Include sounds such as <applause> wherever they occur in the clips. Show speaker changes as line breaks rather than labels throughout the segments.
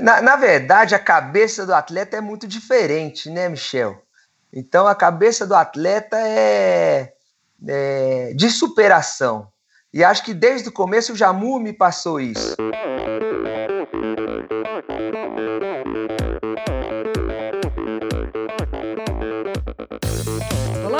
Na, na verdade, a cabeça do atleta é muito diferente, né, Michel? Então, a cabeça do atleta é, é de superação. E acho que desde o começo o Jamu me passou isso.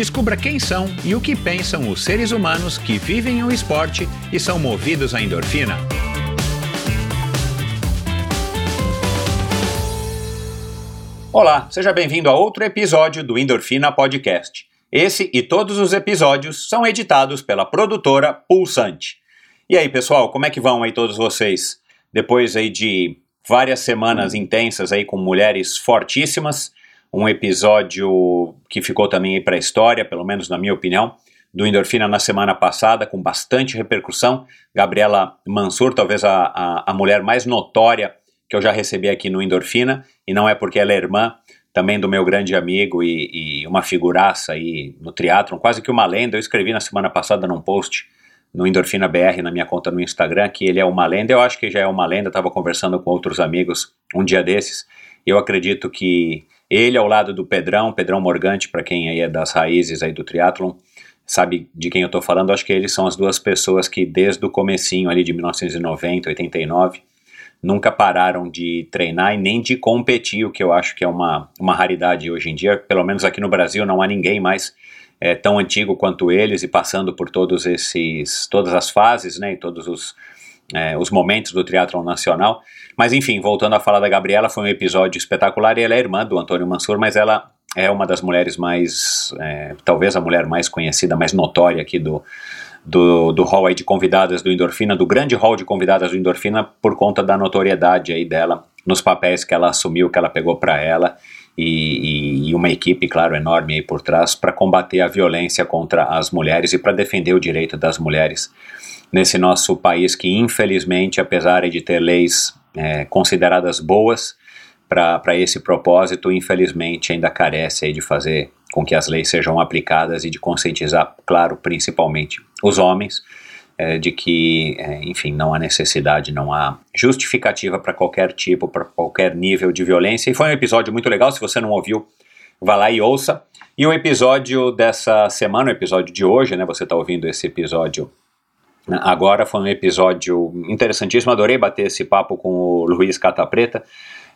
Descubra quem são e o que pensam os seres humanos que vivem o esporte e são movidos à endorfina. Olá, seja bem-vindo a outro episódio do Endorfina Podcast. Esse e todos os episódios são editados pela produtora Pulsante. E aí, pessoal, como é que vão aí todos vocês? Depois aí de várias semanas intensas aí com mulheres fortíssimas, um episódio que ficou também para a história, pelo menos na minha opinião, do Endorfina na semana passada, com bastante repercussão. Gabriela Mansur, talvez a, a, a, mulher mais notória que eu já recebi aqui no Endorfina, e não é porque ela é irmã também do meu grande amigo e, e uma figuraça aí no teatro, quase que uma lenda. Eu escrevi na semana passada num post no Endorfina BR, na minha conta no Instagram, que ele é uma lenda. Eu acho que já é uma lenda, estava conversando com outros amigos um dia desses. Eu acredito que ele ao lado do Pedrão, Pedrão Morgante, para quem aí é das raízes aí do triatlon, sabe de quem eu estou falando, acho que eles são as duas pessoas que desde o comecinho ali de 1990, 89, nunca pararam de treinar e nem de competir, o que eu acho que é uma, uma raridade hoje em dia, pelo menos aqui no Brasil não há ninguém mais é, tão antigo quanto eles e passando por todos esses, todas as fases, né, e todos os, é, os momentos do triatlon nacional, mas enfim, voltando a falar da Gabriela, foi um episódio espetacular. E ela é irmã do Antônio Mansur, mas ela é uma das mulheres mais, é, talvez a mulher mais conhecida, mais notória aqui do, do, do hall de convidadas do Endorfina, do grande hall de convidadas do Endorfina, por conta da notoriedade aí dela, nos papéis que ela assumiu, que ela pegou para ela, e, e, uma equipe, claro, enorme aí por trás, para combater a violência contra as mulheres e para defender o direito das mulheres nesse nosso país que, infelizmente, apesar de ter leis é, consideradas boas para esse propósito, infelizmente ainda carece de fazer com que as leis sejam aplicadas e de conscientizar, claro, principalmente os homens, é, de que, é, enfim, não há necessidade, não há justificativa para qualquer tipo, para qualquer nível de violência. E foi um episódio muito legal, se você não ouviu, vá lá e ouça. E o episódio dessa semana, o episódio de hoje, né, você está ouvindo esse episódio Agora foi um episódio interessantíssimo, adorei bater esse papo com o Luiz Cata Preta.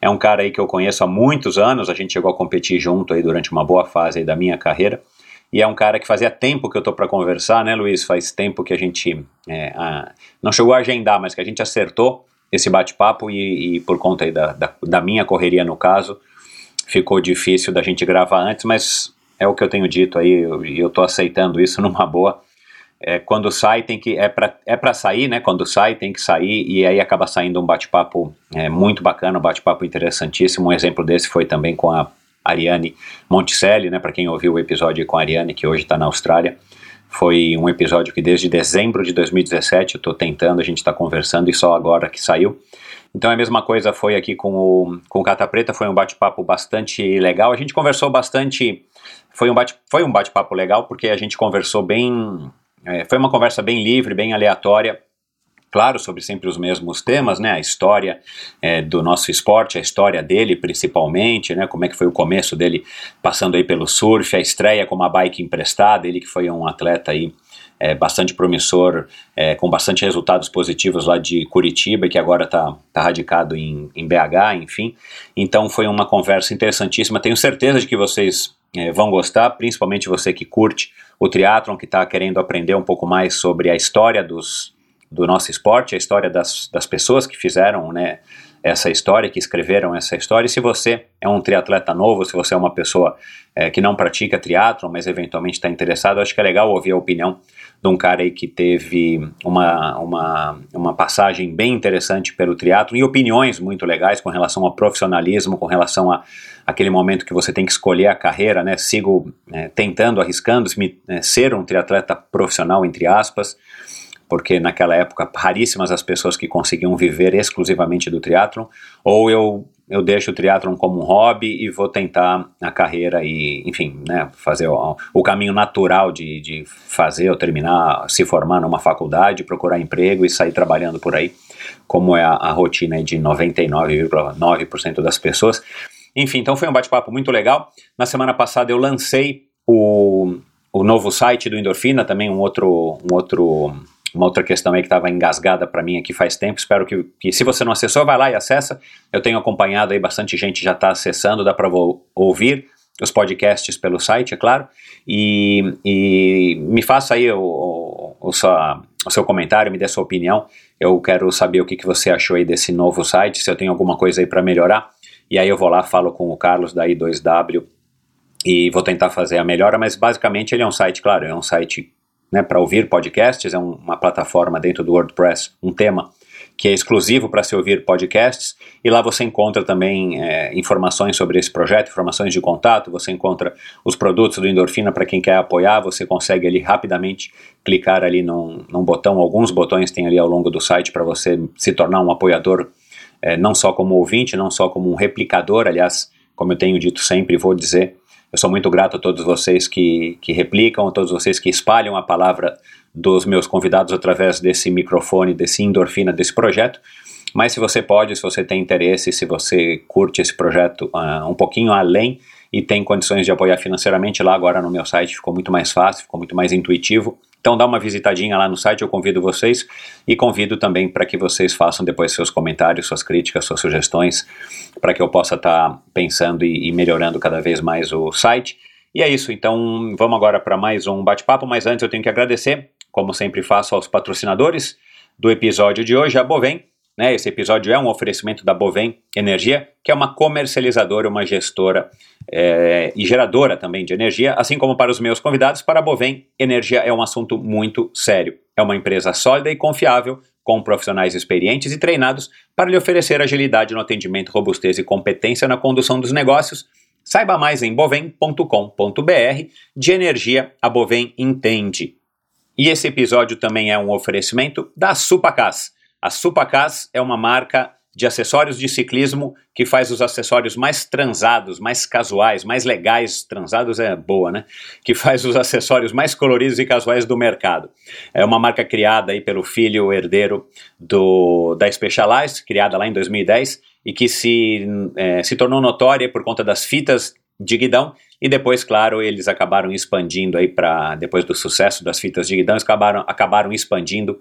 É um cara aí que eu conheço há muitos anos, a gente chegou a competir junto aí durante uma boa fase da minha carreira. E é um cara que fazia tempo que eu tô para conversar, né, Luiz? Faz tempo que a gente é, a, não chegou a agendar, mas que a gente acertou esse bate-papo e, e, por conta aí da, da, da minha correria no caso, ficou difícil da gente gravar antes, mas é o que eu tenho dito aí, e eu, eu tô aceitando isso <laughs> numa boa é, quando sai tem que é para é para sair, né? Quando sai tem que sair e aí acaba saindo um bate-papo é, muito bacana, um bate-papo interessantíssimo. Um exemplo desse foi também com a Ariane Monticelli, né? Para quem ouviu o episódio com a Ariane que hoje está na Austrália, foi um episódio que desde dezembro de 2017 eu estou tentando, a gente está conversando e só agora que saiu. Então a mesma coisa foi aqui com o, com o Cata Preta, foi um bate-papo bastante legal. A gente conversou bastante, foi um bate, foi um bate-papo legal porque a gente conversou bem é, foi uma conversa bem livre, bem aleatória, claro, sobre sempre os mesmos temas, né? A história é, do nosso esporte, a história dele principalmente, né? Como é que foi o começo dele passando aí pelo surf, a estreia com uma bike emprestada, ele que foi um atleta aí é, bastante promissor, é, com bastante resultados positivos lá de Curitiba, que agora está tá radicado em, em BH, enfim. Então foi uma conversa interessantíssima. Tenho certeza de que vocês é, vão gostar, principalmente você que curte o triatlon, que está querendo aprender um pouco mais sobre a história dos, do nosso esporte, a história das, das pessoas que fizeram né, essa história, que escreveram essa história. E se você é um triatleta novo, se você é uma pessoa é, que não pratica triatlon, mas eventualmente está interessado, acho que é legal ouvir a opinião de um cara aí que teve uma, uma, uma passagem bem interessante pelo triatlo e opiniões muito legais com relação ao profissionalismo, com relação a aquele momento que você tem que escolher a carreira, né? Sigo é, tentando, arriscando me, é, ser um triatleta profissional, entre aspas, porque naquela época raríssimas as pessoas que conseguiam viver exclusivamente do triatlon, ou eu eu deixo o triatlon como um hobby e vou tentar a carreira e, enfim, né, fazer o, o caminho natural de, de fazer ou terminar, se formar numa faculdade, procurar emprego e sair trabalhando por aí, como é a, a rotina de 99,9% das pessoas. Enfim, então foi um bate-papo muito legal. Na semana passada eu lancei o, o novo site do Endorfina, também um outro, um outro uma outra questão aí que estava engasgada para mim aqui faz tempo. Espero que, que, se você não acessou, vai lá e acessa. Eu tenho acompanhado aí, bastante gente já está acessando, dá para ouvir os podcasts pelo site, é claro. E, e me faça aí o, o, o, sua, o, seu comentário, me dê sua opinião. Eu quero saber o que, que você achou aí desse novo site, se eu tenho alguma coisa aí para melhorar. E aí eu vou lá, falo com o Carlos da I2W e vou tentar fazer a melhora, mas basicamente ele é um site, claro, é um site né, para ouvir podcasts, é um, uma plataforma dentro do WordPress, um tema que é exclusivo para se ouvir podcasts, e lá você encontra também é, informações sobre esse projeto, informações de contato, você encontra os produtos do Endorfina para quem quer apoiar, você consegue ali rapidamente clicar ali num, num botão, alguns botões tem ali ao longo do site para você se tornar um apoiador, é, não só como ouvinte, não só como um replicador, aliás, como eu tenho dito sempre, vou dizer, eu sou muito grato a todos vocês que, que replicam, a todos vocês que espalham a palavra dos meus convidados através desse microfone, desse endorfina, desse projeto. Mas se você pode, se você tem interesse, se você curte esse projeto uh, um pouquinho além e tem condições de apoiar financeiramente, lá agora no meu site ficou muito mais fácil, ficou muito mais intuitivo. Então dá uma visitadinha lá no site, eu convido vocês e convido também para que vocês façam depois seus comentários, suas críticas, suas sugestões, para que eu possa estar tá pensando e, e melhorando cada vez mais o site. E é isso, então vamos agora para mais um bate-papo, mas antes eu tenho que agradecer, como sempre faço aos patrocinadores do episódio de hoje, a Bovem, né, esse episódio é um oferecimento da Bovem Energia, que é uma comercializadora, uma gestora é, e geradora também de energia, assim como para os meus convidados, para a Bovem, energia é um assunto muito sério. É uma empresa sólida e confiável, com profissionais experientes e treinados para lhe oferecer agilidade no atendimento, robustez e competência na condução dos negócios. Saiba mais em bovem.com.br. De energia, a Bovem entende. E esse episódio também é um oferecimento da Supacas a Supacas é uma marca de acessórios de ciclismo que faz os acessórios mais transados, mais casuais, mais legais, transados é boa, né? Que faz os acessórios mais coloridos e casuais do mercado. É uma marca criada aí pelo filho herdeiro do, da Specialized, criada lá em 2010 e que se, é, se tornou notória por conta das fitas de guidão e depois, claro, eles acabaram expandindo aí para depois do sucesso das fitas de guidão, acabaram, acabaram expandindo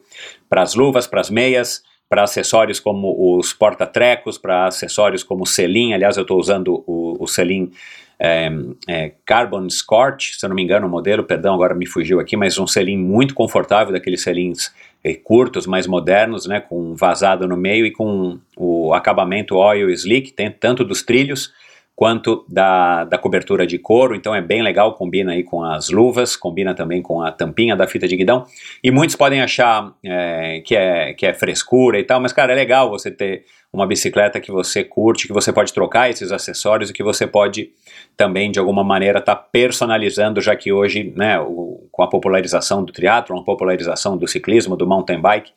para as luvas, para as meias, para acessórios como os porta-trecos, para acessórios como o selim. Aliás, eu estou usando o, o selim é, é, Carbon Scorch, se eu não me engano, o modelo, perdão, agora me fugiu aqui, mas um selim muito confortável, daqueles selins é, curtos, mais modernos, né, com vazado no meio e com o acabamento oil slick, tem tanto dos trilhos quanto da, da cobertura de couro, então é bem legal, combina aí com as luvas, combina também com a tampinha da fita de guidão, e muitos podem achar é, que, é, que é frescura e tal, mas cara, é legal você ter uma bicicleta que você curte, que você pode trocar esses acessórios e que você pode também de alguma maneira estar tá personalizando, já que hoje, né, o, com a popularização do triatlo, a popularização do ciclismo, do mountain bike,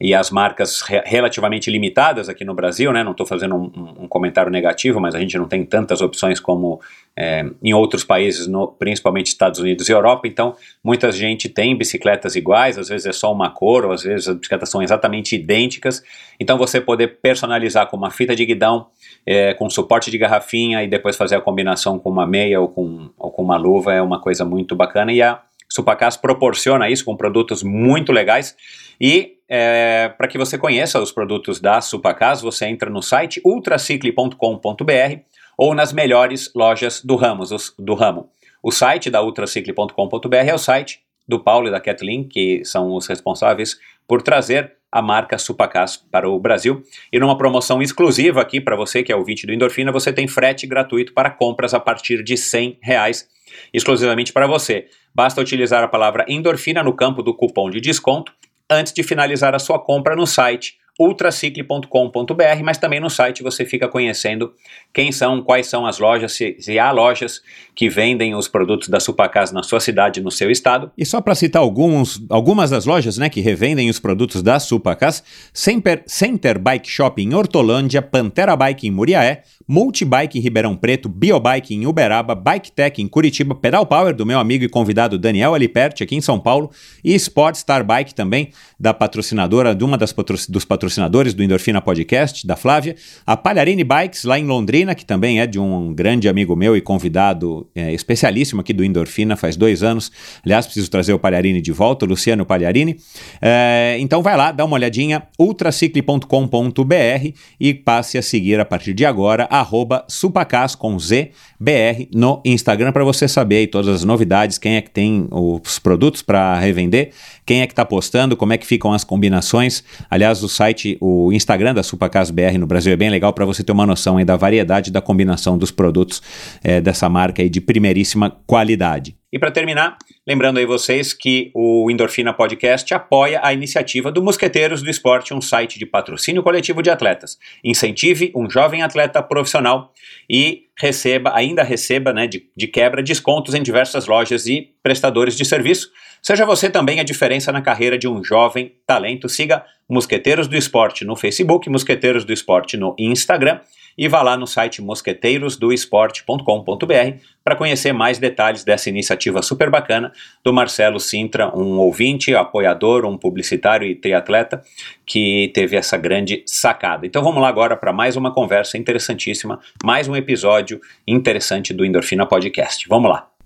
e as marcas re relativamente limitadas aqui no Brasil, né? Não estou fazendo um, um, comentário negativo, mas a gente não tem tantas opções como é, em outros países, no, principalmente Estados Unidos e Europa. Então, muita gente tem bicicletas iguais, às vezes é só uma cor, ou às vezes as bicicletas são exatamente idênticas. Então, você poder personalizar com uma fita de guidão, é, com suporte de garrafinha e depois fazer a combinação com uma meia ou com, ou com uma luva é uma coisa muito bacana. E a Supacas proporciona isso com produtos muito legais. E é, para que você conheça os produtos da Supacas, você entra no site ultracicle.com.br ou nas melhores lojas do ramo. Do ramo. O site da ultracicle.com.br é o site do Paulo e da Kathleen, que são os responsáveis por trazer
a marca Supacas para o Brasil. E numa promoção exclusiva aqui para você que é ouvinte do Endorfina, você tem frete gratuito para compras a partir de 100 reais, exclusivamente para você. Basta utilizar a palavra endorfina no campo do cupom de desconto antes de finalizar a sua compra no site ultracicle.com.br, mas também no site você fica conhecendo quem são, quais são as lojas, se, se há lojas que vendem os produtos da Supacas na sua cidade, no seu estado. E só para citar alguns, algumas das lojas né, que revendem os produtos da Supacas, Center, Center Bike Shop em Hortolândia, Pantera Bike em Muriaé, Multibike em Ribeirão Preto, Biobike em Uberaba, Bike Tech em Curitiba, Pedal Power do meu amigo e convidado Daniel Aliperti aqui em São Paulo e Sport Star Bike também da patrocinadora, de uma das patroc dos patrocinadores do Endorfina Podcast, da Flávia, a Palharini Bikes lá em Londrina, que também é de um grande amigo meu e convidado é, especialíssimo aqui do Endorfina faz dois anos. Aliás, preciso trazer o Palharini de volta, o Luciano Palharini. É, então vai lá, dá uma olhadinha, ultracicle.com.br e passe a seguir a partir de agora arroba supacas com Z, BR no Instagram para você saber todas as novidades, quem é que tem os produtos para revender, quem é que está postando, como é que ficam as combinações. Aliás, o site, o Instagram da Supacas BR no Brasil é bem legal para você ter uma noção aí da variedade da combinação dos produtos é, dessa marca aí de primeiríssima qualidade. E para terminar, lembrando aí vocês que o Endorfina Podcast apoia a iniciativa do Mosqueteiros do Esporte, um site de patrocínio coletivo de atletas. Incentive um jovem atleta profissional e receba, ainda receba, né, de, de quebra, descontos em diversas lojas e prestadores de serviço. Seja você também a diferença na carreira de um jovem talento. Siga Mosqueteiros do Esporte no Facebook, Mosqueteiros do Esporte no Instagram e vá lá no site mosqueteirosdoesporte.com.br para conhecer mais detalhes dessa iniciativa super bacana do Marcelo Sintra, um ouvinte, apoiador, um publicitário e triatleta que teve essa grande sacada. Então vamos lá agora para mais uma conversa interessantíssima, mais um episódio interessante do Endorfina Podcast. Vamos lá.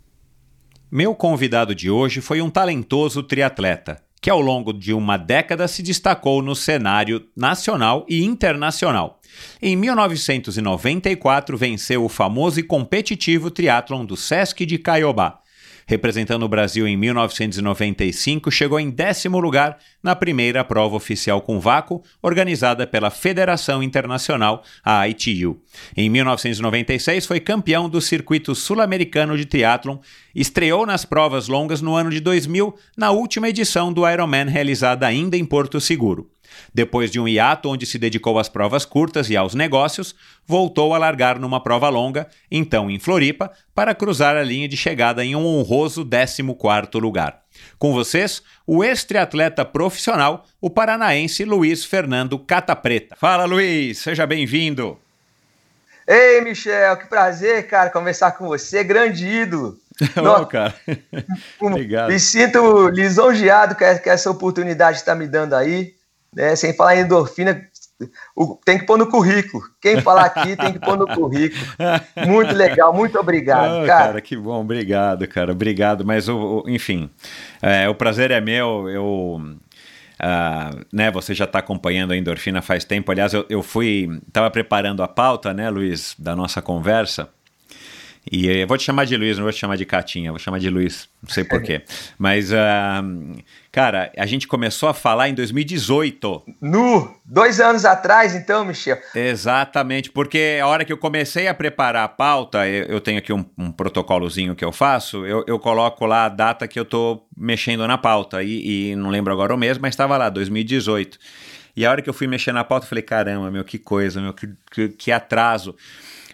Meu convidado de hoje foi um talentoso triatleta que ao longo de uma década se destacou no cenário nacional e internacional. Em 1994, venceu o famoso e competitivo triatlon do Sesc de Caiobá. Representando o Brasil em 1995, chegou em décimo lugar na primeira prova oficial com vácuo, organizada pela Federação Internacional, a ITU. Em 1996, foi campeão do circuito sul-americano de triatlon, estreou nas provas longas no ano de 2000, na última edição do Ironman realizada ainda em Porto Seguro. Depois de um hiato onde se dedicou às provas curtas e aos negócios, voltou a largar numa prova longa, então em Floripa, para cruzar a linha de chegada em um honroso 14º lugar. Com vocês, o ex-triatleta profissional, o paranaense Luiz Fernando Catapreta. Fala, Luiz, seja bem-vindo.
Ei, Michel, que prazer, cara, conversar com você, grande ídolo. <laughs>
Ô, cara. <laughs> Obrigado.
Me sinto lisonjeado com essa oportunidade que está me dando aí né? Sem falar em endorfina, tem que pôr no currículo. Quem falar aqui tem que pôr no currículo. Muito legal, muito obrigado,
oh,
cara.
cara. Que bom, obrigado, cara, obrigado. Mas, o, o enfim, é, o prazer é meu. Eu, uh, né, você já está acompanhando a endorfina faz tempo. Aliás, eu, eu fui, estava preparando a pauta, né, Luiz, da nossa conversa. E eu vou te chamar de Luiz, não vou te chamar de Catinha, vou chamar de Luiz, não sei porquê. <laughs> Mas, uh, cara, a gente começou a falar em 2018.
No, dois anos atrás, então, Michel.
Exatamente, porque a hora que eu comecei a preparar a pauta, eu, eu tenho aqui um, um protocolozinho que eu faço, eu, eu, coloco lá a data que eu tô mexendo na pauta, e, e não lembro agora o mês, mas estava lá, 2018. E a hora que eu fui mexer na pauta, eu falei, caramba, meu, que coisa, meu, que, que, que atraso.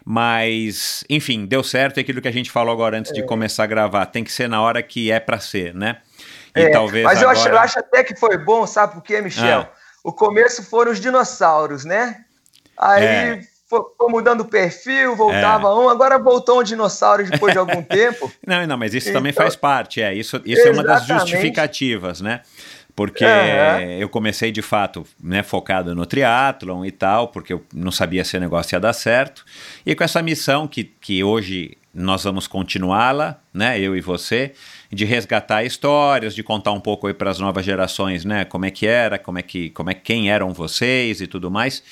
Mas, enfim, deu certo é aquilo que a gente falou agora antes é. de começar a gravar. Tem que ser na hora que é para ser, né?
E é, talvez mas agora... eu, acho, eu acho até que foi bom, sabe por quê, Michel? Ah. O começo foram os dinossauros, né? Aí é. foi, foi, mudando o perfil, voltava é. um, agora voltou um dinossauro depois de algum <laughs> tempo.
Não, não, mas isso então, também faz parte, é. Isso, isso é uma das justificativas, né? Porque uhum. eu comecei de fato né, focado no triatlon e tal, porque eu não sabia se o negócio ia dar certo, e com essa missão que, que hoje nós vamos continuá-la, né, eu e você, de resgatar histórias, de contar um pouco aí para as novas gerações, né, como é que era, como é que, como é quem eram vocês e tudo mais.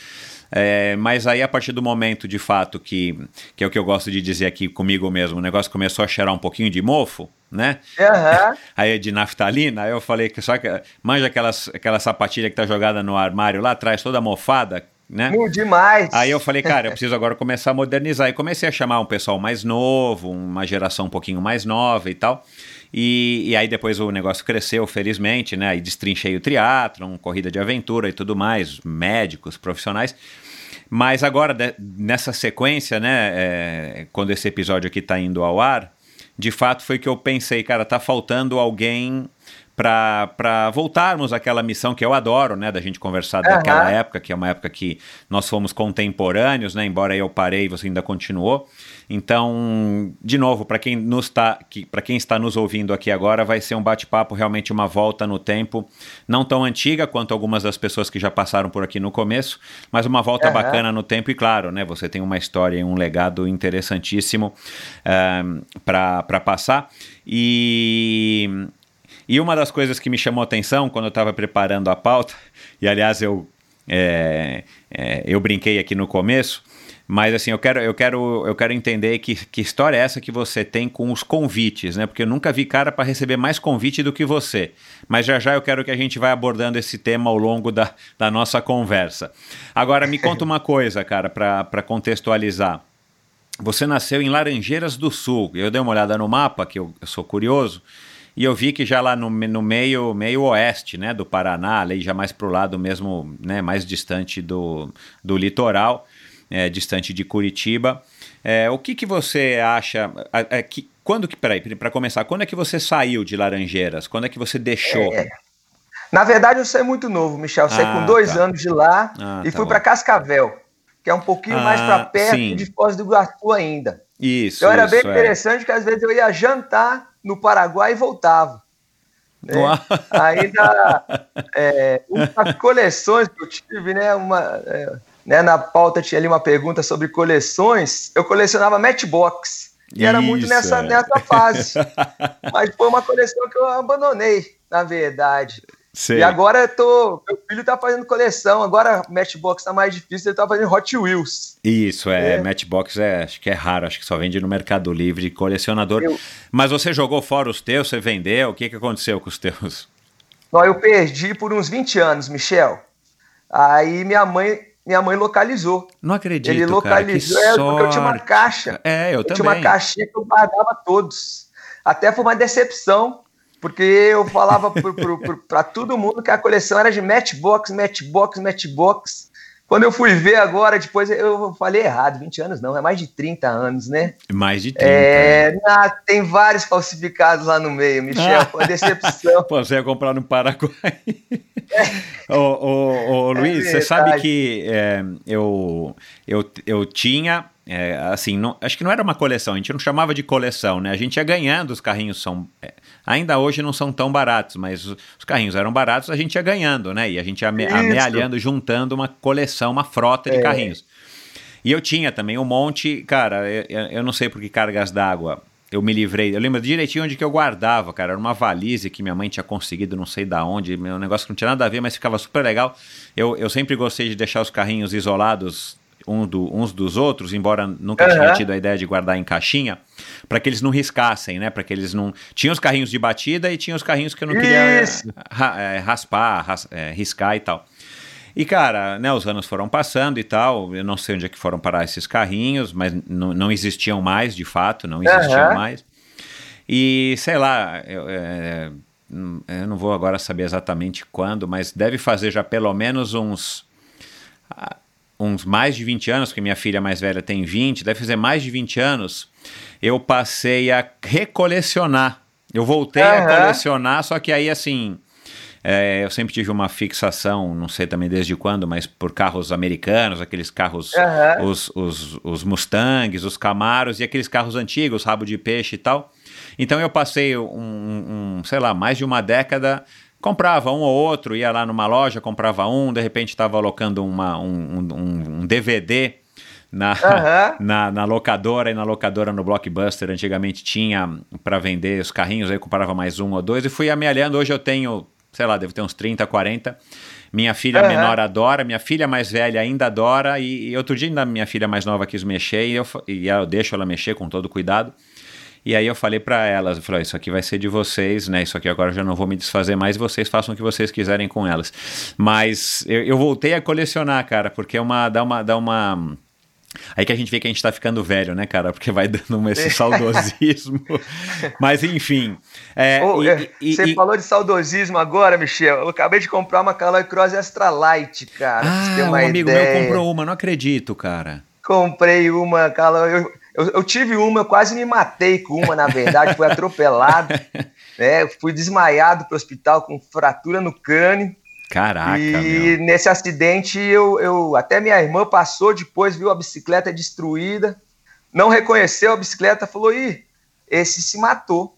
É, mas aí, a partir do momento, de fato, que, que é o que eu gosto de dizer aqui comigo mesmo, o negócio começou a cheirar um pouquinho de mofo, né?
Aham. <laughs>
Aí de naftalina, aí eu falei que só que manja aquelas, aquela sapatilha que tá jogada no armário lá atrás, toda mofada, né?
Demais.
Aí eu falei, cara, eu <laughs> preciso agora começar a modernizar. E comecei a chamar um pessoal mais novo, uma geração um pouquinho mais nova e tal. E, e aí depois o negócio cresceu, felizmente, né? Aí destrinchei o triatlon, corrida de aventura e tudo mais, médicos, profissionais. Mas agora, de- nessa sequência, né, é, quando esse episódio aqui tá indo ao ar, de fato foi que eu pensei, cara, tá faltando alguém para voltarmos àquela missão que eu adoro, né, da gente conversar
Aham.
daquela época, que é uma época que nós fomos contemporâneos, né, embora eu parei e você ainda continuou. Então, de novo, para quem nos tá, para quem está nos ouvindo aqui agora, vai ser um bate-papo realmente uma volta no tempo, não tão antiga quanto algumas das pessoas que já passaram por aqui no começo, mas uma volta
Aham.
bacana no tempo e claro, né, você tem uma história e um legado interessantíssimo para passar e e uma das coisas que me chamou atenção quando eu estava preparando a pauta, e aliás eu, é, é, eu brinquei aqui no começo, mas assim, eu quero, eu quero, eu quero entender que, que história é essa que você tem com os convites, né? Porque eu nunca vi cara para receber mais convite do que você. Mas já já eu quero que a gente vá abordando esse tema ao longo da, da nossa conversa. Agora, me conta uma coisa, cara, para contextualizar. Você nasceu em Laranjeiras do Sul. Eu dei uma olhada no mapa, que eu, eu sou curioso, e eu vi que já lá no, no meio, meio oeste né, do Paraná, ali já mais para o lado mesmo, né, mais distante do, do litoral, é, distante de Curitiba. É, o que, que você acha? é, que, quando que, peraí, para começar, quando é que você saiu de Laranjeiras? Quando é que você deixou?
É. Na verdade, eu saí muito novo, Michel. Eu saí
Ah,
com dois
tá.
anos de lá
Ah,
e
tá
fui para Cascavel, que é um pouquinho mais
Ah,
para perto
sim.
de Foz do Iguaçu ainda.
Isso,
Então era
isso,
bem
é.
interessante que às vezes eu ia jantar no Paraguai e voltava. né? Ainda é, uma coleções que eu tive, né? Uma, é, né, na pauta tinha ali uma pergunta sobre coleções. Eu colecionava Matchbox. E era muito
Isso,
nessa,
é.
nessa fase. <laughs> Mas foi uma coleção que eu abandonei, na verdade.
Sei.
E agora eu tô. Meu filho tá fazendo coleção. Agora Matchbox tá mais difícil, ele tá fazendo Hot Wheels.
Isso, é,
É.
Matchbox é, acho que é raro, acho que só vende no Mercado Livre, colecionador.
Eu-
Mas você jogou fora os teus, você vendeu, o que, que aconteceu com os teus?
Não, eu perdi por uns 20 anos, Michel. Aí minha mãe, minha mãe localizou.
Não acredito,
Ele localizou,
cara,
é,
que
porque eu tinha uma caixa.
É, eu,
Eu tinha
também.
uma caixinha que eu guardava todos. Até foi uma decepção, porque eu falava para todo mundo que a coleção era de Matchbox, Matchbox, Matchbox. Quando eu fui ver agora, depois eu falei errado, 20 anos não, é mais de 30 anos, né?
Mais de 30.
É, na- tem vários falsificados lá no meio, Michel, foi <laughs> uma decepção.
Pô, você ia comprar no Paraguai. ô, ô, ô, Luiz, você
verdade.
sabe que é, eu, eu, eu tinha, é, assim, não- acho que não era uma coleção, a gente não chamava de coleção, né? A gente ia ganhando, os carrinhos são, é, ainda hoje não são tão baratos, mas os, os carrinhos eram baratos, a gente ia ganhando, né? E a gente ia ame- amealhando, juntando uma coleção, uma frota de
É.
carrinhos. E eu tinha também um monte, cara, eu, eu- eu não sei por que cargas d'água eu me livrei. Eu lembro direitinho onde que eu guardava, cara. Era uma valise que minha mãe tinha conseguido, não sei da onde. Um negócio que não tinha nada a ver, mas ficava super legal. Eu, eu sempre gostei de deixar os carrinhos isolados um do- uns dos outros, embora nunca
Aham.
tinha tido a ideia de guardar em caixinha, para que eles não riscassem, né? Para que eles não. Tinha os carrinhos de batida e tinha os carrinhos que eu não queria
Isso.
ra- é, raspar, ras- é, riscar e tal. E, cara, né, os anos foram passando e tal. Eu não sei onde é que foram parar esses carrinhos, mas não, existiam mais, de fato, não existiam
Aham.
mais. E, sei lá, eu, é, eu não vou agora saber exatamente quando, mas deve fazer já pelo menos uns. Uns mais de 20 anos, porque minha filha mais velha tem 20, deve fazer mais de 20 anos, eu passei a recolecionar. Eu voltei a
Aham.
colecionar, só que aí assim. é, eu sempre tive uma fixação, não sei também desde quando, mas por carros americanos, aqueles carros,
Aham.
os, os, os Mustangs, os Camaros e aqueles carros antigos, rabo de peixe e tal. Então eu passei um, um, sei lá, mais de uma década, comprava um ou outro, ia lá numa loja, comprava um, de repente estava alocando uma, um, um, um DVD na,
Aham.
na, na locadora e na locadora no Blockbuster antigamente tinha para vender os carrinhos, aí eu comprava mais um ou dois e fui amealhando. Hoje eu tenho sei lá, devo ter uns 30, 40. Minha filha
Aham.
menor adora, minha filha mais velha ainda adora, e, e outro dia ainda minha filha mais nova quis mexer, e eu, e eu deixo ela mexer com todo cuidado. E aí eu falei pra elas, eu falei, isso aqui vai ser de vocês, né? Isso aqui agora eu já não vou me desfazer mais, vocês façam o que vocês quiserem com elas. Mas eu, eu voltei a colecionar, cara, porque é uma dá uma dá uma Aí que a gente vê que a gente tá ficando velho, né, cara? Porque vai dando esse saudosismo. <laughs> Mas enfim. É,
Ô,
e-
é,
e-
você
e-
falou de saudosismo agora, Michel. Eu acabei de comprar uma Caloi Cross Extra Light, cara.
Ah, um amigo
ideia.
meu comprou uma, não acredito, cara.
Comprei uma Caloi. Eu, eu, tive uma, eu quase me matei com uma, na verdade. fui atropelado. <laughs> né? Fui desmaiado pro hospital com fratura no crânio.
Caraca,
e
meu.
nesse acidente, eu, eu até minha irmã passou depois, viu a bicicleta destruída, não reconheceu a bicicleta, falou: ih, esse se matou.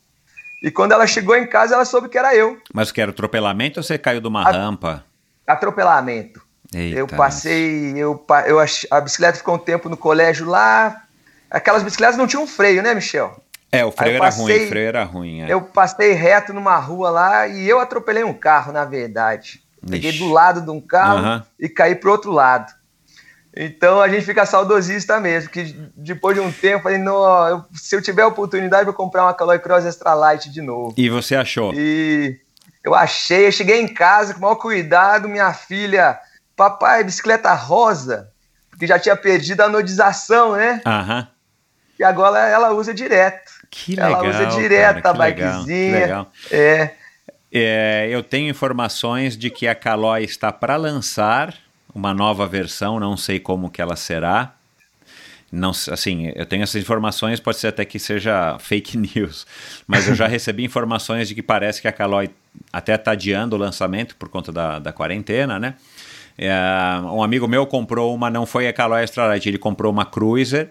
E quando ela chegou em casa, ela soube que era eu.
Mas que era atropelamento ou você caiu de uma
A-
rampa?
Atropelamento.
Eita,
eu passei, eu, eu a bicicleta ficou um tempo no colégio lá. Aquelas bicicletas não tinham freio, né, Michel?
É, o freio era ruim,
passei-
o freio era ruim. é.
Eu passei reto numa rua lá e eu atropelei um carro, na verdade. Peguei
Ixi.
do lado de um carro
Aham.
e caí pro outro lado. Então a gente fica saudosista mesmo, que depois de um tempo, falei, não, eu- se eu tiver a oportunidade, vou comprar uma Caloi Cross Extra Light de novo.
E você achou?
E eu achei, eu cheguei em casa com o maior cuidado, minha filha, papai, bicicleta rosa, que já tinha perdido a anodização, né?
Aham.
E agora ela usa direto.
Que
ela
legal.
usa direto
cara,
a bikezinha.
legal.
É.
É, eu tenho informações de que a Caloi está para lançar uma nova versão, não sei como que ela será. Não, assim, eu tenho essas informações, pode ser até que seja fake <laughs> news, mas eu já recebi informações de que parece que a Caloi até está adiando o lançamento por conta da, da quarentena, né? É, um amigo meu comprou uma, não foi a Caloi Extra Light, ele comprou uma Cruiser,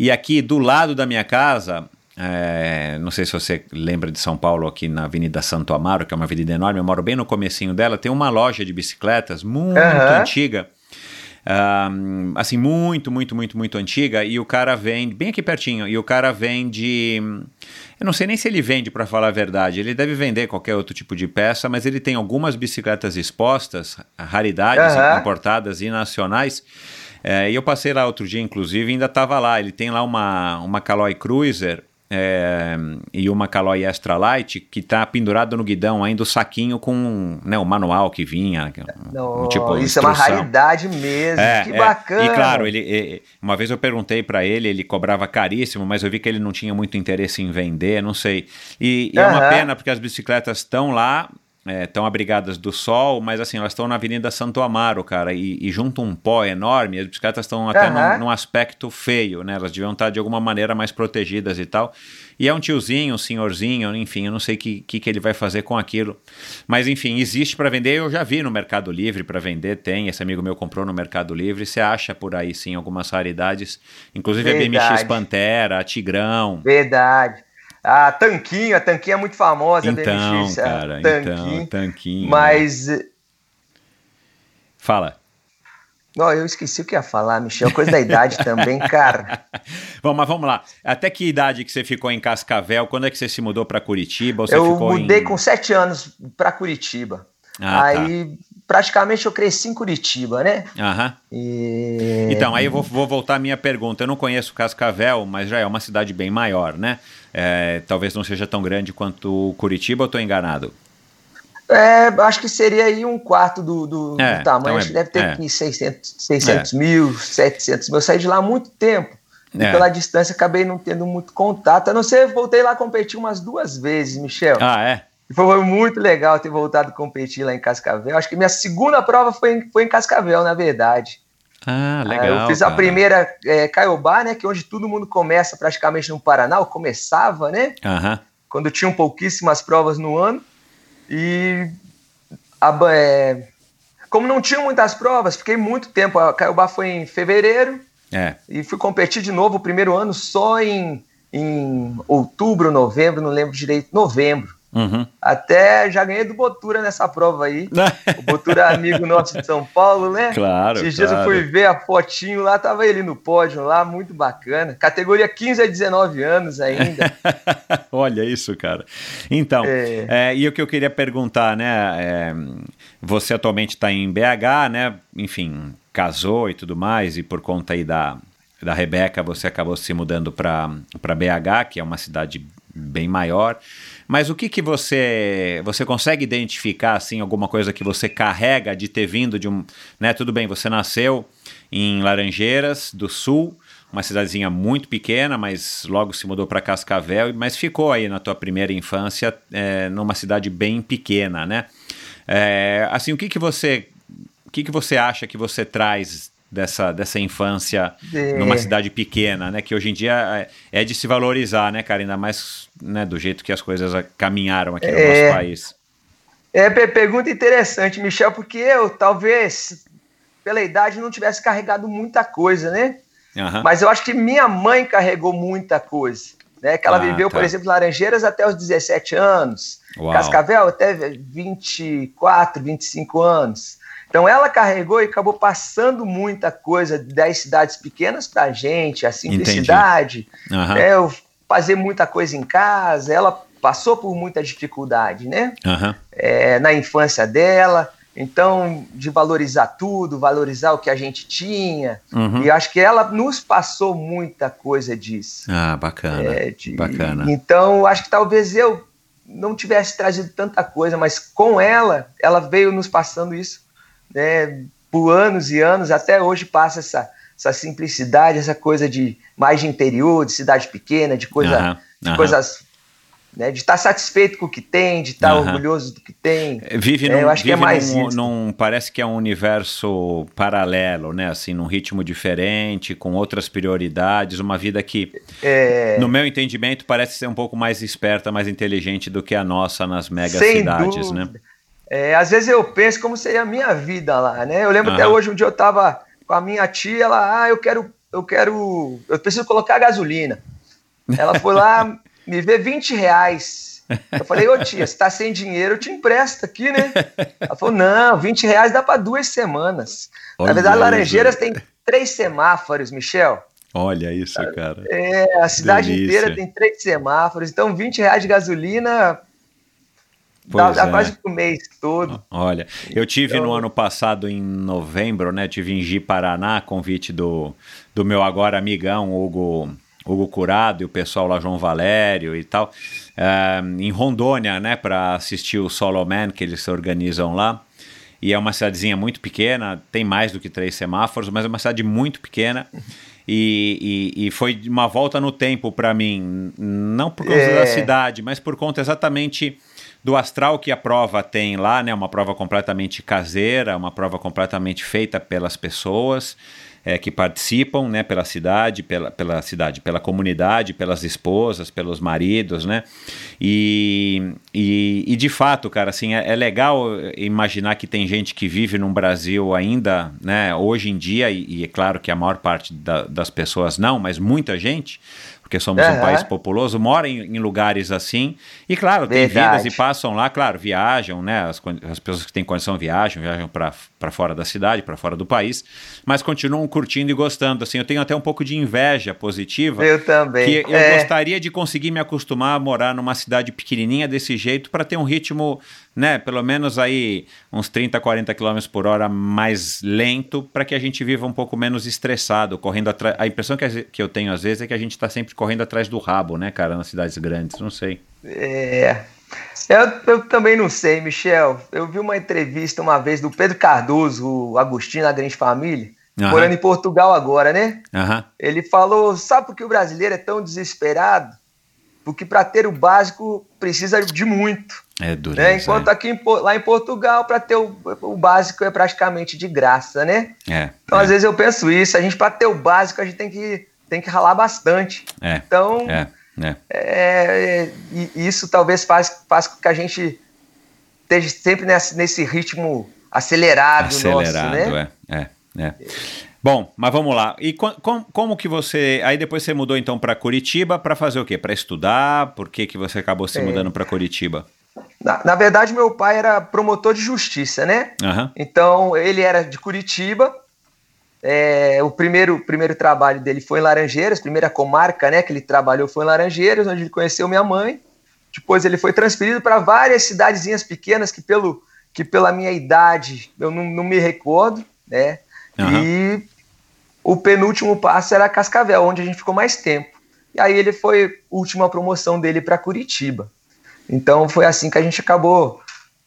e aqui do lado da minha casa, é, não sei se você lembra de São Paulo, aqui na Avenida Santo Amaro, que é uma avenida enorme, eu moro bem no comecinho dela, tem uma loja de bicicletas muito
Aham.
antiga, Ahm, assim, muito, muito, muito, muito antiga, e o cara vende, bem aqui pertinho, e o cara vende. Eu não sei nem se ele vende, para falar a verdade. Ele deve vender qualquer outro tipo de peça, mas ele tem algumas bicicletas expostas, raridades
Aham.
importadas e nacionais. É, e eu passei lá outro dia, inclusive, e ainda estava lá. Ele tem lá uma, uma Caloi Cruiser é, e uma Caloi Extra Light que está pendurado no guidão ainda o saquinho com né, o manual que vinha.
Não,
um tipo,
isso é uma
instrução.
raridade mesmo.
É,
que
é.
bacana.
E claro, ele, uma vez eu perguntei pra ele, ele cobrava caríssimo, mas eu vi que ele não tinha muito interesse em vender, não sei. E, e é uma pena porque as bicicletas estão lá, estão abrigadas do sol, mas assim, elas estão na Avenida Santo Amaro, cara, e, e junto um pó enorme, as bicicletas estão até
Aham.
num, num aspecto feio, né? Elas deviam estar de alguma maneira mais protegidas e tal. E é um tiozinho, um senhorzinho, enfim, eu não sei o que, que, que ele vai fazer com aquilo. Mas enfim, existe para vender, eu já vi no Mercado Livre para vender, tem. Esse amigo meu comprou no Mercado Livre, você acha por aí sim algumas raridades, inclusive a BMX
Verdade.
Pantera, a Tigrão.
Verdade. A Tanquinho, a Tanquinho é muito famosa, a
Então,
BMX,
cara,
Tanquinho.
então, tanquinho.
Mas,
Fala.
ó, eu esqueci o que ia falar, Michel, coisa da idade <laughs> também, cara.
Bom, mas vamos lá. Até que idade que você ficou em Cascavel? Quando é que você se mudou para Curitiba?
Eu mudei
em...
com sete anos para Curitiba.
Ah,
aí, praticamente, eu cresci em Curitiba, né?
tá. Aham.
E...
Então, aí eu vou, vou voltar à minha pergunta. Eu não conheço Cascavel, mas já é uma cidade bem maior, né? É, talvez não seja tão grande quanto Curitiba, ou estou enganado?
É, acho que seria aí um quarto do, do,
É,
do tamanho.
então
acho que deve ter
é.
aqui 600, 600 mil, 700 mil. Eu saí de lá há muito tempo. E
É.
pela distância acabei não tendo muito contato. A não ser, voltei lá a competir umas duas vezes, Michel.
Ah, é?
Foi muito legal ter voltado a competir lá em Cascavel. Acho que minha segunda prova foi em, foi em Cascavel, na verdade.
Ah,
Ah,
legal.
eu fiz a
cara.
primeira é, Caiobá, né? Que é onde todo mundo começa praticamente no Paraná, ou começava, né?
Aham.
Quando tinham pouquíssimas provas no ano. E a é, como não tinham muitas provas, fiquei muito tempo. A Caiobá foi em fevereiro
É.
e fui competir de novo o primeiro ano só em, em outubro, novembro, não lembro direito, novembro.
Uhum.
Até já ganhei do Botura nessa prova aí. <laughs> o Botura é amigo nosso de São Paulo, né?
Claro.
Esses dias
claro.
eu fui ver a fotinho lá, tava ele no pódio lá, muito bacana. Categoria 15 a 19 anos ainda. <laughs>
Olha isso, cara. Então,
É.
é, e o que eu queria perguntar, né? é, você atualmente está em BH, né? Enfim, casou e tudo mais, e por conta aí da, da Rebeca, você acabou se mudando para BH, que é uma cidade bem maior. Mas o que que você você consegue identificar assim alguma coisa que você carrega de ter vindo de um, né, tudo bem, você nasceu em Laranjeiras do Sul, uma cidadezinha muito pequena, mas logo se mudou para Cascavel, mas ficou aí na tua primeira infância é, numa cidade bem pequena, né? É, assim, o que que você o que que você acha que você traz dessa, dessa infância
É.
numa cidade pequena, né? Que hoje em dia é, é de se valorizar, né, cara? Ainda mais né, do jeito que as coisas caminharam aqui no
É.
nosso país.
É, pe- pergunta interessante, Michel, porque eu talvez, pela idade, não tivesse carregado muita coisa, né?
Aham.
Mas eu acho que minha mãe carregou muita coisa. Né? Que ela
Ah,
viveu,
tá.
por exemplo, Laranjeiras até os 17 anos,
Uau.
Cascavel até 24, 25 anos. Então ela carregou e acabou passando muita coisa das cidades pequenas pra gente, a simplicidade,
Aham.
né? Eu fazer muita coisa em casa, ela passou por muita dificuldade, né?
Aham.
é, na infância dela. Então, de valorizar tudo, valorizar o que a gente tinha.
Uhum.
E acho que ela nos passou muita coisa disso.
Ah, bacana.
É, de-
Bacana.
Então, acho que talvez eu não tivesse trazido tanta coisa, mas com ela, ela veio nos passando isso, né, por anos e anos, até hoje passa essa, essa simplicidade, essa coisa de mais de interior, de cidade pequena, de coisa,
Aham,
de coisas, né, de estar satisfeito com o que tem, de estar
Aham.
orgulhoso do que tem.
Vive,
É,
num,
eu acho que é
vive
mais
num, num- Parece que é um universo paralelo, né? Assim, num ritmo diferente, com outras prioridades, uma vida que,
É,
no meu entendimento, parece ser um pouco mais esperta, mais inteligente do que a nossa nas mega
Sem
cidades, né?
É, às vezes eu penso como seria a minha vida lá, né? Eu lembro até
Aham.
hoje, um dia eu tava com a minha tia, ela, ah, eu quero, eu quero, eu preciso colocar gasolina. Ela foi lá <laughs> me ver 20 reais. Eu falei, ô tia, você tá sem dinheiro, eu te empresto aqui, né? Ela falou, não, 20 reais dá para duas semanas.
Olha
Na verdade. Laranjeiras tem três semáforos, Michel.
Olha isso, cara.
É, a cidade
Delícia.
inteira tem três semáforos, então 20 reais de gasolina
Pois
dá
é.
quase o mês todo.
Olha, eu tive
Então-
no ano passado, em novembro, né? Tive em Ji, Paraná, convite do, do meu agora amigão, Hugo, Hugo Curado, e o pessoal lá, João Valério e tal, eh, em Rondônia, né? Para assistir o Solo Man, que eles se organizam lá. E é uma cidadezinha muito pequena, tem mais do que três semáforos, mas é uma cidade muito pequena. E, e, e foi uma volta no tempo para mim, não por causa
É.
da cidade, mas por conta exatamente do astral que a prova tem lá, né? Uma prova completamente caseira, uma prova completamente feita pelas pessoas é, que participam, né? Pela cidade, pela, pela cidade, pela comunidade, pelas esposas, pelos maridos, né? E, e, e de fato, cara, assim, é, é legal imaginar que tem gente que vive num Brasil ainda, né? Hoje em dia, e, e é claro que a maior parte da- das pessoas não, mas muita gente porque somos um
Aham.
país populoso, mora em, em lugares assim. E claro, tem
Verdade.
vidas e passam lá, claro, viajam, né? As, as pessoas que têm condição viajam, viajam para fora da cidade, para fora do país, mas continuam curtindo e gostando. Assim, eu tenho até um pouco de inveja positiva.
Eu também.
Que eu
É.
gostaria de conseguir me acostumar a morar numa cidade pequenininha desse jeito para ter um ritmo, né, pelo menos aí uns 30, 40 km por hora mais lento, para que a gente viva um pouco menos estressado, correndo atrás. A impressão que, que eu tenho às vezes é que a gente está sempre correndo atrás do rabo, né, cara, nas cidades grandes, não sei.
É. Eu, eu também não sei, Michel. Eu vi uma entrevista uma vez do Pedro Cardoso, o Agostinho da Grande Família,
Aham.
morando em Portugal agora, né?
Aham.
Ele falou: sabe por que o brasileiro é tão desesperado? Porque para ter o básico precisa de muito.
É dureza.
Né? Enquanto aqui em lá em Portugal, para ter o, o básico é praticamente de graça, né?
é.
Então,
é,
às vezes eu penso isso, a gente, para ter o básico, a gente tem que, tem que ralar bastante.
é,
Então,
é, é.
é, e isso talvez faz, faz com que a gente esteja sempre nesse, nesse ritmo acelerado,
Acelerado,
nosso, né?
é, é, é. Bom, mas vamos lá. E co- com- como que você. Aí depois você mudou então para Curitiba para fazer o quê? Para estudar? Por que, que você acabou se
É.
mudando para Curitiba?
Na, na verdade, meu pai era promotor de justiça, né?
Aham.
Então, ele era de Curitiba. É, o primeiro, primeiro trabalho dele foi em Laranjeiras, primeira comarca né, que ele trabalhou foi em Laranjeiras, onde ele conheceu minha mãe. Depois ele foi transferido para várias cidadezinhas pequenas que, pelo, que pela minha idade eu não, não me recordo, né?
Aham.
E o penúltimo passo era Cascavel, onde a gente ficou mais tempo. E aí ele foi a última promoção dele para Curitiba. Então foi assim que a gente acabou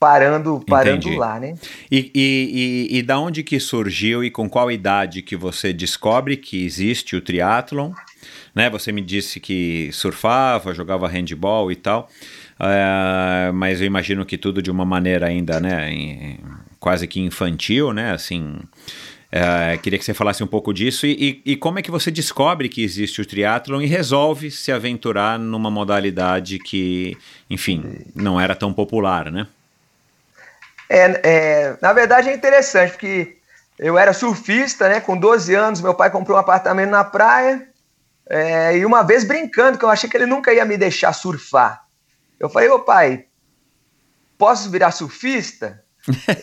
parando, parando
Entendi.
lá, né?
E, e, e, e da onde que surgiu e com qual idade que você descobre que existe o triatlon? Né, você me disse que surfava, jogava handball e tal, eh, mas eu imagino que tudo de uma maneira ainda, né, em- quase que infantil, né, assim... eh, queria que você falasse um pouco disso e, e- e como é que você descobre que existe o triatlon e resolve se aventurar numa modalidade que, enfim, não era tão popular, né?
É, é, na verdade é interessante, porque eu era surfista, né? Com 12 anos, meu pai comprou um apartamento na praia. é, e uma vez brincando, que eu achei que ele nunca ia me deixar surfar. Eu falei, ô pai, posso virar surfista?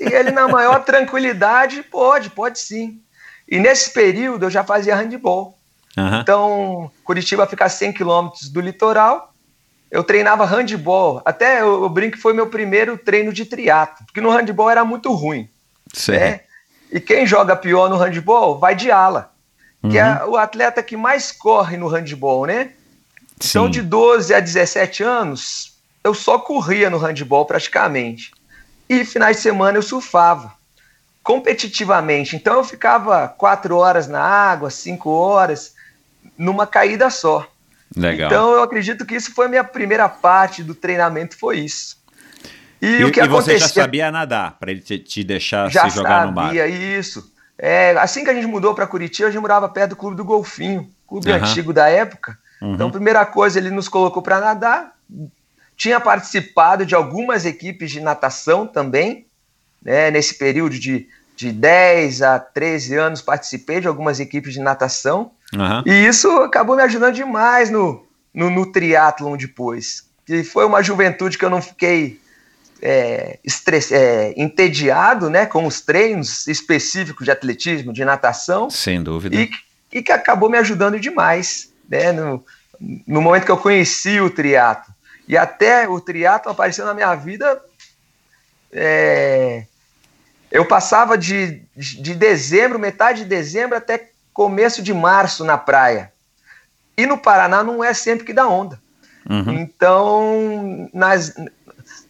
e ele, na maior <laughs> tranquilidade, pode, pode sim. E nesse período eu já fazia handball.
Aham.
Então, Curitiba fica a 100 quilômetros do litoral. Eu treinava handball. Até eu, eu brinco que foi meu primeiro treino de triatlo, porque no handball era muito ruim.
Sei.
né? E quem joga pior no handball vai de ala, que
Uhum.
é o atleta que mais corre no handball, né? Então,
Sim.
de 12 a 17 anos, eu só corria no handball praticamente. E finais de semana eu surfava competitivamente. Então eu ficava quatro horas na água, cinco horas, numa caída só.
Legal.
Então eu acredito que isso foi a minha primeira parte do treinamento, foi isso. E,
E,
o que
e você já sabia nadar para ele te, te deixar
já
se jogar no mar.
sabia isso. É, assim que a gente mudou para Curitiba, a gente morava perto do Clube do Golfinho, clube
Aham.
antigo da época.
Uhum.
Então, a primeira coisa, ele nos colocou para nadar. Tinha participado de algumas equipes de natação também, né? Nesse período de, de 10 a 13 anos, participei de algumas equipes de natação.
Aham.
E isso acabou me ajudando demais no, no, no triatlon depois. Que foi uma juventude que eu não fiquei é, estress- é, entediado né, com os treinos específicos de atletismo, de natação,
Sem dúvida.
e, e que acabou me ajudando demais. Né, no, no momento que eu conheci o triatlo. E até o triatlo apareceu na minha vida. é, eu passava de, de dezembro, metade de dezembro, até começo de março na praia. E no Paraná não é sempre que dá onda.
Uhum.
Então, nas,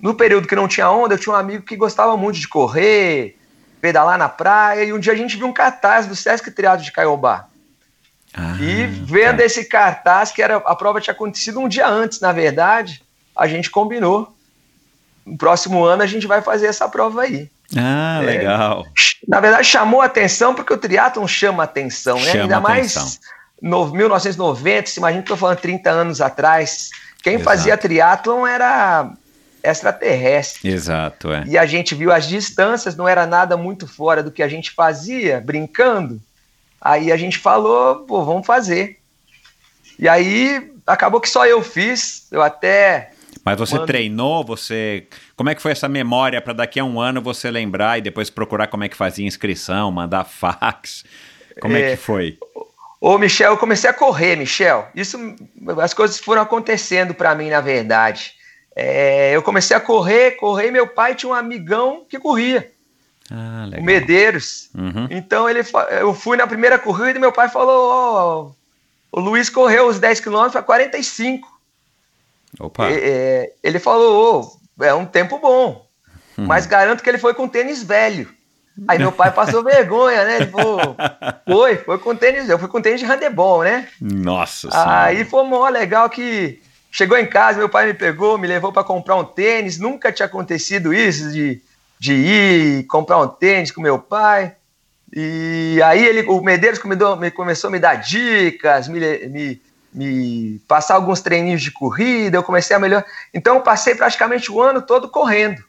no período que não tinha onda, eu tinha um amigo que gostava muito de correr, pedalar na praia, e um dia a gente viu um cartaz do Sesc Triado de Caiobá.
Ah,
E vendo
tá.
esse cartaz, que era a prova tinha acontecido um dia antes, na verdade, a gente combinou. No próximo ano a gente vai fazer essa prova aí.
Ah, legal.
Na verdade, chamou a atenção porque o triatlon chama atenção, né?
Chama
Ainda
a
mais
atenção.
no 1990, se imagina que eu falando 30 anos atrás. Quem
Exato.
fazia triatlon era extraterrestre.
Exato, é.
E a gente viu as distâncias, não era nada muito fora do que a gente fazia, brincando. Aí a gente falou, pô, vamos fazer. E aí acabou que só eu fiz, eu até.
Mas você
Mano.
treinou, você. Como é que foi essa memória para daqui a um ano você lembrar e depois procurar como é que fazia inscrição, mandar <laughs> fax? Como é,
É.
que foi?
Ô, Michel, eu comecei a correr, Michel. Isso, as coisas foram acontecendo para mim, na verdade. É, eu comecei a correr, correr, e meu pai tinha um amigão que corria,
Ah,
o. Medeiros.
Uhum.
Então ele, eu fui na primeira corrida e meu pai falou: Ó, o Luiz correu os 10 quilômetros para 45.
Opa.
É, é, ele falou: "Ô, é um tempo bom,
Uhum.
mas garanto que ele foi com tênis velho. Aí meu pai passou vergonha, né? Ele falou: foi, foi com tênis, eu fui com tênis de handebol, né?
Nossa senhora.
Aí foi mó legal que chegou em casa, meu pai me pegou, me levou para comprar um tênis. Nunca tinha acontecido isso de, de ir comprar um tênis com meu pai. E aí ele, o Medeiros come- me- começou a me dar dicas, me, me, me passar alguns treininhos de corrida, eu comecei a melhor. Então eu passei praticamente o ano todo correndo.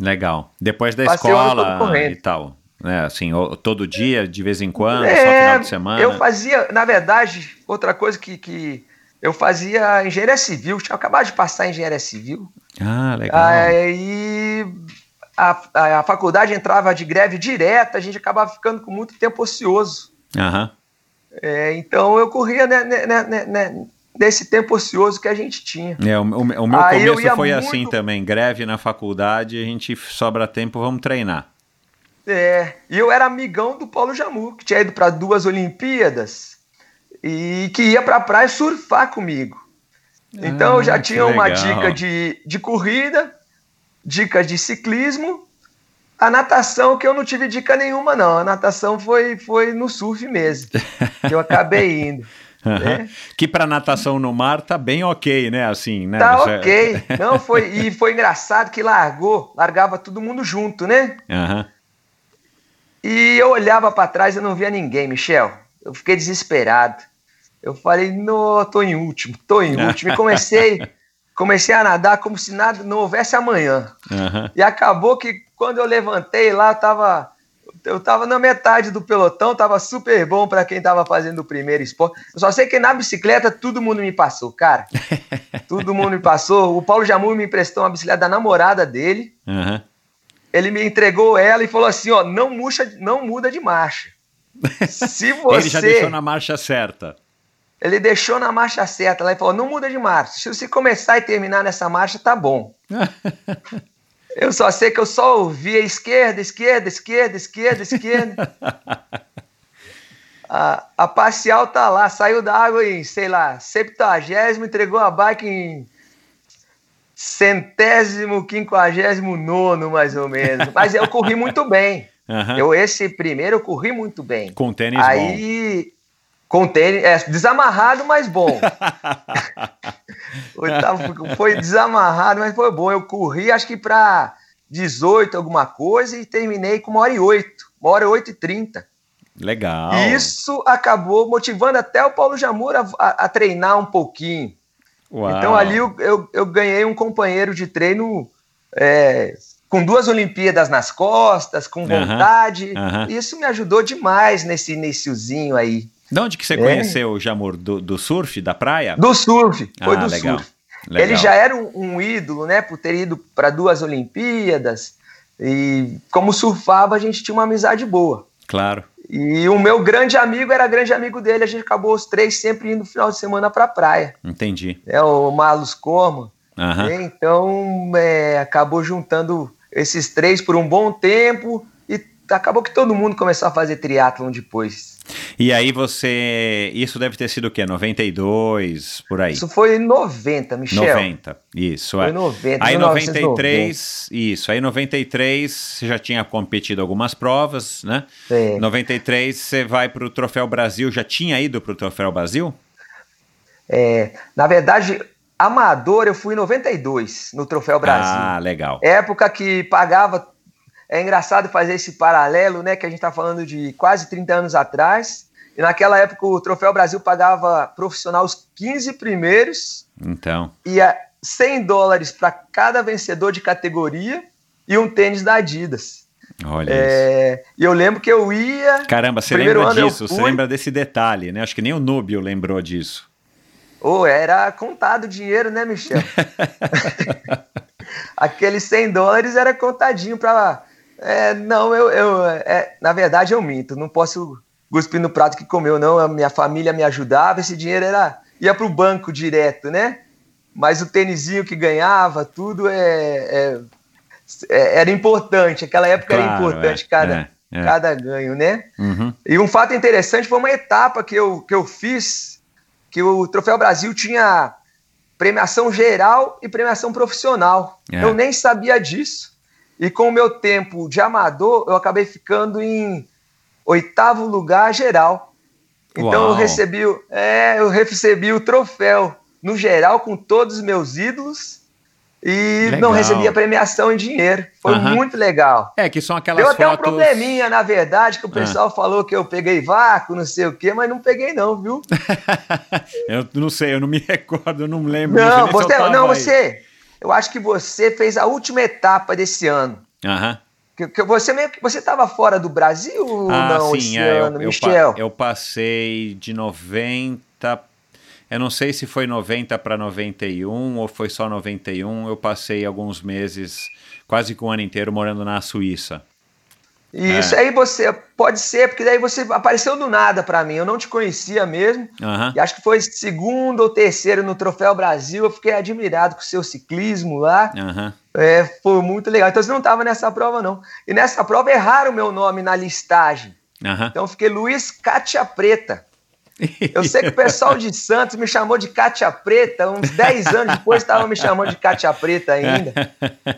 Legal. Depois da
Passei
escola e tal. Né, assim, todo dia, de vez em quando, só
É,
final de semana.
Eu fazia, na verdade, outra coisa que, que eu fazia engenharia civil, tinha acabado de passar engenharia civil.
Ah, legal.
Aí a, a, a faculdade entrava de greve direta, a gente acabava ficando com muito tempo ocioso.
Aham.
É, então eu corria né, né, né, né, né, nesse tempo ocioso que a gente tinha.
É, o, o- o meu
Aí
começo foi
muito-
assim também. Greve na faculdade, a gente sobra tempo, vamos treinar.
É, e eu era amigão do Paulo Jamu, que tinha ido para duas Olimpíadas e que ia para a praia surfar comigo. Então
Ah,
eu já
que
tinha uma
legal.
dica de, de corrida, dicas de ciclismo. A natação, que eu não tive dica nenhuma, não. A natação foi, foi no surf mesmo. que eu acabei <laughs> indo. né?
Que pra natação no mar tá bem ok, né? Assim, né?
Tá
Já-
ok. <laughs> Não, foi, e foi engraçado que largou, largava todo mundo junto, né?
Aham.
E eu olhava para trás e não via ninguém, Michel. Eu fiquei desesperado. Eu falei, não, tô em último, tô em último. E <laughs> comecei, comecei a nadar como se nada não houvesse amanhã.
aham.
E acabou que quando eu levantei lá, eu tava, eu tava na metade do pelotão, tava super bom para quem tava fazendo o primeiro esporte. Eu só sei que na bicicleta todo mundo me passou, cara. <laughs> todo mundo me passou. O Paulo Jamur me emprestou uma bicicleta da namorada dele.
aham.
Ele me entregou ela e falou assim, ó, não, murcha, não muda de marcha. Se você... <laughs>
Ele já deixou na marcha certa.
Ele deixou na marcha certa lá e falou: não muda de marcha. Se você começar e terminar nessa marcha, tá bom. <laughs> eu só sei que eu só ouvia esquerda, esquerda, esquerda, esquerda, esquerda. <laughs> a, a parcial tá lá, saiu da água em, sei lá, septuagésimo, entregou a bike em centésimo, quinquagésimo nono, mais ou menos. Mas eu corri muito bem.
Aham.
Eu, esse primeiro, eu corri muito bem.
Com tênis bom.
Aí, com tênis, é, desamarrado, mas bom. <laughs> Oitavo foi desamarrado, mas foi bom. Eu corri, acho que para 18 alguma coisa e terminei com uma hora e oito. Uma hora e oito e trinta.
Legal.
Isso acabou motivando até o Paulo Jamur a, a- treinar um pouquinho.
Uau.
Então ali eu, eu, eu ganhei um companheiro de treino é, com duas Olimpíadas nas costas, com vontade. Isso me ajudou demais nesse iniciozinho aí.
De onde que você
É.
conheceu o Jamur? Do, do surf, da praia?
Do surf, foi
Ah,
do
legal,
surf.
legal.
Ele já era um, um ídolo, né, por ter ido para duas Olimpíadas. E como surfava, a gente tinha uma amizade boa.
Claro.
E o meu grande amigo era grande amigo dele. A gente acabou os três sempre indo no final de semana para praia.
Entendi.
É o Marlos Como. Né? Então é, acabou juntando esses três por um bom tempo e acabou que todo mundo começou a fazer triatlon depois.
E aí você. Isso deve ter sido o quê? 92, por aí.
Isso foi em 90, Michel.
90. Isso,
Foi
é.
em 90,
Aí
1990.
93, isso. Aí 93 você já tinha competido algumas provas, né?
É.
93 você vai pro Troféu Brasil, já tinha ido pro Troféu Brasil?
É, na verdade, amador eu fui em 92 no Troféu Brasil.
Ah, legal.
Época que pagava. É engraçado fazer esse paralelo, né? Que a gente está falando de quase 30 anos atrás. E naquela época o Troféu Brasil pagava profissional os 15 primeiros
Então,
e a 100 dólares para cada vencedor de categoria e um tênis da Adidas.
olha isso.
É, e eu lembro que eu ia.
Caramba, você lembra disso? Você lembra desse detalhe, né? Acho que nem o Núbio lembrou disso.
Ô, era contado o dinheiro, né, Michel? <laughs> <laughs> Aqueles 100 dólares era contadinho para. É, não, eu. eu é, na verdade, eu minto. Não posso cuspir no prato que comeu, não. A minha família me ajudava. Esse dinheiro era ia para o banco direto, né? Mas o tênisinho que ganhava, tudo é, é- é- era importante. Aquela época era
Claro,
importante
é,
cada,
é,
cada ganho, né?
Uhum.
E um fato interessante foi uma etapa que eu, que eu fiz, que o Troféu Brasil tinha premiação geral e premiação profissional. Eu nem sabia disso. E com o meu tempo de amador, eu acabei ficando em oitavo lugar geral. Então eu recebi, o- é, eu recebi o troféu no geral com todos os meus ídolos e
Legal.
não recebi a premiação em dinheiro. Foi
Aham.
muito legal.
É, que são aquelas
Deu até um probleminha, na verdade, que o
Ah.
pessoal falou que eu peguei vácuo, não sei o quê, mas não peguei não, viu? <laughs>
eu não sei, eu não me <laughs> recordo, eu não lembro.
Não,
eu
você, não,
aí.
você. Eu acho que você fez a última etapa desse ano.
Aham.
Que, que você meio que você estava fora do Brasil
Ah,
não
sim,
esse
é,
ano,
eu,
Michel?
eu passei de 90. Eu não sei se foi 90 para 91 ou foi só 91. Eu passei alguns meses, quase que um ano inteiro, morando na Suíça.
Isso é. aí você pode ser, porque daí você apareceu do nada para mim. Eu não te conhecia mesmo.
Uhum.
E acho que foi segundo ou terceiro no Troféu Brasil. Eu fiquei admirado com o seu ciclismo lá.
Uhum.
É, foi muito legal. Então você não estava nessa prova, não. E nessa prova erraram o meu nome na listagem.
Uhum.
Então eu fiquei Luiz Cátia Preta. Eu sei que o pessoal de Santos me chamou de Cátia Preta, uns 10 anos depois estavam me chamando de Cátia Preta ainda.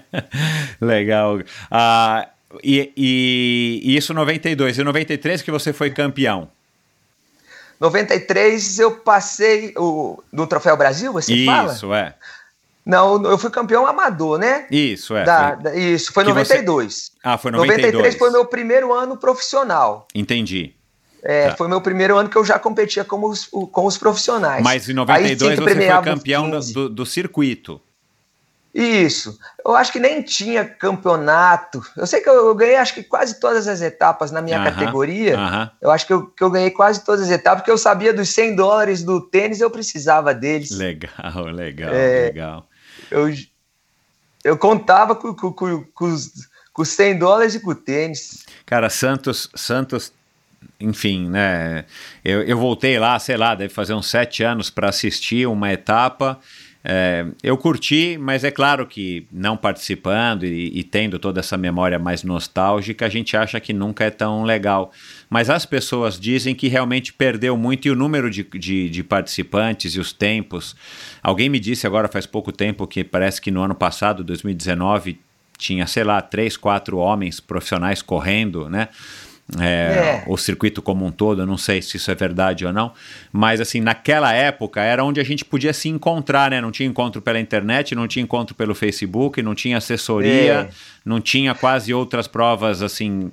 <laughs>
Legal. Ah, e, e, e isso 92. E 93 que você foi campeão?
93 eu passei o, no Troféu Brasil, você
isso,
fala?
Isso, é.
Não, eu fui campeão amador, né?
Isso, é.
Da, foi... Da, isso, foi
que
92.
Você... Ah, foi 92.
93 foi meu primeiro ano profissional.
Entendi.
É, tá. foi meu primeiro ano que eu já competia com os, com os profissionais.
Mas em 92 você foi campeão do, do, do circuito.
Isso. Eu acho que nem tinha campeonato. Eu sei que eu, eu ganhei acho que quase todas as etapas na minha
Aham,
categoria.
aham.
Eu acho que eu, que eu ganhei quase todas as etapas, porque eu sabia dos 100 dólares do tênis, eu precisava deles.
Legal, <laughs> legal,
É.
legal.
Eu, eu contava com, com, com, com os, com os 100 dólares e com o tênis.
Cara, Santos, Santos, enfim, né? Eu, eu voltei lá, sei lá, deve fazer uns sete anos para assistir uma etapa. É, eu curti, mas é claro que não participando e, e tendo toda essa memória mais nostálgica, a gente acha que nunca é tão legal. Mas as pessoas dizem que realmente perdeu muito e o número de, de, de participantes e os tempos. Alguém me disse agora faz pouco tempo que parece que no ano passado, 2019, tinha, sei lá, três, quatro homens profissionais correndo, né? É,
É.
o circuito como um todo, eu não sei se isso é verdade ou não, mas assim, naquela época era onde a gente podia se encontrar, né? Não tinha encontro pela internet, não tinha encontro pelo Facebook, não tinha assessoria,
É.
não tinha quase outras provas assim,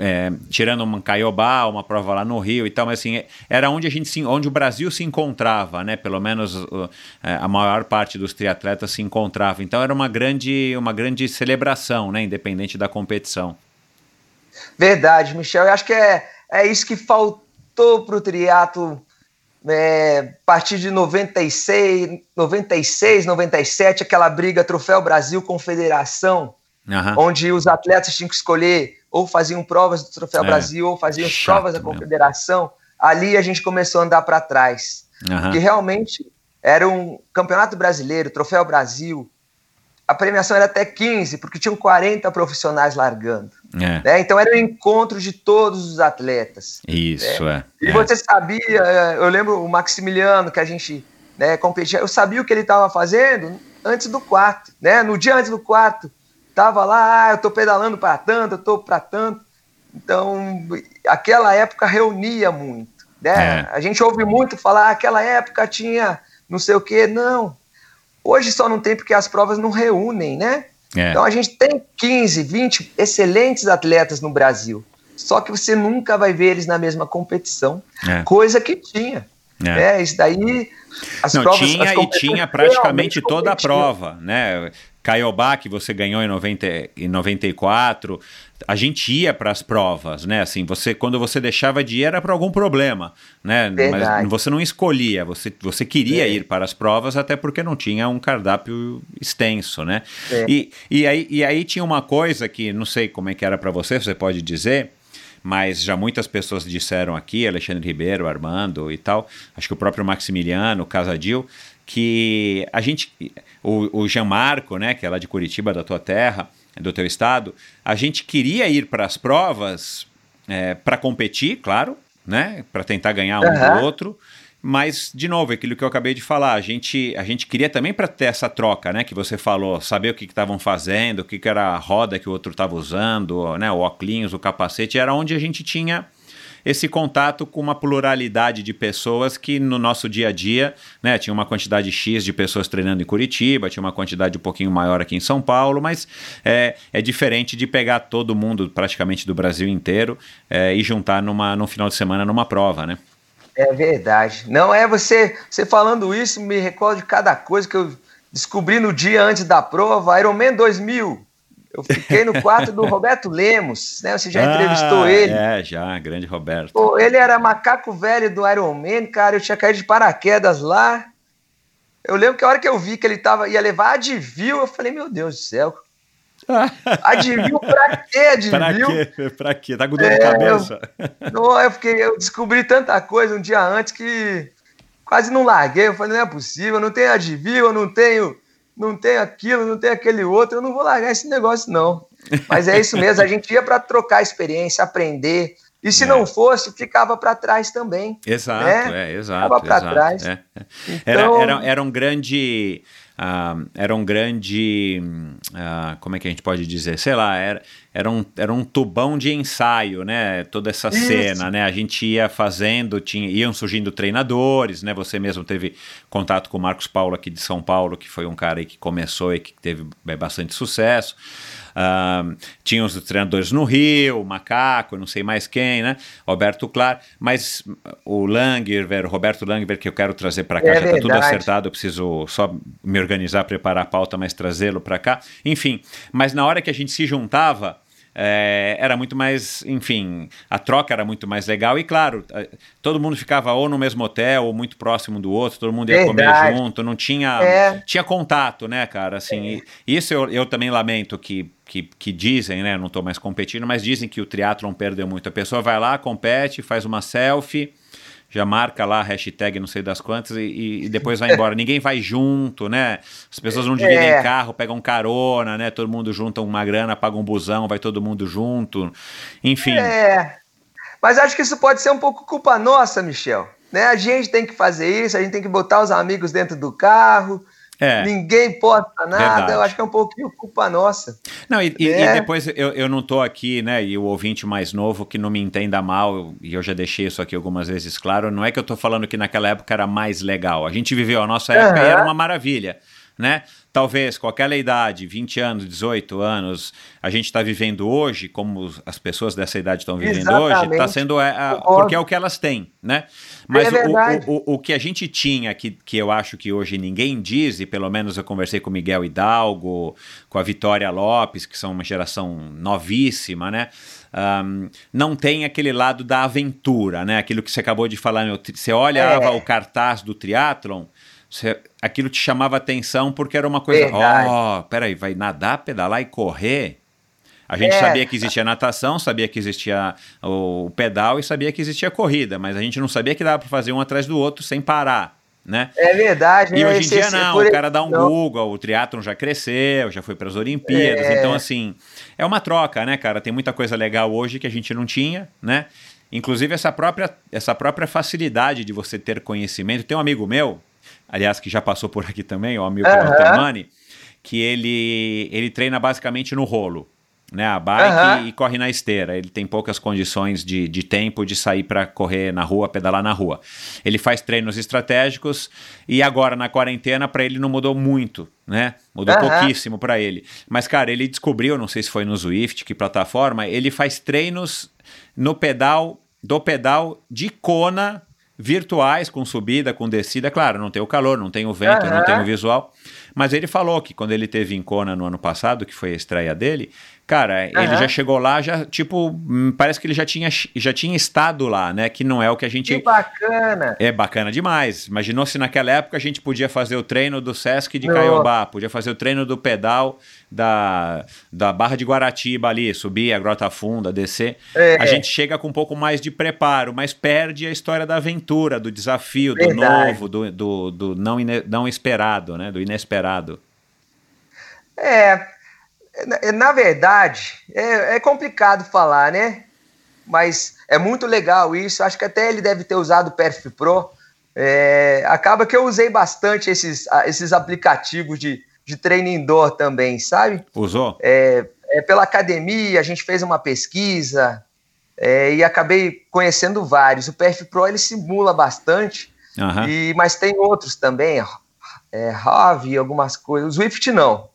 é, tirando uma Caiobá, uma prova lá no Rio e tal, mas assim, era onde a gente se, onde o Brasil se encontrava, né? Pelo menos uh, a maior parte dos triatletas se encontrava. Então era uma grande, uma grande celebração, né? Independente da competição.
Verdade, Michel. Eu acho que é, é isso que faltou para o triatlo é, a partir de 96, 96, 97, aquela briga Troféu Brasil Confederação,
Aham.
onde os atletas tinham que escolher ou faziam provas do Troféu
É.
Brasil ou faziam
Chato
provas da
mesmo.
Confederação. Ali a gente começou a andar para trás.
Aham.
que realmente era um campeonato brasileiro, Troféu Brasil. A premiação era até 15, porque tinham 40 profissionais largando.
É,
né? Então era um encontro de todos os atletas.
isso é.
E
é.
você sabia, eh, eu lembro o Maximiliano, que a gente né, competia, eu sabia o que ele estava fazendo antes do quarto, né? No dia antes do quarto, tava lá, ah, eu tô pedalando para tanto, eu tô para tanto. Então, aquela época reunia muito, né?
É.
A gente ouve muito falar, aquela época tinha não sei o quê, não. Hoje só não tem porque as provas não reúnem, né?
É.
Então a gente tem 15, 20 excelentes atletas no Brasil. Só que você nunca vai ver eles na mesma competição.
É.
Coisa que tinha.
É.
É, isso daí. As
Não,
provas,
tinha
as
e tinha praticamente toda a prova, né? Caiobá, que você ganhou em, 90, em 94, a gente ia para as provas, né? Assim, você quando você deixava de ir era para algum problema, né?
Verdade.
Mas você não escolhia, você, você queria
É.
ir para as provas até porque não tinha um cardápio extenso, né?
É.
E, e, aí, e aí tinha uma coisa que não sei como é que era para você, você pode dizer, mas já muitas pessoas disseram aqui, Alexandre Ribeiro, Armando e tal, acho que o próprio Maximiliano, o Casadil, que a gente, o, o Jean Marco, né, que é lá de Curitiba, da tua terra, do teu estado, a gente queria ir para as provas para competir, claro, né, para tentar ganhar um
Aham.
do outro, mas, de novo, é aquilo que eu acabei de falar, a gente, a gente queria também para ter essa troca, né? Que você falou, saber o que estavam fazendo, o que, que era a roda que o outro estava usando, né? O óculos, o capacete, era onde a gente tinha esse contato com uma pluralidade de pessoas que no nosso dia a dia, né, tinha uma quantidade X de pessoas treinando em Curitiba, tinha uma quantidade um pouquinho maior aqui em São Paulo, mas é, é diferente de pegar todo mundo, praticamente do Brasil inteiro, é, e juntar numa, num final de semana numa prova, né?
É verdade. Não é você, você falando isso, me recordo de cada coisa que eu descobri no dia antes da prova. Ironman 2000. Eu fiquei no quarto do Roberto Lemos, né? Você já
Ah,
entrevistou ele.
É, já, grande Roberto.
Pô, ele era macaco velho do Iron Man, cara. Eu tinha caído de paraquedas lá. Eu lembro que a hora que eu vi que ele tava, ia levar Advil, eu falei, meu Deus do céu. <laughs> Advil pra quê,
pra
Advil?
quê? Pra quê? Tá com dor de
É,
cabeça? <laughs>
Não, eu, fiquei, eu descobri tanta coisa um dia antes que quase não larguei. Eu falei, não é possível, eu não tenho Advil, eu não tenho, não tenho aquilo, não tenho aquele outro, eu não vou largar esse negócio, não. Mas é isso mesmo, a gente ia para trocar experiência, aprender. E se
É.
não fosse, ficava para trás também.
Exato,
né?
é, exato.
Pra
exato,
trás.
é, é.
Então-
Era, era, era um grande. Ah, era um grande. ah, como é que a gente pode dizer? Sei lá, era, era, um, era um tubão de ensaio, né? Toda essa
Isso.
cena, né? A gente ia fazendo, tinha, iam surgindo treinadores, né? Você mesmo teve contato com o Marcos Paulo aqui de São Paulo, que foi um cara que começou e que teve bastante sucesso. Ah, tinha os treinadores no Rio, o Macaco, não sei mais quem, né? Roberto Clar, mas o Langver, o Roberto Langver, que eu quero trazer para cá,
É
já está tudo acertado, eu preciso só me organizar, preparar a pauta, mas trazê-lo para cá. Enfim, mas na hora que a gente se juntava, é, era muito mais, enfim, a troca era muito mais legal e claro, eh, todo mundo ficava ou no mesmo hotel ou muito próximo do outro, todo mundo ia comer
Verdade.
junto, não tinha,
É.
tinha contato, né, cara, assim, e isso eu, eu também lamento que, que, que dizem, né, não estou mais competindo, mas dizem que o triatlon perdeu muito, a pessoa vai lá, compete, faz uma selfie, já marca lá a hashtag não sei das quantas e, e depois vai embora. Ninguém vai junto, né? As pessoas não dividem
É.
carro, pegam carona, né? Todo mundo junta uma grana, paga um busão, vai todo mundo junto. Enfim.
É. Mas acho que isso pode ser um pouco culpa nossa, Michel. Né? A gente tem que fazer isso, a gente tem que botar os amigos dentro do carro.
É.
Ninguém posta nada.
Verdade.
Eu acho que é um pouquinho culpa nossa.
Não, e, e-
É.
e depois eu, eu não tô aqui, né? E o ouvinte mais novo que não me entenda mal, e eu já deixei isso aqui algumas vezes claro, não é que eu tô falando que naquela época era mais legal. A gente viveu a nossa época e
Aham.
era uma maravilha, né? Talvez com aquela idade, 20 anos, 18 anos, a gente está vivendo hoje, como as pessoas dessa idade estão vivendo hoje, está
Exatamente.
sendo. é, a-
Concordo.
porque é o que elas têm, né? Mas
É
o- o, o, o que a gente tinha, que, que eu acho que hoje ninguém diz, e pelo menos eu conversei com o Miguel Hidalgo, com a Vitória Lopes, que são uma geração novíssima, né? Ahm, não tem aquele lado da aventura, né? Aquilo que você acabou de falar, meu, você olhava
É.
o cartaz do triatlon, você- aquilo te chamava atenção porque era uma coisa, ó, peraí, vai nadar, pedalar e correr? A gente
É.
sabia que existia natação, sabia que existia o pedal e sabia que existia corrida, mas a gente não sabia que dava para fazer um atrás do outro sem parar, né?
É verdade.
E
né?
hoje em dia não, o cara dá um
não.
Google, o triatlon já cresceu, já foi para as Olimpíadas,
É.
então assim, é uma troca, né, cara? Tem muita coisa legal hoje que a gente não tinha, né? Inclusive essa própria, essa própria facilidade de você ter conhecimento. Tem um amigo meu, aliás, que já passou por aqui também, o amigo
Aham.
Altemani, que ele, ele treina basicamente no rolo. Né, a bike
Aham.
e corre na esteira. Ele tem poucas condições de, de tempo de sair para correr na rua, pedalar na rua. Ele faz treinos estratégicos e agora na quarentena para ele não mudou muito, né? Mudou pouquíssimo para ele. Mas cara, ele descobriu, não sei se foi no Zwift, que plataforma, ele faz treinos no pedal, do pedal de Kona virtuais, com subida, com descida. Claro, não tem o calor, não tem o vento, não
Aham.
tem o visual. Mas ele falou que quando ele teve em Kona no ano passado, que foi a estreia dele, cara, ele
Aham.
já chegou lá, já, tipo, hum, parece que ele já tinha, já tinha estado lá, né? Que não é o que a gente.
Que bacana.
É bacana demais. Imaginou se naquela época a gente podia fazer o treino do Sesc de. Caiobá, podia fazer o treino do pedal da, da Barra de Guaratiba ali, subir a Grota Funda, descer.
É.
A gente chega com um pouco mais de preparo, mas perde a história da aventura, do desafio, do
Verdade.
novo, do, do, do não, ine- não esperado, né? Do inesperado.
É, na- na verdade, é, é complicado falar, né? Mas é muito legal isso. Acho que até ele deve ter usado o Perf Pro. É, acaba que eu usei bastante esses, esses aplicativos de, de treino indoor também, sabe?
Usou?
É, é pela academia, a gente fez uma pesquisa é, e acabei conhecendo vários. O Perf Pro ele simula bastante,
Aham.
e, mas tem outros também, é, Rave, algumas coisas. O Swift não,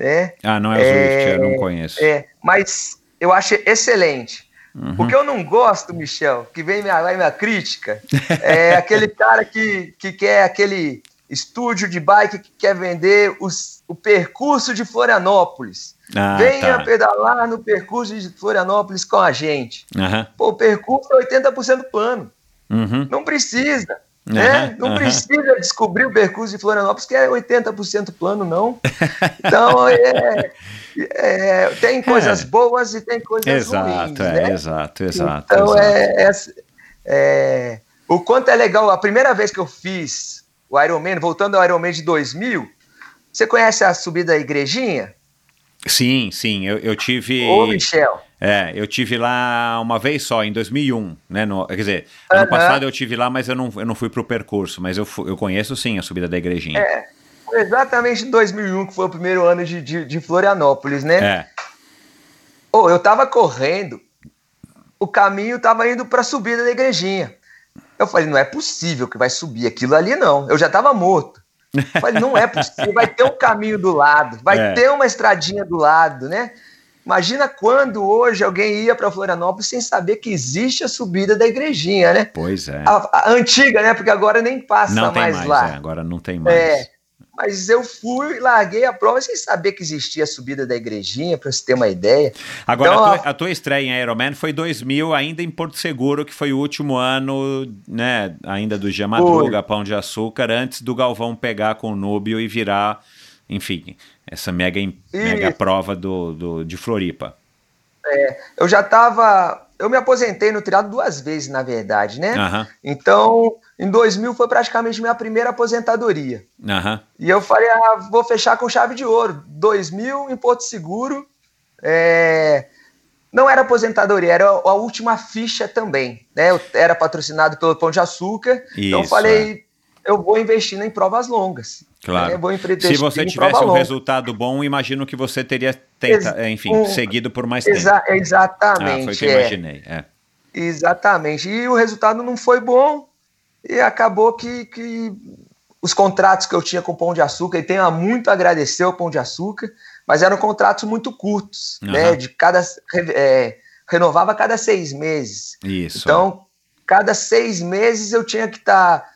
né?
Ah, não é o
É,
Swift, eu não conheço.
É, mas eu acho excelente.
Uhum.
O que eu não gosto, Michel, que vem minha, vai minha crítica, é <laughs> aquele cara que, que quer aquele estúdio de bike que quer vender os, o percurso de Florianópolis.
Ah,
Venha
tá.
pedalar no percurso de Florianópolis com a gente.
Aham.
Pô, o percurso é 80% plano.
Uhum.
Não precisa. Né?
Aham,
Não
aham.
precisa descobrir o percurso de Florianópolis, que é 80% plano, não. Então, é, é, tem <laughs> coisas boas e tem coisas ruins.
Exato, é,
né?
exato, exato.
Então,
exato.
é, é- é- o quanto é legal. A primeira vez que eu fiz o Ironman, voltando ao Ironman de 2000, você conhece a subida da Igrejinha?
Sim, sim, eu, eu tive.
Ô, Michel.
É, eu tive lá uma vez só, em 2001, né? no- quer dizer, ano passado eu tive lá, mas eu não, eu não fui pro percurso, mas eu, eu conheço sim a subida da igrejinha.
É, foi exatamente em 2001 que foi o primeiro ano de, de, de Florianópolis, né?
É.
Ô, eu tava correndo, o caminho tava indo pra subida da igrejinha. Eu falei, não é possível que vai subir aquilo ali, não. Eu já tava morto. Eu falei, não é possível, vai ter um caminho do lado, vai <laughs>
É.
ter uma estradinha do lado, né? Imagina quando hoje alguém ia para Florianópolis sem saber que existe a subida da igrejinha, né?
Pois é.
A, a antiga, né? Porque agora nem passa
não
mais,
mais,
lá.
é, agora não tem mais.
É, mas eu fui, larguei a prova sem saber que existia a subida da igrejinha, para você ter uma ideia.
Agora,
Então,
a,
a-
tua, a tua estreia em Ironman foi 2000, ainda em Porto Seguro, que foi o último ano, né, ainda do Gia Madruga, Pão de Açúcar, antes do Galvão pegar com o Núbio e virar, enfim, essa mega, mega
Isso.
prova do, do, de Floripa.
Eu já estava. Eu me aposentei no triatlo duas vezes, na verdade, né?
Aham,
Então, em 2000 foi praticamente minha primeira aposentadoria.
aham,
E eu falei, ah, vou fechar com chave de ouro. 2000 em Porto Seguro. é, Não era aposentadoria, era a última ficha também. Né? Eu era patrocinado pelo Pão de Açúcar. então eu
Isso, é.
Eu vou investindo em provas longas.
claro.
né? Investir
Se você tivesse um
longa.
resultado bom, imagino que você teria, tenta,
Ex-
enfim,
um-
seguido por mais tempo.
Exa-
Ah,
exatamente.
foi o que eu
é.
imaginei, é.
Exatamente. E o resultado não foi bom e acabou que, que os contratos que eu tinha com o Pão de Açúcar, e tenho a muito agradecer ao Pão de Açúcar, mas eram contratos muito curtos,
Aham.
né? De cada, é, renovava cada seis meses.
Isso.
Então, cada seis meses eu tinha que estar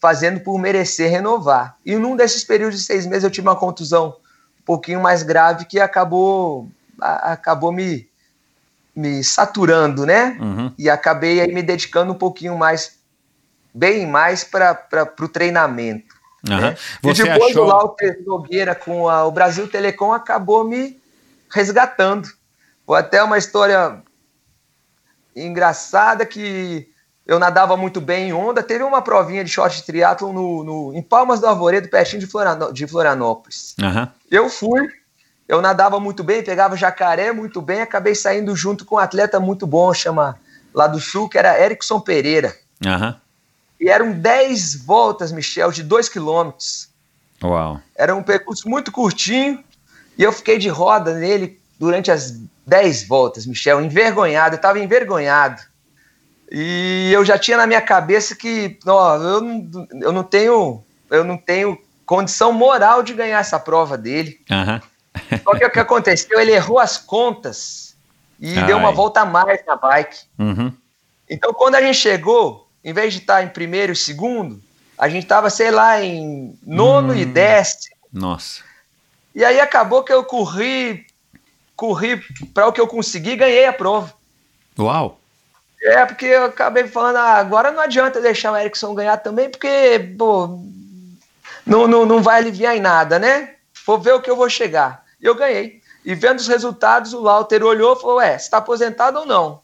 fazendo por merecer renovar. E num desses períodos de seis meses eu tive uma contusão um pouquinho mais grave que acabou, a- acabou me, me saturando, né?
Uhum.
E acabei aí me dedicando um pouquinho mais, bem mais para o treinamento.
Aham.
né?
Você
e depois
achou...
o Lauter Nogueira com a- o Brasil Telecom acabou me resgatando. Foi até uma história engraçada que eu nadava muito bem em onda. Teve uma provinha de short triatlon no, no, em Palmas do Arvoredo, pertinho de, Florianó- de Florianópolis.
Aham.
Eu fui, eu nadava muito bem, pegava jacaré muito bem, acabei saindo junto com um atleta muito bom, chama lá do sul, que era Erickson Pereira.
Aham.
E eram 10 voltas, Michel, de 2 quilômetros.
Uau.
Era um percurso muito curtinho e eu fiquei de roda nele durante as 10 voltas, Michel, envergonhado, eu estava envergonhado. E eu já tinha na minha cabeça que, ó, eu não, eu não tenho, eu não tenho condição moral de ganhar essa prova dele.
Aham.
Só que o que aconteceu, ele errou as contas e
Ai.
deu uma volta a mais na bike.
Uhum.
Então, quando a gente chegou, em vez de estar em primeiro e segundo, a gente estava, sei lá, em nono
Hum.
e décimo.
Nossa.
E aí acabou que eu corri, corri para o que eu consegui e ganhei a prova.
Uau.
É, porque eu acabei falando, ah, agora não adianta deixar o Erickson ganhar também, porque, pô, não, não, não vai aliviar em nada, né? Vou ver o que eu vou chegar. E eu ganhei. E vendo os resultados, o Lauter olhou e falou, ué, você tá aposentado ou não?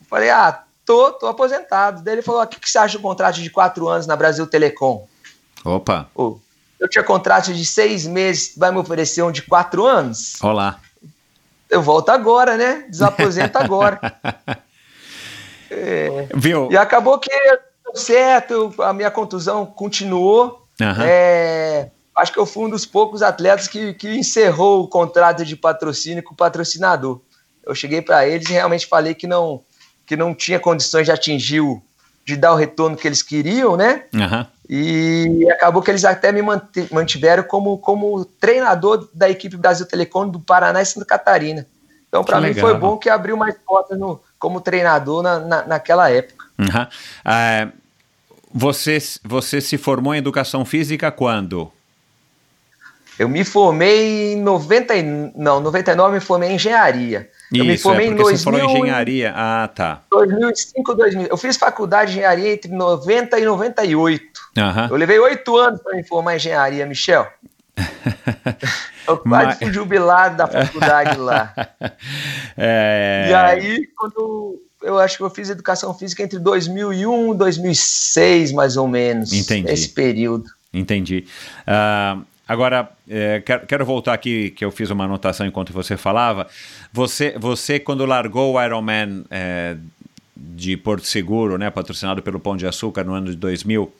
Eu falei, ah, tô, tô aposentado. Daí ele falou, o que, que você acha do contrato de quatro anos na Brasil Telecom?
Opa.
Eu tinha contrato de seis meses, vai me oferecer um de quatro anos?
Olá.
Eu volto agora, né? Desaposento agora. <laughs>
Viu?
E acabou que deu certo, a minha contusão continuou.
Aham.
É, acho que eu fui um dos poucos atletas que, que encerrou o contrato de patrocínio com o patrocinador. Eu cheguei para eles e realmente falei que não, que não tinha condições de atingir o, de dar o retorno que eles queriam, né?
Aham.
E acabou que eles até me mantiveram como, como treinador da equipe Brasil Telecom do Paraná e Santa Catarina. Então, para mim,
legal.
foi bom que abriu mais portas no, como treinador na, na, naquela época.
Aham. Ah, você, você se formou em educação física quando?
Eu me formei em 90, e- não, 99 eu me formei em engenharia. eu me
Isso,
formei
é
em
porque você
2000,
falou engenharia. Ah, tá.
2005, 2000. Eu fiz faculdade de engenharia entre 90 e 98.
Aham.
Eu levei oito anos para me formar em engenharia, Michel. <laughs> Eu quase
Mas-
fui jubilado da faculdade lá. <laughs>
É,
E aí, quando eu acho que eu fiz educação física entre 2001 e 2006, mais ou menos.
Entendi.
Esse período.
Entendi. Ah, agora, é, quero, quero voltar aqui, que eu fiz uma anotação enquanto você falava. Você, você quando largou o Ironman é, de Porto Seguro, né, patrocinado pelo Pão de Açúcar no ano de 2000,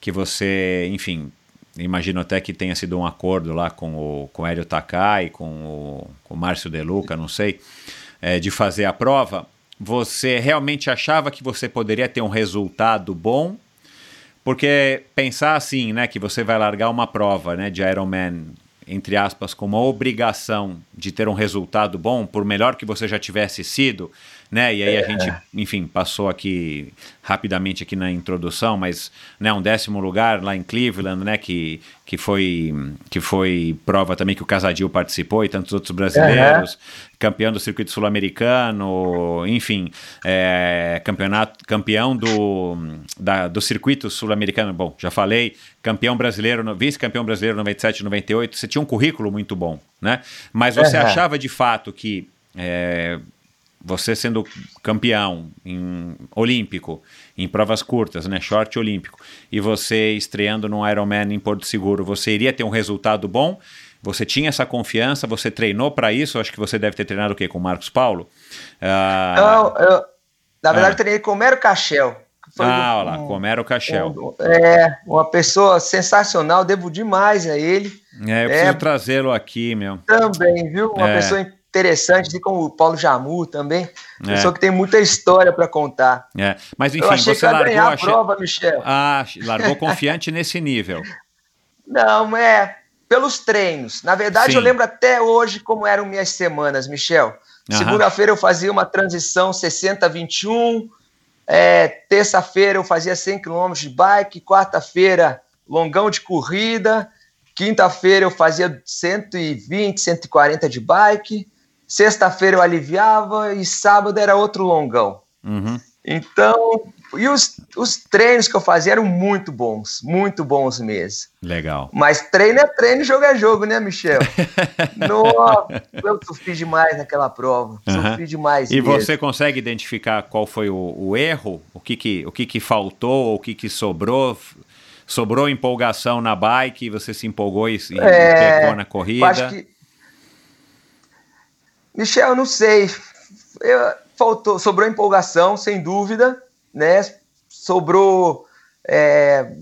que você, enfim, imagino até que tenha sido um acordo lá com o, com o Hélio Takai, com o, com o Márcio De Luca, não sei, é, de fazer a prova. Você realmente achava que você poderia ter um resultado bom porque pensar assim, né, que você vai largar uma prova, né, de Ironman, entre aspas, com uma obrigação de ter um resultado bom, por melhor que você já tivesse sido, né, e aí a gente, enfim, passou aqui rapidamente aqui na introdução, mas, né, um décimo lugar lá em Cleveland, né, que, que foi que foi prova também que o Casadil participou e tantos outros brasileiros, campeão do circuito sul-americano, enfim, é, campeonato, campeão do, da- do circuito sul-americano, bom, já falei, campeão brasileiro, vice-campeão brasileiro 97 98, você tinha um currículo muito bom, né? Mas você achava de fato que é, você sendo campeão em olímpico, em provas curtas, né, short olímpico, e você estreando no Ironman em Porto Seguro, você iria ter um resultado bom? Você tinha essa confiança? Você treinou para isso? Acho que você deve ter treinado o quê? Com o Marcos Paulo? Ah,
Não, eu, na verdade,
Ah.
eu treinei com o Mero Cachel.
ah,
um-
olha lá, Comero Cachel.
um- é, uma pessoa sensacional, devo demais a ele.
É, eu
É.
preciso trazê-lo aqui, meu.
Também, viu? Uma
É.
pessoa interessante, assim como o Paulo Jamu também.
É.
Pessoa que tem muita história para contar.
É. Mas
eu
enfim,
achei
você
que eu
largou,
ganhar a
achei-
prova, Michel.
Ah, largou <laughs> confiante nesse nível.
Não, é pelos treinos. Na verdade,
Sim.
eu lembro até hoje como eram minhas semanas, Michel. Segunda-feira eu fazia uma transição 60-21. É, Terça-feira eu fazia 100 km de bike. Quarta-feira, longão de corrida. Quinta-feira eu fazia 120, 140 de bike. Sexta-feira eu aliviava e sábado era outro longão.
Uhum.
Então, e os, os treinos que eu fazia eram muito bons, muito bons mesmo.
Legal.
Mas treino é treino, jogo é jogo, né, Michel? <laughs> Nossa, eu sofri demais naquela prova.
Aham.
Sofri demais.
E
mesmo.
você consegue identificar qual foi o, o erro? O que que, o que que faltou? O que que sobrou? Sobrou empolgação na bike, você se empolgou e, e
É,
pegou na
Eu
corrida?
acho que. Michel, não sei. Eu- faltou, sobrou empolgação, sem dúvida, né? Sobrou é,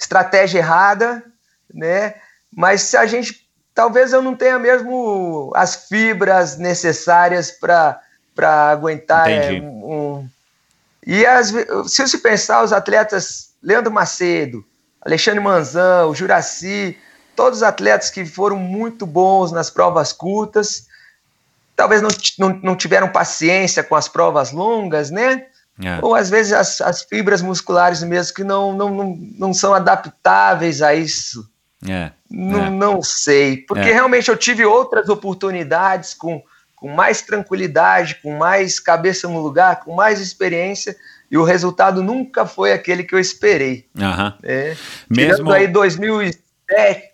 estratégia errada, né? Mas se a gente. Talvez eu não tenha mesmo as fibras necessárias para aguentar é, um. E as, se se pensar, os atletas Leandro Macedo, Alexandre Manzan, o Juraci, todos os atletas que foram muito bons nas provas curtas, talvez não, não, não tiveram paciência com as provas longas, né?
É.
Ou às vezes as, as fibras musculares mesmo que não, não, não, não são adaptáveis a isso.
É.
Não,
É.
não sei. Porque
É.
realmente eu tive outras oportunidades com, com mais tranquilidade, com mais cabeça no lugar, com mais experiência, e o resultado nunca foi aquele que eu esperei.
Aham.
Né?
Mesmo.
Tirando aí 2007.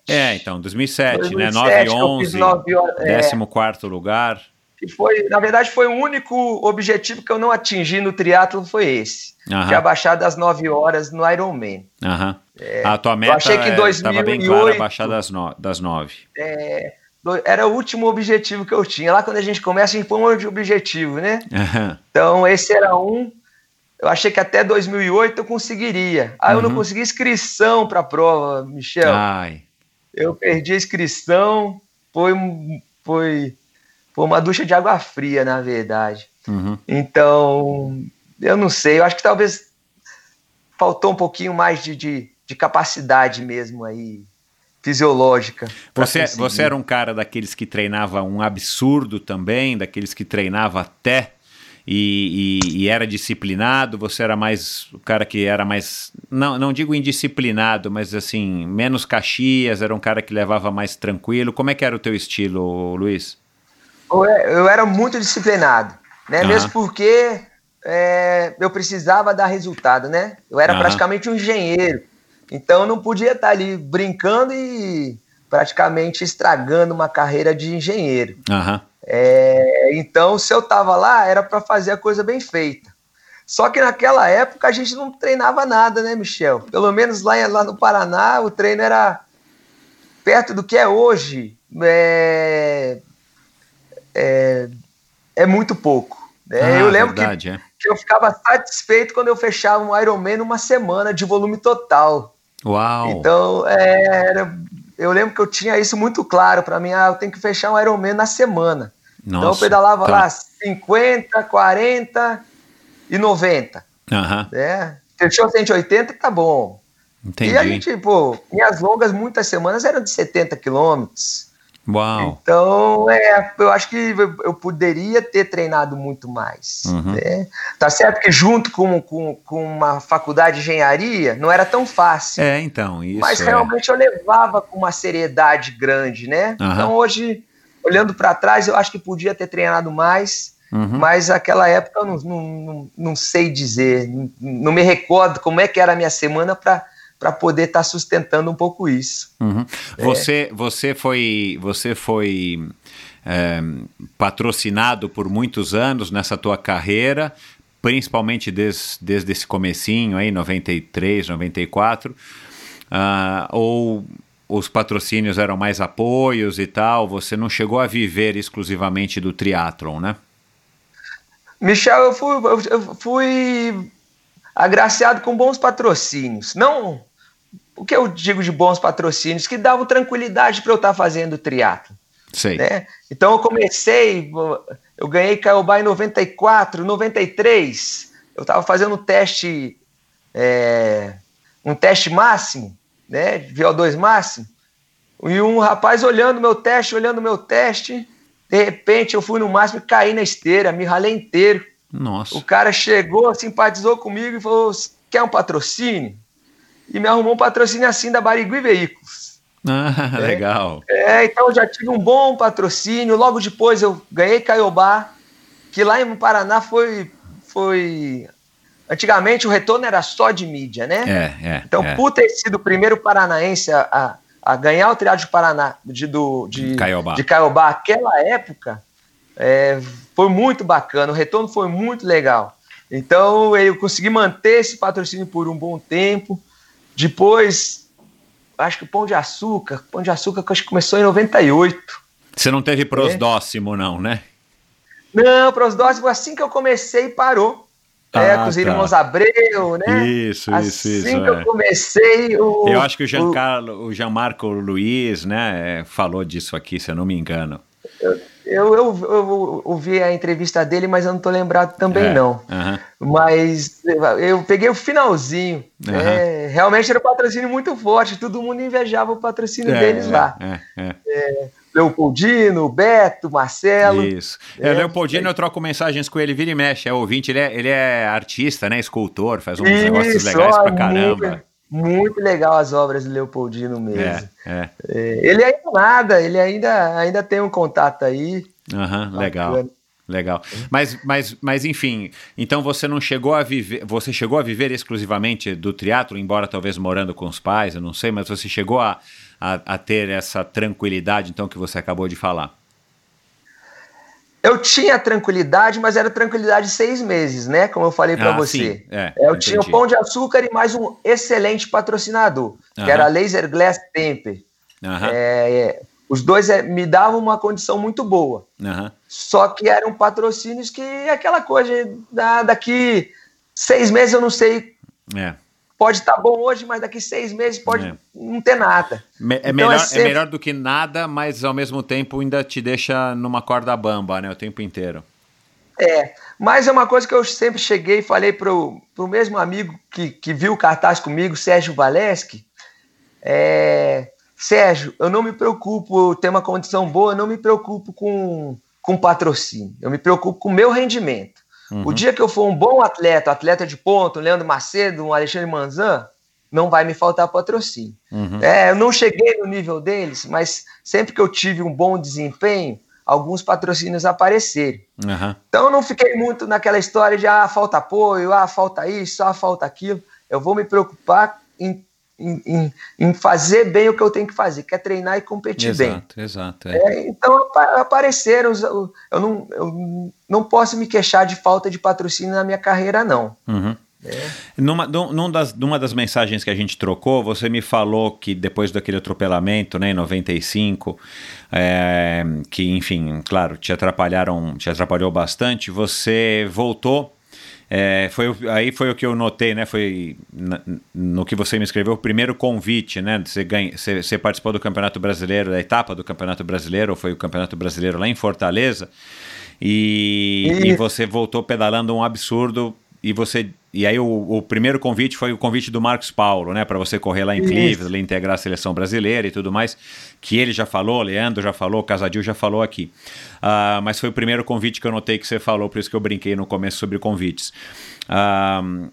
É, então, 2007, né?
2007,
9 e
que eu fiz
11,
nove horas, é.
14 lugar.
Que foi, na verdade, foi o único objetivo que eu não atingi no triatlo foi esse.
Aham.
De abaixar das 9 horas no Ironman.
Aham. A tua meta
que
estava bem clara
2008
abaixar das, no, das 9.
Do- Era o último objetivo que eu tinha. Lá quando a gente começa, a gente põe um de objetivo, né?
Aham.
Então, esse era um. Eu achei que até 2008 eu conseguiria. Aí eu não
Uhum.
consegui inscrição para a prova, Michel.
Ai.
Eu perdi a inscrição. Foi, foi, foi uma ducha de água fria, na verdade.
Uhum.
Então, eu não sei. Eu acho que talvez faltou um pouquinho mais de, de, de capacidade mesmo aí, fisiológica.
Você,
conseguir.
você era um cara daqueles que treinava um absurdo também, daqueles que treinava até e, e, e, era disciplinado? Você era mais o cara que era mais, não, não digo indisciplinado, mas assim, menos caxias, era um cara que levava mais tranquilo. Como é que era o teu estilo, Luiz?
Eu era muito disciplinado, né? Uhum. Mesmo porque é, eu precisava dar resultado, né? Eu era uhum. praticamente um engenheiro, então eu não podia estar ali brincando e praticamente estragando uma carreira de engenheiro.
Uhum.
É, então, se eu estava lá, era para fazer a coisa bem feita. Só que naquela época a gente não treinava nada, né, Michel? Pelo menos lá, lá no Paraná, o treino era perto do que é hoje. É, é, é muito pouco. Né? Ah, eu lembro verdade, que, é. que eu ficava satisfeito quando eu fechava um Ironman numa semana de volume total.
Uau!
Então, é, era, eu lembro que eu tinha isso muito claro para mim. Ah, eu tenho que fechar um Ironman na semana. Nossa, então eu pedalava tá. lá 50, 40 e 90.
Uhum.
Né? Fechou 180, tá bom.
Entendi.
E a gente, pô, minhas longas, muitas semanas eram de 70 quilômetros.
Uau.
Então, é, eu acho que eu poderia ter treinado muito mais. Uhum. Né? Tá certo que junto com, com, com uma faculdade de engenharia não era tão fácil.
É, então, isso.
Mas
é.
realmente eu levava com uma seriedade grande, né? Uhum. Então hoje olhando para trás, eu acho que podia ter treinado mais, uhum. mas aquela época eu não, não, não sei dizer, não, não, me recordo como é que era a minha semana para para poder estar tá sustentando um pouco isso.
Uhum. É. Você, você foi, você foi é, patrocinado por muitos anos nessa tua carreira, principalmente desde, desde esse comecinho aí, 93, 94, uh, ou os patrocínios eram mais apoios e tal, você não chegou a viver exclusivamente do triatlon, né?
Michel, eu fui, eu fui agraciado com bons patrocínios. Não, o que eu digo de bons patrocínios? Que davam tranquilidade para eu estar tá fazendo triatlo.
Sei.
Né? Então eu comecei, eu ganhei Caiobá em 94, 93. Eu estava fazendo um teste, é, um teste máximo né, VO2 máximo, e um rapaz olhando meu teste, olhando meu teste, de repente eu fui no máximo e caí na esteira, me ralei inteiro.
Nossa.
O cara chegou, simpatizou comigo e falou: quer um patrocínio? E me arrumou um patrocínio assim da Barigui Veículos.
Ah, é. <laughs> legal.
É, então eu já tive um bom patrocínio. Logo depois eu ganhei Caiobá, que lá no Paraná foi, foi Antigamente o retorno era só de mídia, né?
É, é.
Então,
é.
por ter sido o primeiro paranaense a, a ganhar o triado de Paraná, de, do, de,
Caiobá.
de Caiobá aquela época, é, foi muito bacana, o retorno foi muito legal. Então, eu consegui manter esse patrocínio por um bom tempo. Depois, acho que o Pão de Açúcar, Pão de Açúcar acho que começou em 98.
Você não teve prosdóximo, é. não, né?
Não, prosdóximo, assim que eu comecei, parou. É, ah, com os tá. irmãos Abreu, né?
Isso,
assim
isso, isso.
Assim que é. eu comecei. O,
eu acho que o Giancarlo, o Gianmarco Luiz, né, falou disso aqui, se eu não me engano.
Eu, eu, eu, eu ouvi a entrevista dele, mas eu não tô lembrado também, é, não.
Uh -huh.
Mas eu peguei o finalzinho. Uh -huh. é, realmente era um patrocínio muito forte, todo mundo invejava o patrocínio
é,
deles lá.
É,
é. Leopoldino, Beto, Marcelo.
Isso. É, Leopoldino, eu troco mensagens com ele, vira e mexe, é ouvinte, ele é, ele é artista, né? Escultor, faz uns Isso, negócios legais ó, pra caramba.
Muito, muito, legal as obras de Leopoldino mesmo.
É, é.
é ele ainda nada, ele ainda, ainda tem um contato aí.
Uhum, legal. Legal. Mas, mas, mas enfim, então você não chegou a viver, você chegou a viver exclusivamente do teatro, embora talvez morando com os pais, eu não sei, mas você chegou a, a, a ter essa tranquilidade, então, que você acabou de falar?
Eu tinha tranquilidade, mas era tranquilidade de seis meses, né? Como eu falei para ah, você.
É,
eu entendi. tinha o Pão de Açúcar e mais um excelente patrocinador, que era a Laser Glass Temper. É, os dois é, me davam uma condição muito boa. Só que eram patrocínios que aquela coisa, da, daqui seis meses eu não sei
é
pode estar tá bom hoje, mas daqui seis meses pode é. não ter nada.
é, então melhor, é, sempre... é, melhor, do que nada, mas ao mesmo tempo ainda te deixa numa corda bamba, né? O tempo inteiro.
É, mas é uma coisa que eu sempre cheguei e falei pro, pro mesmo amigo que, que viu o cartaz comigo, Sérgio Valeschi. É, Sérgio, eu não me preocupo ter uma condição boa, eu não me preocupo com, com patrocínio. Eu me preocupo com o meu rendimento. Uhum. O dia que eu for um bom atleta, atleta de ponto, um Leandro Macedo, um Alexandre Manzan, não vai me faltar patrocínio. Uhum. É, eu não cheguei no nível deles, mas sempre que eu tive um bom desempenho, alguns patrocínios apareceram. Uhum. Então eu não fiquei muito naquela história de ah, falta apoio, ah, falta isso, ah, falta aquilo. Eu vou me preocupar em, em, em, em fazer bem o que eu tenho que fazer, que é treinar e competir
exato,
bem.
Exato,
é. É, então apareceram, eu não, eu não posso me queixar de falta de patrocínio na minha carreira, não.
Uhum. É. Numa, num das, numa das mensagens que a gente trocou, você me falou que depois daquele atropelamento, né, em 95, é, que, enfim, claro, te atrapalharam, te atrapalhou bastante, você voltou. É, foi, aí foi o que eu notei, né? Foi na, no que você me escreveu, o primeiro convite, né? Você, ganha, você, você participou do Campeonato Brasileiro, da etapa do Campeonato Brasileiro, ou foi o Campeonato Brasileiro lá em Fortaleza, e, e... e você voltou pedalando um absurdo e você e aí o, o, primeiro convite foi o convite do Marcos Paulo, né, para você correr lá em Cleveland, integrar a seleção brasileira e tudo mais, que ele já falou, Leandro já falou, Casadil já falou aqui. Uh, mas foi o primeiro convite que eu notei que você falou, por isso que eu brinquei no começo sobre convites. Uh,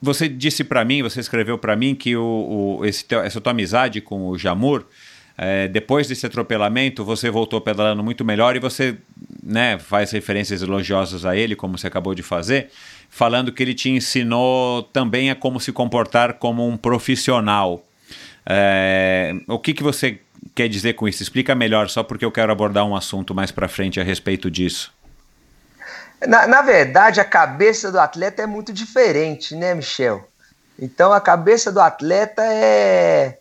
você disse para mim, você escreveu para mim que o, o esse essa tua amizade com o Jamur é, depois desse atropelamento, você voltou pedalando muito melhor e você né, faz referências elogiosas a ele, como você acabou de fazer, falando que ele te ensinou também a como se comportar como um profissional. É, o que, que você quer dizer com isso? Explica melhor, só porque eu quero abordar um assunto mais para frente a respeito disso.
Na, na verdade, a cabeça do atleta é muito diferente, né, Michel? Então, a cabeça do atleta é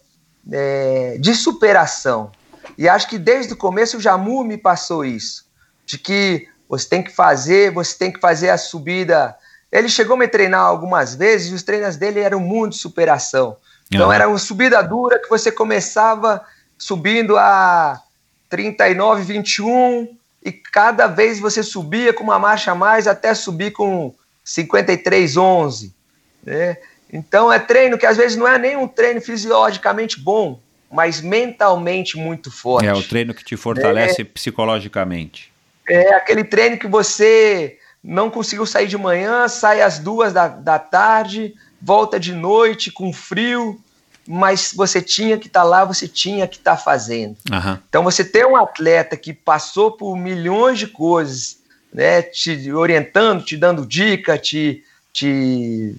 é, de superação. E acho que desde o começo o Jamu me passou isso, de que você tem que fazer, você tem que fazer a subida. Ele chegou a me treinar algumas vezes e os treinos dele eram muito de superação. Então uhum. era uma subida dura que você começava subindo a 39, 21 e cada vez você subia com uma marcha a mais até subir com 53, 11. Né? Então é treino que às vezes não é nem um treino fisiologicamente bom, mas mentalmente muito forte.
É o treino que te fortalece é, psicologicamente.
É aquele treino que você não conseguiu sair de manhã, sai às duas da, da tarde, volta de noite com frio, mas você tinha que estar tá lá, você tinha que estar tá fazendo. Uhum. Então você ter um atleta que passou por milhões de coisas, né, te orientando, te dando dica, te, te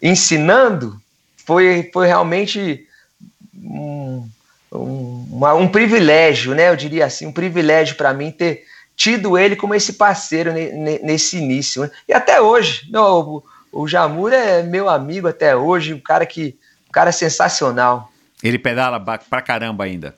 ensinando foi, foi realmente um, um, uma, um privilégio, né? Eu diria assim, um privilégio para mim ter tido ele como esse parceiro nesse início. Né? E até hoje, não, o, Jamur é meu amigo até hoje, um cara que um cara sensacional.
Ele pedala pra caramba ainda.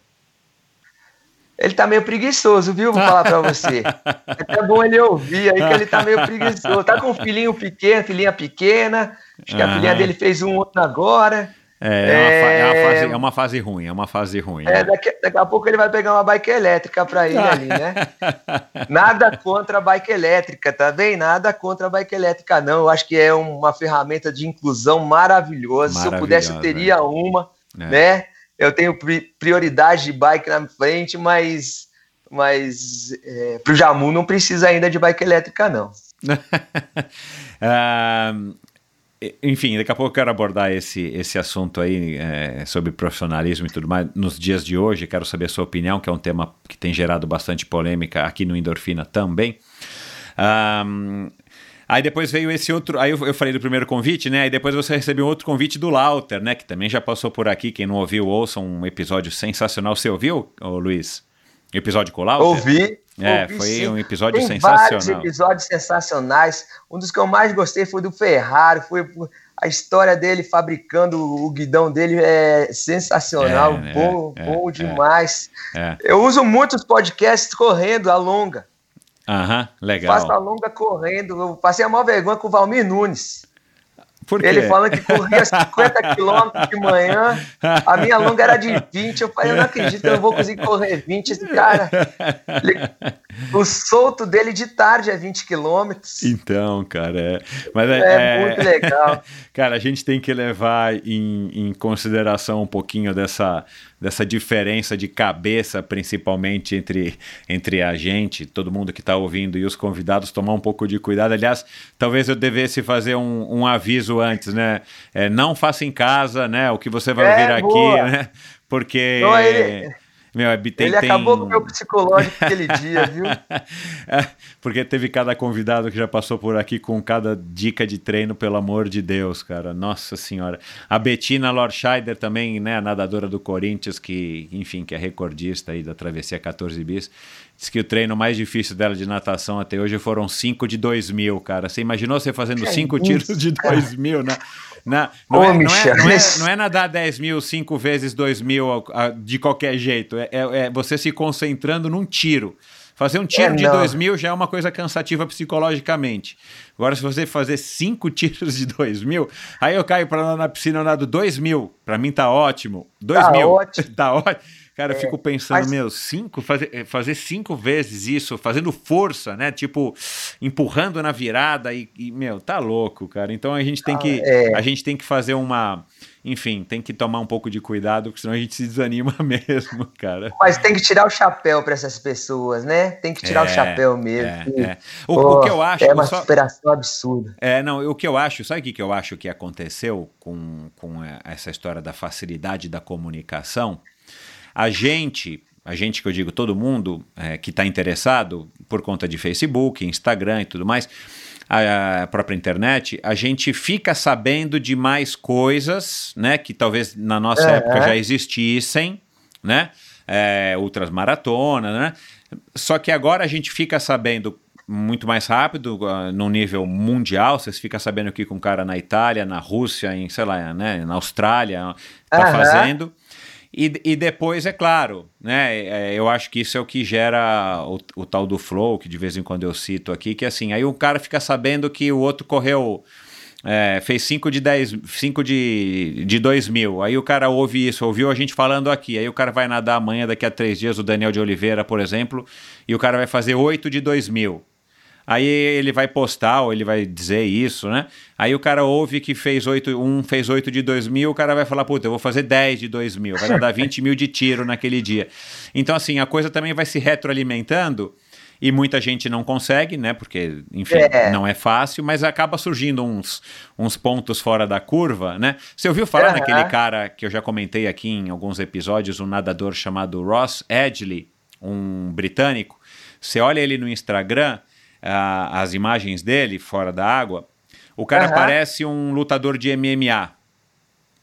Ele tá meio preguiçoso, viu? Vou falar pra você. <laughs> É até bom ele ouvir aí que ele tá meio preguiçoso. Tá com um filhinho pequeno, filhinha pequena. Acho que a filhinha dele fez um outro agora.
É, é, uma, é, uma fase, é, uma, fase, ruim, é uma fase ruim.
É, né? daqui, daqui, a pouco ele vai pegar uma bike elétrica para ele ali, né? <laughs> Nada contra a bike elétrica, tá bem? Nada contra a bike elétrica, não. Eu acho que é uma ferramenta de inclusão maravilhosa. Se eu pudesse, eu teria é. uma, é. né? eu tenho prioridade de bike na frente, mas, mas é, para o Jamu não precisa ainda de bike elétrica, não.
uh, <laughs> enfim, daqui a pouco eu quero abordar esse, esse assunto aí é, sobre profissionalismo e tudo mais nos dias de hoje. Quero saber a sua opinião, que é um tema que tem gerado bastante polêmica aqui no Endorfina também. Um, Aí depois veio esse outro. Aí eu, eu falei do primeiro convite, né? Aí depois você recebeu outro convite do Lauter, né? Que também já passou por aqui. Quem não ouviu, ouça um episódio sensacional. Você ouviu, Luiz? Episódio com o Lauter?
Ouvi.
É,
ouvi,
foi
sim.
um episódio
Tem
sensacional.
vários episódios sensacionais. Um dos que eu mais gostei foi do Ferrari. Foi a história dele fabricando o guidão dele é sensacional, é, bom, é, bom é, demais. É. Eu uso muitos podcasts correndo a longa.
Aham, legal.
Faço a longa correndo. Eu passei a maior vergonha com o Valmir Nunes. Ele falando que corria 50 quilômetros de manhã, a minha longa era de 20. Eu falei, eu não acredito eu não vou conseguir correr 20. Esse cara, ele- o solto dele de tarde é 20 quilômetros.
Então, cara, é. Mas é,
É,
é-
muito legal. <laughs>
Cara, a gente tem que levar em, em consideração um pouquinho dessa, dessa diferença de cabeça, principalmente entre, entre a gente, todo mundo que está ouvindo e os convidados, tomar um pouco de cuidado. Aliás, talvez eu devesse fazer um, um aviso antes, né? É, não faça em casa, né? O que você vai
É,
ouvir aqui,
boa.
né? Porque.
Não, ele-
meu, é, tem,
ele
tem-
acabou com o meu psicológico aquele dia, viu? <laughs>
É, Porque teve cada convidado que já passou por aqui com cada dica de treino, pelo amor de Deus, cara. Nossa senhora. A Bettina Lorscheider também, né, a nadadora do Corinthians, que, enfim, que é recordista aí da travessia 14 bis, disse que o treino mais difícil dela de natação até hoje foram 5 de 2 mil, cara. Você imaginou você fazendo 5
isso,
tiros de 2 mil, né? Na, não,
Ô,
é, não, é, não, é,
esse-
não é nadar 10 mil, 5 vezes 2 mil de qualquer jeito. É, é- é você se concentrando num tiro. Fazer um tiro
É,
de
não.
2 mil já é uma coisa cansativa psicologicamente. Agora, se você fazer cinco <laughs> tiros de 2 mil, aí eu caio para lá na piscina, eu nado 2 mil. Para mim tá ótimo. 2
Tá
mil.
ótimo. É, <laughs>
Tá ótimo. Cara, eu fico pensando,
mas-
meu, cinco, fazer, eh, fazer cinco vezes isso, fazendo força, né? Tipo, empurrando na virada e, e, meu, tá louco, cara. Então a gente tem que,
é.
a gente tem que fazer uma, enfim, tem que tomar um pouco de cuidado, porque senão a gente se desanima <laughs> mesmo, cara.
Mas tem que tirar o chapéu para essas pessoas, né? Tem que tirar
É,
o chapéu mesmo.
é, é. O,
Pô,
o que eu acho,
É uma
só-
superação absurda.
É, não, o que eu acho, sabe o que que eu acho que aconteceu com, com essa história da facilidade da comunicação? A gente, a gente que eu digo todo mundo eh, que está interessado por conta de Facebook, Instagram e tudo mais, a, a própria internet, a gente fica sabendo de mais coisas, né, que talvez na nossa
Aham.
época já existissem, né, é, outras maratonas, né, só que agora a gente fica sabendo muito mais rápido, uh, no nível mundial, vocês ficam sabendo o que um cara na Itália, na Rússia, em, sei lá, né, na Austrália está
Aham.
fazendo. E, e depois, é claro, né? é, Eu acho que isso é o que gera o, o tal do flow, que de vez em quando eu cito aqui, que assim, aí o cara fica sabendo que o outro correu. é, fez 5 de 10, 5 de, de 2 mil. Aí o cara ouve isso, ouviu a gente falando aqui. Aí o cara vai nadar amanhã, daqui a três dias, o Daniel de Oliveira, por exemplo, e o cara vai fazer 8 de 2 mil. Aí ele vai postar ou ele vai dizer isso, né? Aí o cara ouve que fez 8, um fez 8 de 2 mil, o cara vai falar, puta, eu vou fazer 10 de 2 mil, vai dar 20 mil de tiro naquele dia. Então, assim, a coisa também vai se retroalimentando e muita gente não consegue, né? Porque, enfim,
É.
não é fácil, mas acaba surgindo uns, uns pontos fora da curva, né? Você ouviu falar
Aham.
naquele cara que eu já comentei aqui em alguns episódios, um nadador chamado Ross Edgley, um britânico? Você olha ele no Instagram, as imagens dele fora da água, o cara
Aham.
parece um lutador de MMA.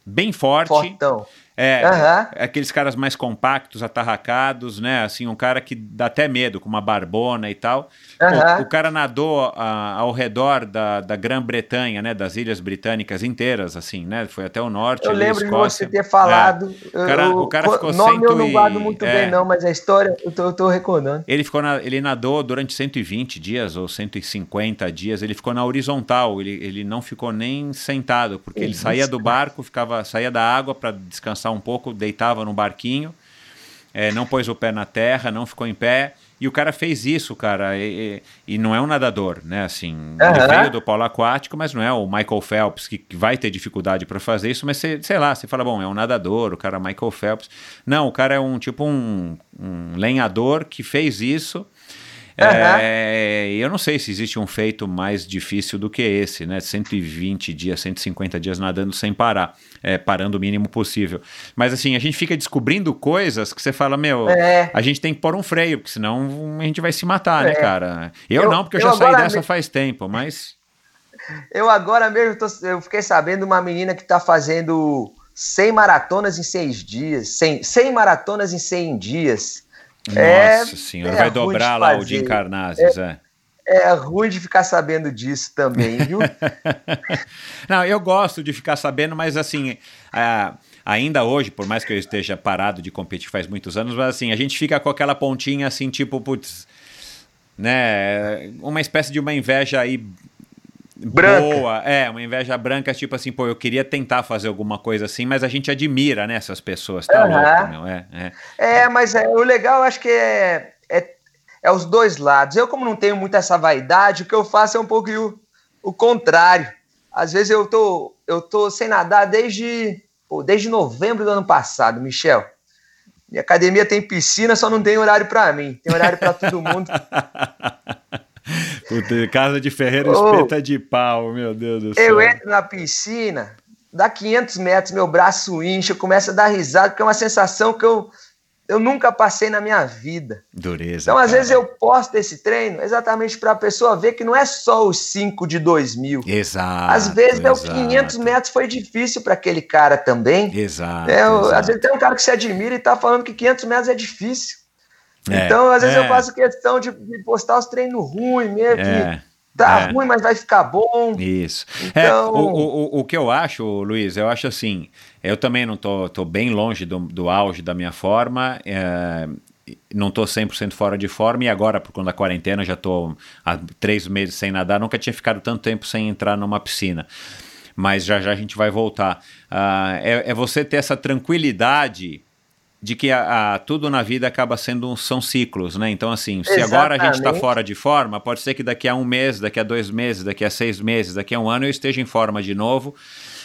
Bem forte.
Fortão.
É,
Aham.
aqueles caras mais compactos, atarracados, né? Assim, um cara que dá até medo, com uma barbona e tal. Pô,
Aham.
o cara nadou ah, ao redor da, da Grã-Bretanha, né? Das ilhas britânicas inteiras, assim, né? Foi até o norte.
Eu
ali,
lembro de
Escócia.
você ter falado.
É. O cara- o cara ficou
nome eu não guardo muito
é.
bem, não, mas a história eu tô, eu tô recordando.
Ele ficou na- ele nadou durante 120 dias ou 150 dias. Ele ficou na horizontal. Ele, ele não ficou nem sentado, porque ele
Isso,
saía do barco, ficava saía da água para descansar um pouco, deitava no barquinho, é, não pôs o pé na terra, não ficou em pé. E o cara fez isso, cara. E, e- e não é um nadador, né? Assim, ele veio do polo aquático, mas não é o Michael Phelps que, que vai ter dificuldade para fazer isso. Mas você, sei lá, você fala, bom, é um nadador, o cara é Michael Phelps. Não, o cara é um tipo um, um lenhador que fez isso. É, eu não sei se existe um feito mais difícil do que esse, né? 120 dias, 150 dias nadando sem parar, é, parando o mínimo possível. Mas assim, a gente fica descobrindo coisas que você fala, meu,
É.
a gente tem que pôr um freio, porque senão a gente vai se matar, né,
É.
cara? Eu,
Eu-
não, porque eu,
eu
já saí dessa faz tempo, mas.
Eu agora mesmo tô- eu fiquei sabendo uma menina que tá fazendo 100 maratonas em 6 dias. 100, 100 maratonas em 100 dias. É-
Nossa senhora,
é
vai dobrar
de
lá o
fazer.
Jim Carnazes, é.
É ruim de ficar sabendo disso também, viu? <laughs>
Não, eu gosto de ficar sabendo, mas assim, ah, ainda hoje, por mais que eu esteja parado de competir faz muitos anos, mas assim, a gente fica com aquela pontinha assim, tipo, putz, né, uma espécie de uma inveja aí
Branca.
boa. É, uma inveja branca, tipo assim, pô, eu queria tentar fazer alguma coisa assim, mas a gente admira, né, essas pessoas. Tá
Aham.
louco, meu. É, é.
É, mas é, o legal, acho que é, é, é os dois lados. Eu, como não tenho muito essa vaidade, o que eu faço é um pouco o, o contrário. Às vezes eu tô, eu tô sem nadar desde, pô, desde novembro do ano passado, Michel. Minha academia tem piscina, só não tem horário para mim. Tem horário para todo mundo. <laughs>
Puta, casa de ferreiro espeta de pau, meu Deus do céu.
Eu entro na piscina, dá 500 metros, meu braço incha, eu começo a dar risada, porque é uma sensação que eu, eu nunca passei na minha vida.
Dureza.
Então, às
cara.
vezes, eu posto esse treino exatamente para a pessoa ver que não é só os 5 de 2 mil.
Exato.
Às vezes, é os
exato.
500 metros foi difícil para aquele cara também.
Exato.
É, o-
exato.
às vezes tem um cara que se admira e tá falando que 500 metros é difícil.
É,
então, às vezes,
é,
eu faço questão de, de postar os treinos ruins mesmo,
É,
que tá
é.
ruim, mas vai ficar bom.
Isso.
Então-
É, o, o, o- o que eu acho, Luiz, eu acho assim, eu também não tô, tô bem longe do, do auge da minha forma, não tô 100% fora de forma e agora, por conta da quarentena, já tô há três meses sem nadar, nunca tinha ficado tanto tempo sem entrar numa piscina. Mas já já a gente vai voltar. Ah, é, é você ter essa tranquilidade de que a, a- tudo na vida acaba sendo um- são ciclos, né? Então, assim, se agora a gente está
Exatamente.
fora de forma, pode ser que daqui a um mês, daqui a dois meses, daqui a seis meses, daqui a um ano eu esteja em forma de novo.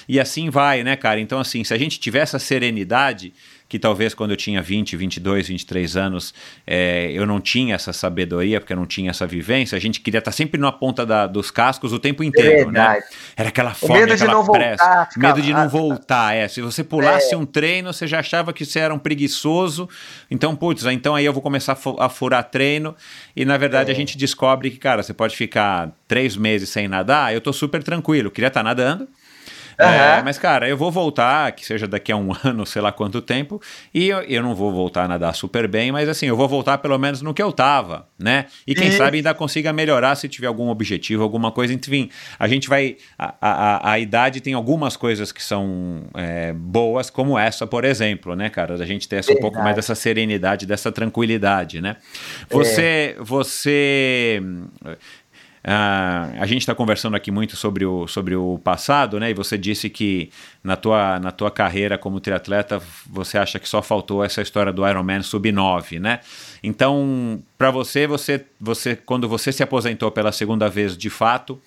E assim vai, né, cara? Então, assim, se a gente tiver essa serenidade, que talvez quando eu tinha 20, 22, 23 anos, é, eu não tinha essa sabedoria, porque eu não tinha essa vivência, a gente queria estar sempre na ponta da- dos cascos o tempo inteiro, né?
Verdade.
Era aquela fome,
medo de
aquela
não
pressa,
voltar,
medo de não voltar, é. Se você pulasse um treino, você já achava que você era um preguiçoso, então, putz, então aí eu vou começar a furar treino, e na verdade
É.
a gente descobre que, cara, você pode ficar três meses sem nadar, eu tô super tranquilo, queria estar nadando, é,
Aham.
mas, cara, eu vou voltar, que seja daqui a um <laughs> ano, sei lá quanto tempo, e eu, eu não vou voltar a nadar super bem, mas assim, eu vou voltar pelo menos no que eu tava, né? E quem
Isso.
sabe ainda consiga melhorar se tiver algum objetivo, alguma coisa. Enfim, a gente vai. A, a, a- idade tem algumas coisas que são é, boas, como essa, por exemplo, né, cara? Da gente ter essa, um pouco mais dessa serenidade, dessa tranquilidade, né? Você. Você. Ah, a gente está conversando aqui muito sobre o, sobre o passado, né? E você disse que na tua, na tua carreira como triatleta você acha que só faltou essa história do Ironman sub-9, né? Então, para você, você, você, quando você se aposentou pela segunda vez de fato,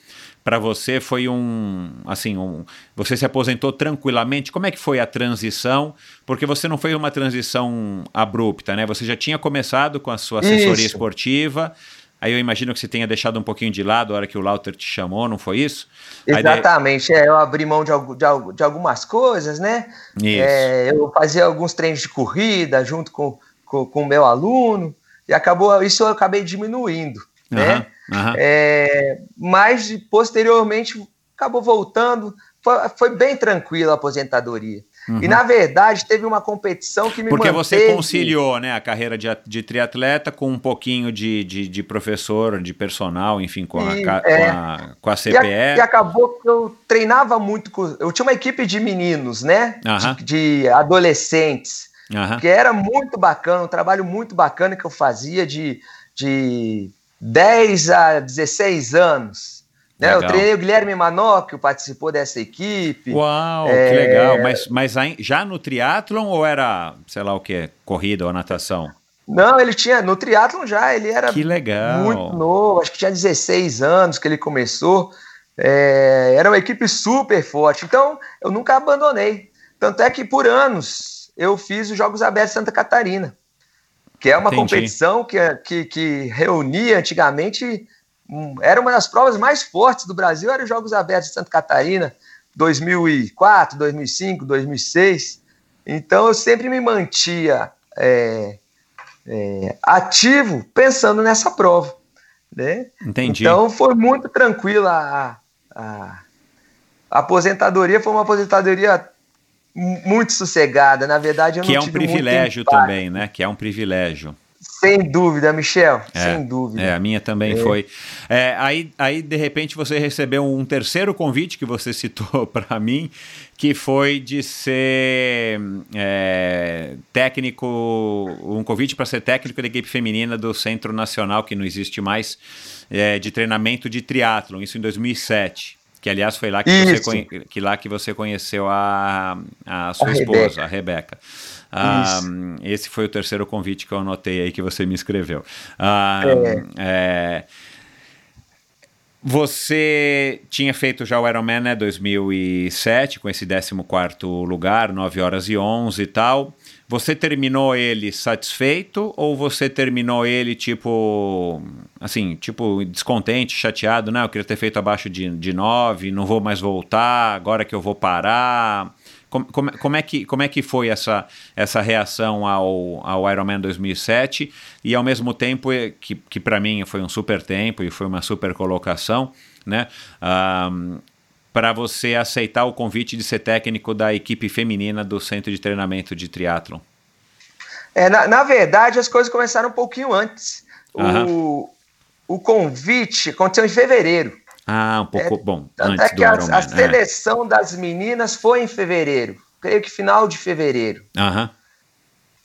para você foi um, assim, um, você se aposentou tranquilamente. Como é que foi a transição? Porque você não foi uma transição abrupta, né? Você já tinha começado com a sua assessoria
Isso.
esportiva. Aí eu imagino que você tenha deixado um pouquinho de lado a hora que o Lauter te chamou, não foi isso? Aí daí-
Exatamente, é, eu abri mão de, de, de algumas coisas, né?
Isso.
É, eu fazia alguns treinos de corrida junto com com com o meu aluno, e acabou isso eu acabei diminuindo, né?
Aham, aham.
É, mas posteriormente acabou voltando, foi, foi bem tranquila a aposentadoria. E na verdade teve uma competição que me
Uhum. Porque
manteve...
você conciliou né, a carreira de, a- de triatleta com um pouquinho de, de, de professor, de personal, enfim, com a,
E,
ca-
é.
com a, com a
E,
CPE.
a- e acabou que eu treinava muito. com- eu tinha uma equipe de meninos, né?
Aham.
De, de adolescentes.
Aham.
Que era muito bacana, um trabalho muito bacana que eu fazia de, de 10 a 16 anos. Né? Eu treinei o Guilherme Manoc, que participou dessa equipe.
Uau,
É.
que legal. Mas, mas já no triatlon ou era, sei lá o que, corrida ou natação?
Não, ele tinha, no triatlon já, ele era
Que legal.
muito novo, acho que tinha 16 anos que ele começou. É, era uma equipe super forte. Então, eu nunca abandonei. Tanto é que por anos eu fiz os Jogos Abertos de Santa Catarina, que é uma
Entendi.
competição que, que, que reunia antigamente. Era uma das provas mais fortes do Brasil, era os Jogos Abertos de Santa Catarina, 2004, 2005, 2006. Então eu sempre me mantia é, é, ativo pensando nessa prova. Né?
Entendi.
Então foi muito tranquila a, a, a aposentadoria, foi uma aposentadoria mu- muito sossegada. Na verdade, eu
que
não
é um privilégio também, né? Que é um privilégio.
Sem dúvida, Michel,
É,
sem dúvida.
É, a minha também foi. É, aí, aí, de repente, você recebeu um terceiro convite que você <laughs> citou para mim, que foi de ser é, técnico, um convite para ser técnico da equipe feminina do Centro Nacional, que não existe mais, é, de treinamento de triatlon, isso em 2007. Que aliás foi lá que, você,
Isso.
que lá que você conheceu a, a sua
A
esposa, a Rebeca. Ah, esse foi o terceiro convite que eu anotei aí que você me escreveu. Ah, é, você tinha feito já o Ironman, né, 2007, com esse 14º lugar, 9 horas e 11 e tal. Você terminou ele satisfeito ou você terminou ele tipo, assim, tipo descontente, chateado, não, eu queria ter feito abaixo de, de 9, não vou mais voltar, agora que eu vou parar. Como, como, como é, que, como é que foi essa, essa reação ao, ao Ironman 2007 e ao mesmo tempo eh, que, que para mim foi um super tempo e foi uma super colocação, né? para você aceitar o convite de ser técnico da equipe feminina do Centro de Treinamento de Triatlon?
É, na, na verdade, as coisas começaram um pouquinho antes.
Aham.
O, o convite aconteceu em fevereiro.
Ah, um pouco, bom,
Tanto
antes
é
do
que a,
Ironman.
a
é.
seleção das meninas foi em fevereiro. Creio que final de fevereiro.
Aham,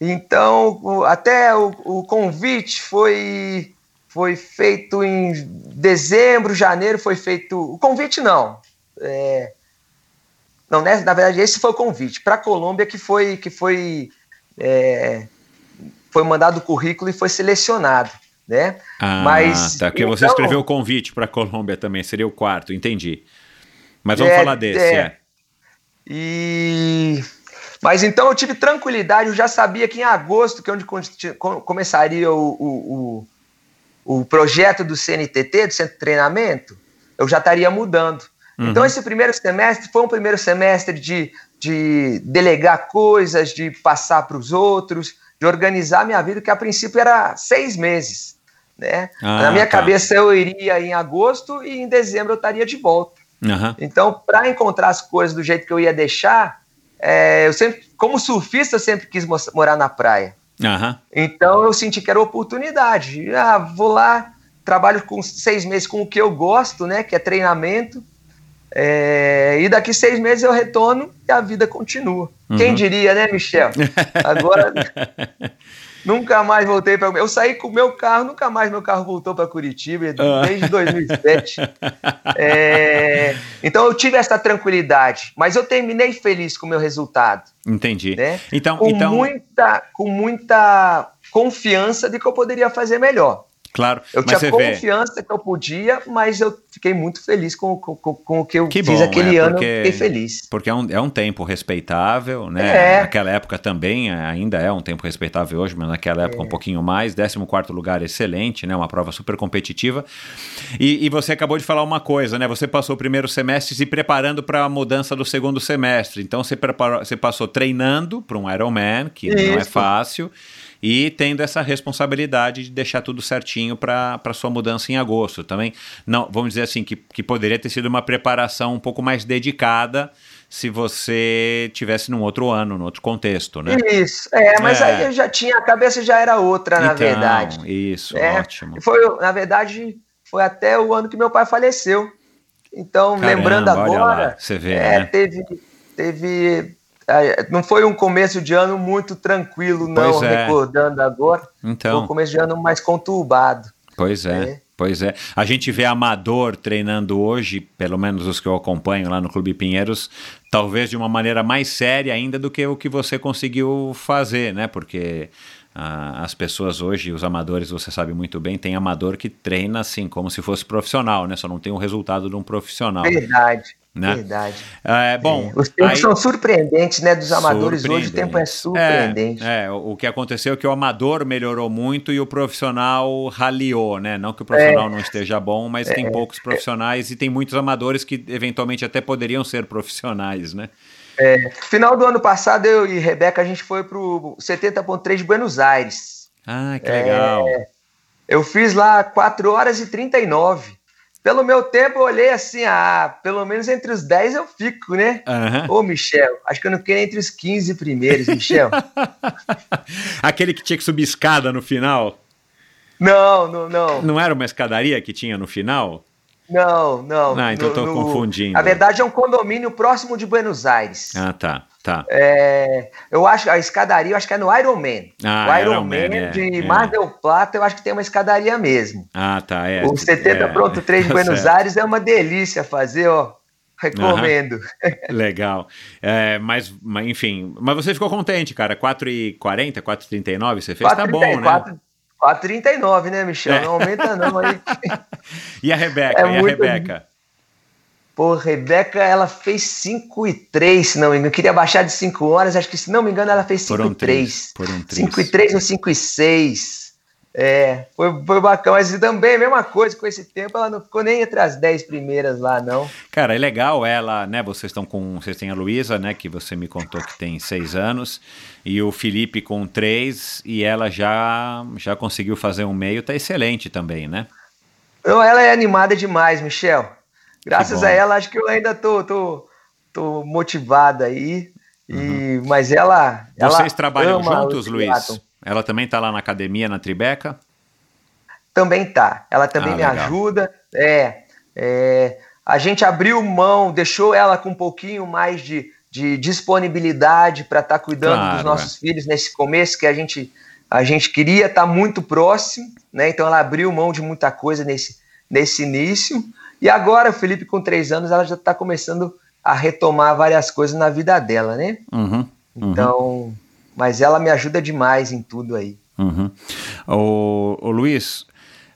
Então, até o, o convite foi, foi feito em dezembro, janeiro, foi feito. O convite não. É, não, né? Na verdade, esse foi o convite. Para a Colômbia que foi, que foi, é, foi mandado o currículo e foi selecionado. Né?
Ah,
Mas,
tá, porque você
então-
escreveu o convite para a Colômbia também, seria o quarto, entendi. Mas vamos
É,
falar desse,
é.
é.
E mas então eu tive tranquilidade, eu já sabia que em agosto, que é onde começaria o, o, o, o projeto do CNTT, do Centro de Treinamento, eu já estaria mudando. Então esse primeiro semestre foi um primeiro semestre de, de delegar coisas, de passar para os outros, de organizar minha vida, que a princípio era seis meses. Né?
Ah,
Na minha
tá.
cabeça eu iria em agosto e em dezembro eu estaria de volta.
Aham,
Então, para encontrar as coisas do jeito que eu ia deixar, é, eu sempre, como surfista, eu sempre quis mo- morar na praia.
aham,
Então, eu senti que era oportunidade. Ah, vou lá, trabalho com seis meses com o que eu gosto, né? Que é treinamento. É, e daqui seis meses eu retorno e a vida continua. Quem diria, né, Michel? <laughs> Agora <laughs> nunca mais voltei para. Eu saí com o meu carro, nunca mais meu carro voltou para Curitiba
Ah.
desde 2007. É, então eu tive essa tranquilidade, mas eu terminei feliz com o meu resultado,
entendi.
né?
Então,
com
então
muita, com muita confiança de que eu poderia fazer melhor.
Claro,
Eu tinha
você vê,
confiança que eu podia, mas eu fiquei muito feliz com, com, com- com o que eu
Que
fiz
bom,
aquele
é,
ano.
porque-
fiquei feliz.
Porque é um, é um tempo respeitável, né?
É.
Naquela época também, eh, ainda é um tempo respeitável hoje, mas naquela época um pouquinho mais. 14 lugar excelente, né? Uma prova super competitiva. E, e você acabou de falar uma coisa, né? Você passou o primeiro semestre se preparando para a mudança do segundo semestre. Então você, preparou, você passou treinando para um Ironman, que não é
Isso.
fácil. E tendo essa responsabilidade de deixar tudo certinho para sua mudança em agosto também. Não, vamos dizer assim, que, que poderia ter sido uma preparação um pouco mais dedicada se você tivesse num outro ano, num outro contexto, né?
Isso, é, mas
É.
aí eu já tinha, a cabeça já era outra, na
Então,
verdade.
Isso,
É,
ótimo.
Foi, na verdade, foi até o ano que meu pai faleceu. Então,
Caramba,
lembrando
lá,
agora,
você vê,
é,
né?
teve, teve, não foi um começo de ano muito tranquilo, não,
Pois é.
recordando agora. Foi um
Então,
começo de ano mais conturbado.
pois é.
É.
Pois é. A gente vê amador treinando hoje, pelo menos os que eu acompanho lá no Clube Pinheiros, talvez de uma maneira mais séria ainda do que o que você conseguiu fazer, né? Porque ah, as pessoas hoje, os amadores, você sabe muito bem, tem amador que treina assim, como se fosse profissional, né? Só não tem o resultado de um profissional.
Verdade,
Né?
verdade.
É, bom,
Os tempos
aí-
são surpreendentes, né? Dos amadores hoje, o tempo é surpreendente.
É, é, o que aconteceu é que o amador melhorou muito e o profissional raliou, né? Não que o profissional
É.
não esteja bom, mas tem poucos profissionais e tem muitos amadores que eventualmente até poderiam ser profissionais, né?
Final do ano passado, eu e Rebeca, a gente foi pro 70.3 de Buenos Aires.
Ah, que
É.
legal.
Eu fiz lá 4 horas e 39. Pelo meu tempo, eu olhei assim, ah, pelo menos entre os 10 eu fico, né?
Aham.
Ô, Michel, acho que eu não fiquei entre os 15 primeiros, Michel. <laughs>
Aquele que tinha que subir escada no final,
não, não, não.
não era uma escadaria que tinha no final?
Não, não.
Ah, então eu tô confundindo.
Na verdade, é um condomínio próximo de Buenos Aires.
Ah, tá, tá.
É, eu acho a escadaria, eu acho que é no Ironman.
Ah,
o Ironman
Ironman, é,
de
é.
Mar del Plata, eu acho que tem uma escadaria mesmo.
Ah, tá, é.
o 70
é,
pronto 3 de <laughs> Buenos. Aires é uma delícia fazer, ó. Recomendo.
Legal. É, mas, mas, enfim, mas você ficou contente, cara. 4,40, 4,39 você fez? 4, tá bom, 30, né? 4,
4,39, né, Michel? Não aumenta não aí. <laughs>
e a Rebeca? É e a Rebeca?
Pô, Rebeca, ela fez 5 e 3, se não me engano. Eu queria baixar de 5 horas, acho que se não me engano ela fez 5 e 3. 5 e 3 ou 5 e 6. É, foi, foi bacana, mas também a mesma coisa, com esse tempo ela não ficou nem entre as 10 primeiras lá, não.
Cara, é legal ela, né? Vocês estão com. Vocês têm a Luísa, né? Que você me contou que tem 6 anos, e o Felipe com 3, e ela já, já conseguiu fazer um meio, tá excelente também, né?
Não, ela é animada demais, Michel. Graças a ela, acho que eu ainda tô, tô, tô motivada aí. E, uhum. Mas ela.
Vocês ela trabalham juntos, Luiz? Ela também está lá na academia, na Tribeca?
Também tá. Ela também ah, me legal. ajuda. É, é, a gente abriu mão, deixou ela com um pouquinho mais de, de disponibilidade para estar tá cuidando claro, dos nossos é. filhos nesse começo que a gente a gente queria estar tá muito próximo, né? Então ela abriu mão de muita coisa nesse, nesse início. E agora, o Felipe, com três anos, ela já está começando a retomar várias coisas na vida dela, né?
Uhum,
uhum. Então, mas ela me ajuda demais em tudo aí.
Uhum. O, o Luiz,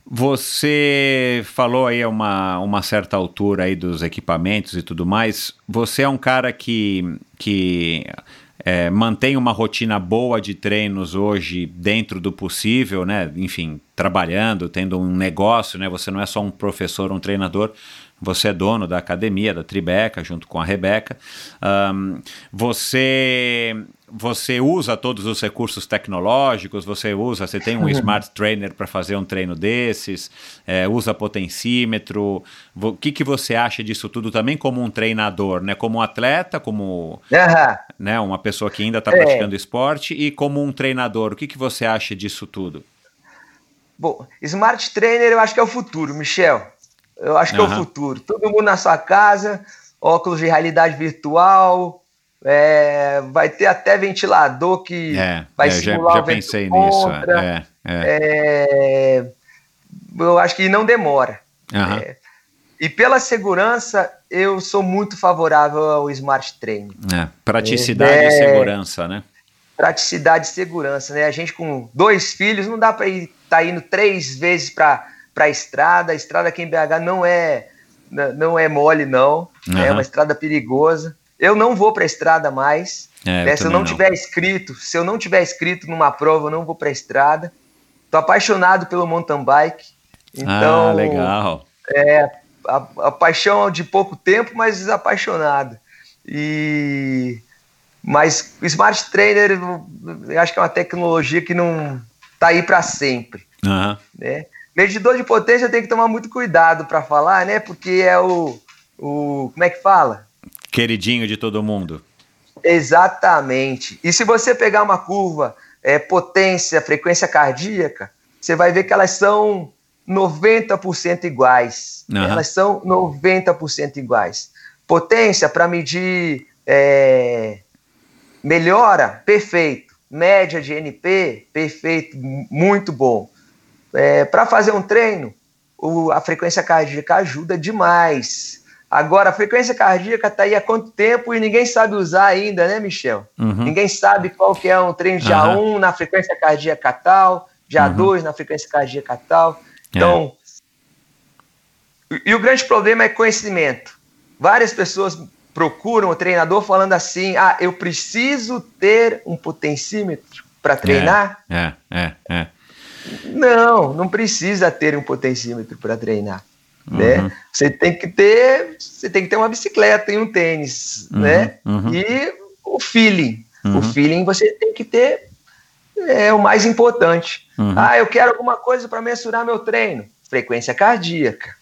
você falou aí a uma, uma certa altura aí dos equipamentos e tudo mais. Você é um cara que, que é, mantém uma rotina boa de treinos hoje dentro do possível, né? Enfim, trabalhando, tendo um negócio, né? Você não é só um professor, um treinador. Você é dono da academia, da Tribeca, junto com a Rebeca. Um, você você usa todos os recursos tecnológicos, você usa, você tem um <laughs> smart trainer para fazer um treino desses, é, usa potencímetro. O que, que você acha disso tudo também como um treinador, né? Como um atleta, como né, uma pessoa que ainda está é. praticando esporte e como um treinador. O que, que você acha disso tudo?
Bom, smart trainer eu acho que é o futuro, Michel. Eu acho que uhum. é o futuro. Todo mundo na sua casa, óculos de realidade virtual, é, vai ter até ventilador que
é,
vai
é, simular já, já o vento pensei contra. nisso. É, é.
é, eu acho que não demora.
Uhum.
e pela segurança, eu sou muito favorável ao Smart Training.
praticidade e segurança, né?
Praticidade e segurança, né? A gente com dois filhos não dá para ir tá indo três vezes para para a estrada. A estrada aqui em BH não é não é mole não, uhum. é uma estrada perigosa. Eu não vou para a estrada mais. É, né? Se eu não, não tiver inscrito, se eu não tiver inscrito numa prova, eu não vou para a estrada. Tô apaixonado pelo mountain bike. Então,
ah, legal.
É, a, a paixão de pouco tempo, mas apaixonado. E mas o Smart Trainer, eu acho que é uma tecnologia que não tá aí para sempre.
Uhum.
Né? Medidor de potência tem que tomar muito cuidado para falar, né? Porque é o, o. Como é que fala?
Queridinho de todo mundo.
Exatamente. E se você pegar uma curva, é, potência, frequência cardíaca, você vai ver que elas são 90% iguais. Uhum. Elas são 90% iguais. Potência para medir é, melhora, perfeito. Média de NP, perfeito, muito bom. É, para fazer um treino, o, a frequência cardíaca ajuda demais. Agora, a frequência cardíaca está aí há quanto tempo e ninguém sabe usar ainda, né, Michel?
Uhum.
Ninguém sabe qual que é um treino de uhum. A1 na frequência cardíaca tal, de A2 uhum. na frequência cardíaca tal. Então, é. e o grande problema é conhecimento. Várias pessoas procuram o treinador falando assim: ah, eu preciso ter um potencímetro para treinar.
É, é, é. é.
Não, não precisa ter um potencímetro para treinar. Né? Uhum. Né? Você tem que ter, você tem que ter uma bicicleta e um tênis, uhum, né? Uhum. E o feeling. O uhum. feeling você tem que ter é o mais importante.
Uhum.
Ah, eu quero alguma coisa para mensurar meu treino. Frequência cardíaca.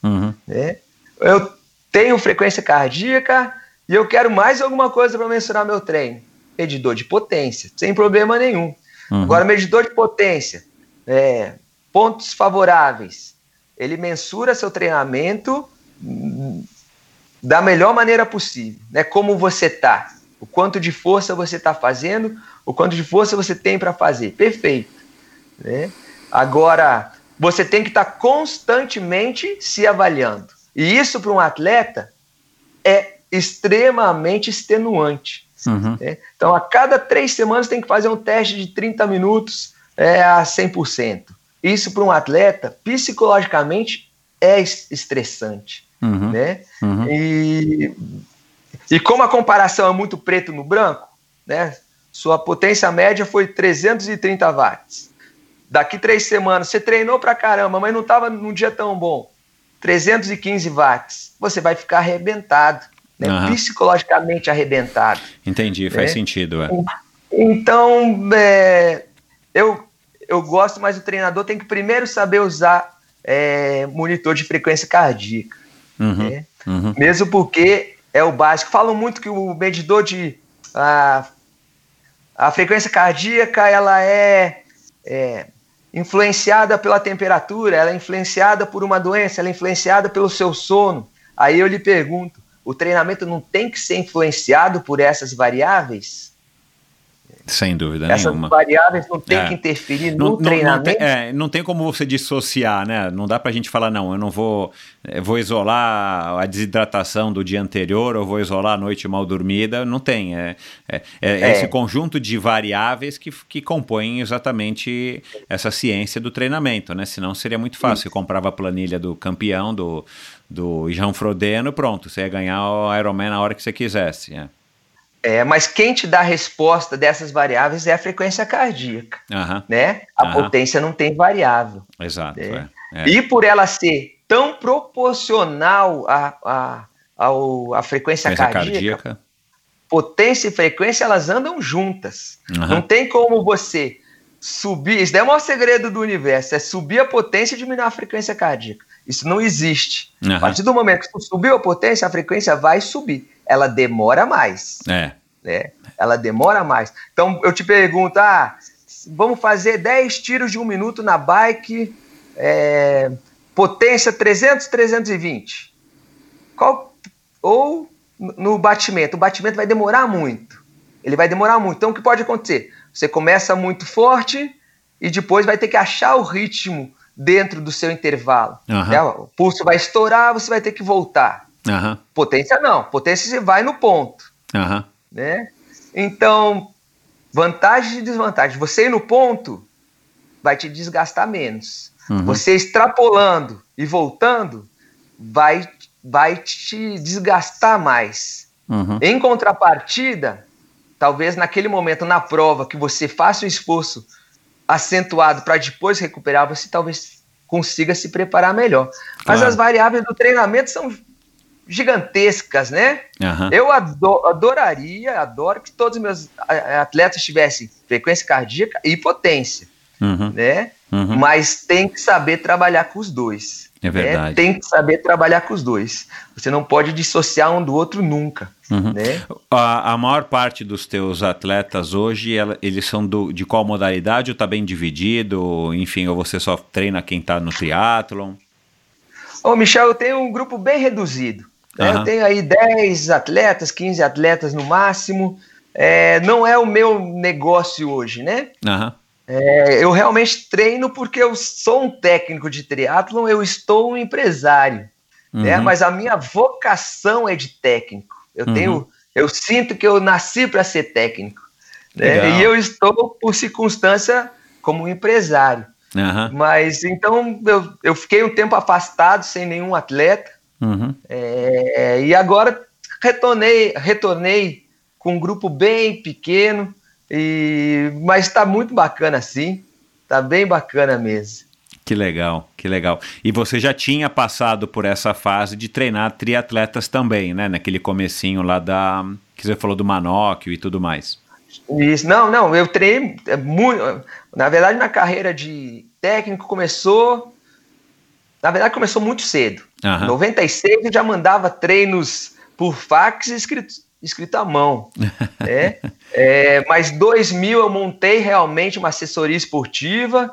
Né? Eu tenho frequência cardíaca e eu quero mais alguma coisa para mensurar meu treino. Medidor de potência, sem problema nenhum. Agora, medidor de potência é, pontos favoráveis. Ele mensura seu treinamento da melhor maneira possível, né? Como você tá, o quanto de força você está fazendo, o quanto de força você tem para fazer. Perfeito, né? Agora você tem que estar tá constantemente se avaliando. E isso para um atleta é extremamente extenuante.
Uhum.
né? Então, a cada três semanas tem que fazer um teste de 30 minutos é, a 100%. Isso para um atleta, psicologicamente, é es- estressante.
Uhum.
Né?
Uhum.
E, e como a comparação é muito preto no branco, né? Sua potência média foi 330 watts. Daqui três semanas, você treinou pra caramba, mas não estava num dia tão bom. 315 watts. Você vai ficar arrebentado, né?
Aham.
psicologicamente arrebentado.
Entendi, faz
É.
sentido. é.
Então, é, eu, eu gosto, mas o treinador tem que primeiro saber usar é, monitor de frequência cardíaca.
Uhum.
né?
Uhum.
Mesmo porque é o básico. Falam muito que o medidor de. A, a frequência cardíaca ela é, é influenciada pela temperatura, ela é influenciada por uma doença, ela é influenciada pelo seu sono. Aí eu lhe pergunto: o treinamento não tem que ser influenciado por essas variáveis?
Sem dúvida
Essas
nenhuma.
variáveis não tem
É.
que interferir
Não,
no
não- não
treinamento?
tem, é, não tem como você dissociar, né? Não dá pra gente falar, não, eu não vou, eu vou isolar a desidratação do dia anterior, ou vou isolar a noite mal dormida. Não tem. É, é, é
É.
esse conjunto de variáveis que, que compõem exatamente essa ciência do treinamento, né? Senão seria muito fácil. Você comprava a planilha do campeão, do, do Jean Frodeno, pronto, você ia ganhar o Ironman na hora que você quisesse. É.
É, mas quem te dá a resposta dessas variáveis é a frequência cardíaca,
Aham,
né? A
Aham.
potência não tem variável.
exato.
É.
é, é.
E por ela ser tão proporcional à, à, ao- à frequência,
Frequência
cardíaca,
cardíaca.
potência e frequência elas andam juntas.
Aham.
Não tem como você subir. Isso daí é o maior segredo do universo: é subir a potência e diminuir a frequência cardíaca. Isso não existe. A partir do momento que subiu a potência, a frequência vai subir. Ela demora mais
É.
né? Ela demora mais. Então eu te pergunto, ah, vamos fazer 10 tiros de um minuto na bike, é, potência 300, 320. Qual, ou no batimento. O batimento vai demorar muito. Ele vai demorar muito. Então o que pode acontecer? Você começa muito forte e depois vai ter que achar o ritmo dentro do seu intervalo.
Aham.
né? O pulso vai estourar, você vai ter que voltar.
Aham.
Potência não. Potência você vai no ponto
Aham.
né? Então, vantagens e desvantagens. Você ir no ponto vai te desgastar menos.
Uhum.
Você extrapolando e voltando vai, vai te desgastar mais.
Uhum.
Em contrapartida, talvez naquele momento na prova que você faça um esforço acentuado para depois recuperar, você talvez consiga se preparar melhor. Mas
Claro.
as variáveis do treinamento são gigantescas, né?
Aham.
Eu ado- adoraria, adoro que todos os meus atletas tivessem frequência cardíaca e potência,
Uhum.
né?
Uhum.
Mas tem que saber trabalhar com os dois.
É
né?
verdade.
Tem que saber trabalhar com os dois. Você não pode dissociar um do outro nunca,
Uhum.
né?
A, a maior parte dos teus atletas hoje, ela- eles são do, de qual modalidade? Ou tá bem dividido? Enfim, ou você só treina quem tá no triatlon?
Ô, Michel, eu tenho um grupo bem reduzido. Né?
Aham.
Eu tenho aí 10 atletas, 15 atletas no máximo. É, não é o meu negócio hoje, né?
Aham.
É, eu realmente treino porque eu sou um técnico de triatlon, eu estou um empresário, né?
Uhum.
Mas a minha vocação é de técnico. Eu
Uhum.
tenho, eu sinto que eu nasci para ser técnico, né? E eu estou por circunstância como empresário. Mas então eu, eu fiquei um tempo afastado sem nenhum atleta
Uhum.
é, e agora retornei, retornei com um grupo bem pequeno, e, mas está muito bacana assim, está bem bacana mesmo.
Que legal, que legal. E você já tinha passado por essa fase de treinar triatletas também, né? Naquele comecinho lá da... Que você falou do manóquio e tudo mais.
Isso, não, não, eu treinei é, muito. Na verdade, minha carreira de técnico começou. Na verdade, começou muito cedo.
Aham.
Em 96 eu já mandava treinos por fax escrito, escrito à mão. né? <laughs> É, mas 2000 eu montei realmente uma assessoria esportiva.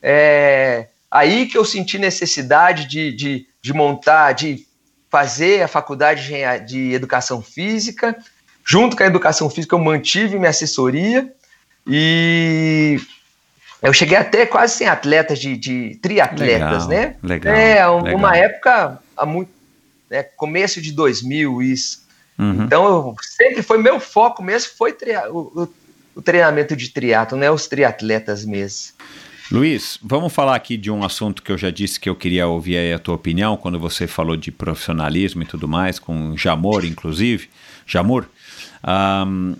É, aí que eu senti necessidade de, de, de montar, de fazer a faculdade de educação física. Junto com a educação física, eu mantive minha assessoria e eu cheguei até quase sem atletas de, de triatletas,
Legal,
né?
legal,
É, um-
legal.
uma época, há muito, né, começo de 2000, isso. Uhum. Então, eu, sempre foi meu foco mesmo, foi o, o, o, treinamento de triatlo, né? Os triatletas mesmo.
Luiz, vamos falar aqui de um assunto que eu já disse que eu queria ouvir a tua opinião, quando você falou de profissionalismo e tudo mais, com Jamor, inclusive. Jamor. Um,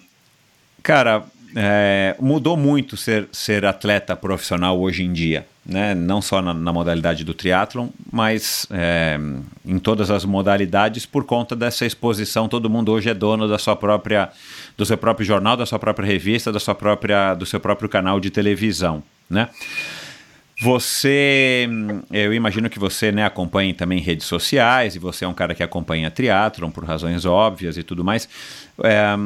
cara, é, mudou muito ser, ser atleta profissional hoje em dia, né? não só na, na modalidade do triatlon, mas é, em todas as modalidades por conta dessa exposição. Todo mundo hoje é dono da sua própria, do seu próprio jornal, da sua própria revista, da sua própria, do seu próprio canal de televisão, né? Você, eu imagino que você né, acompanha também redes sociais e você é um cara que acompanha triatlon por razões óbvias e tudo mais. É,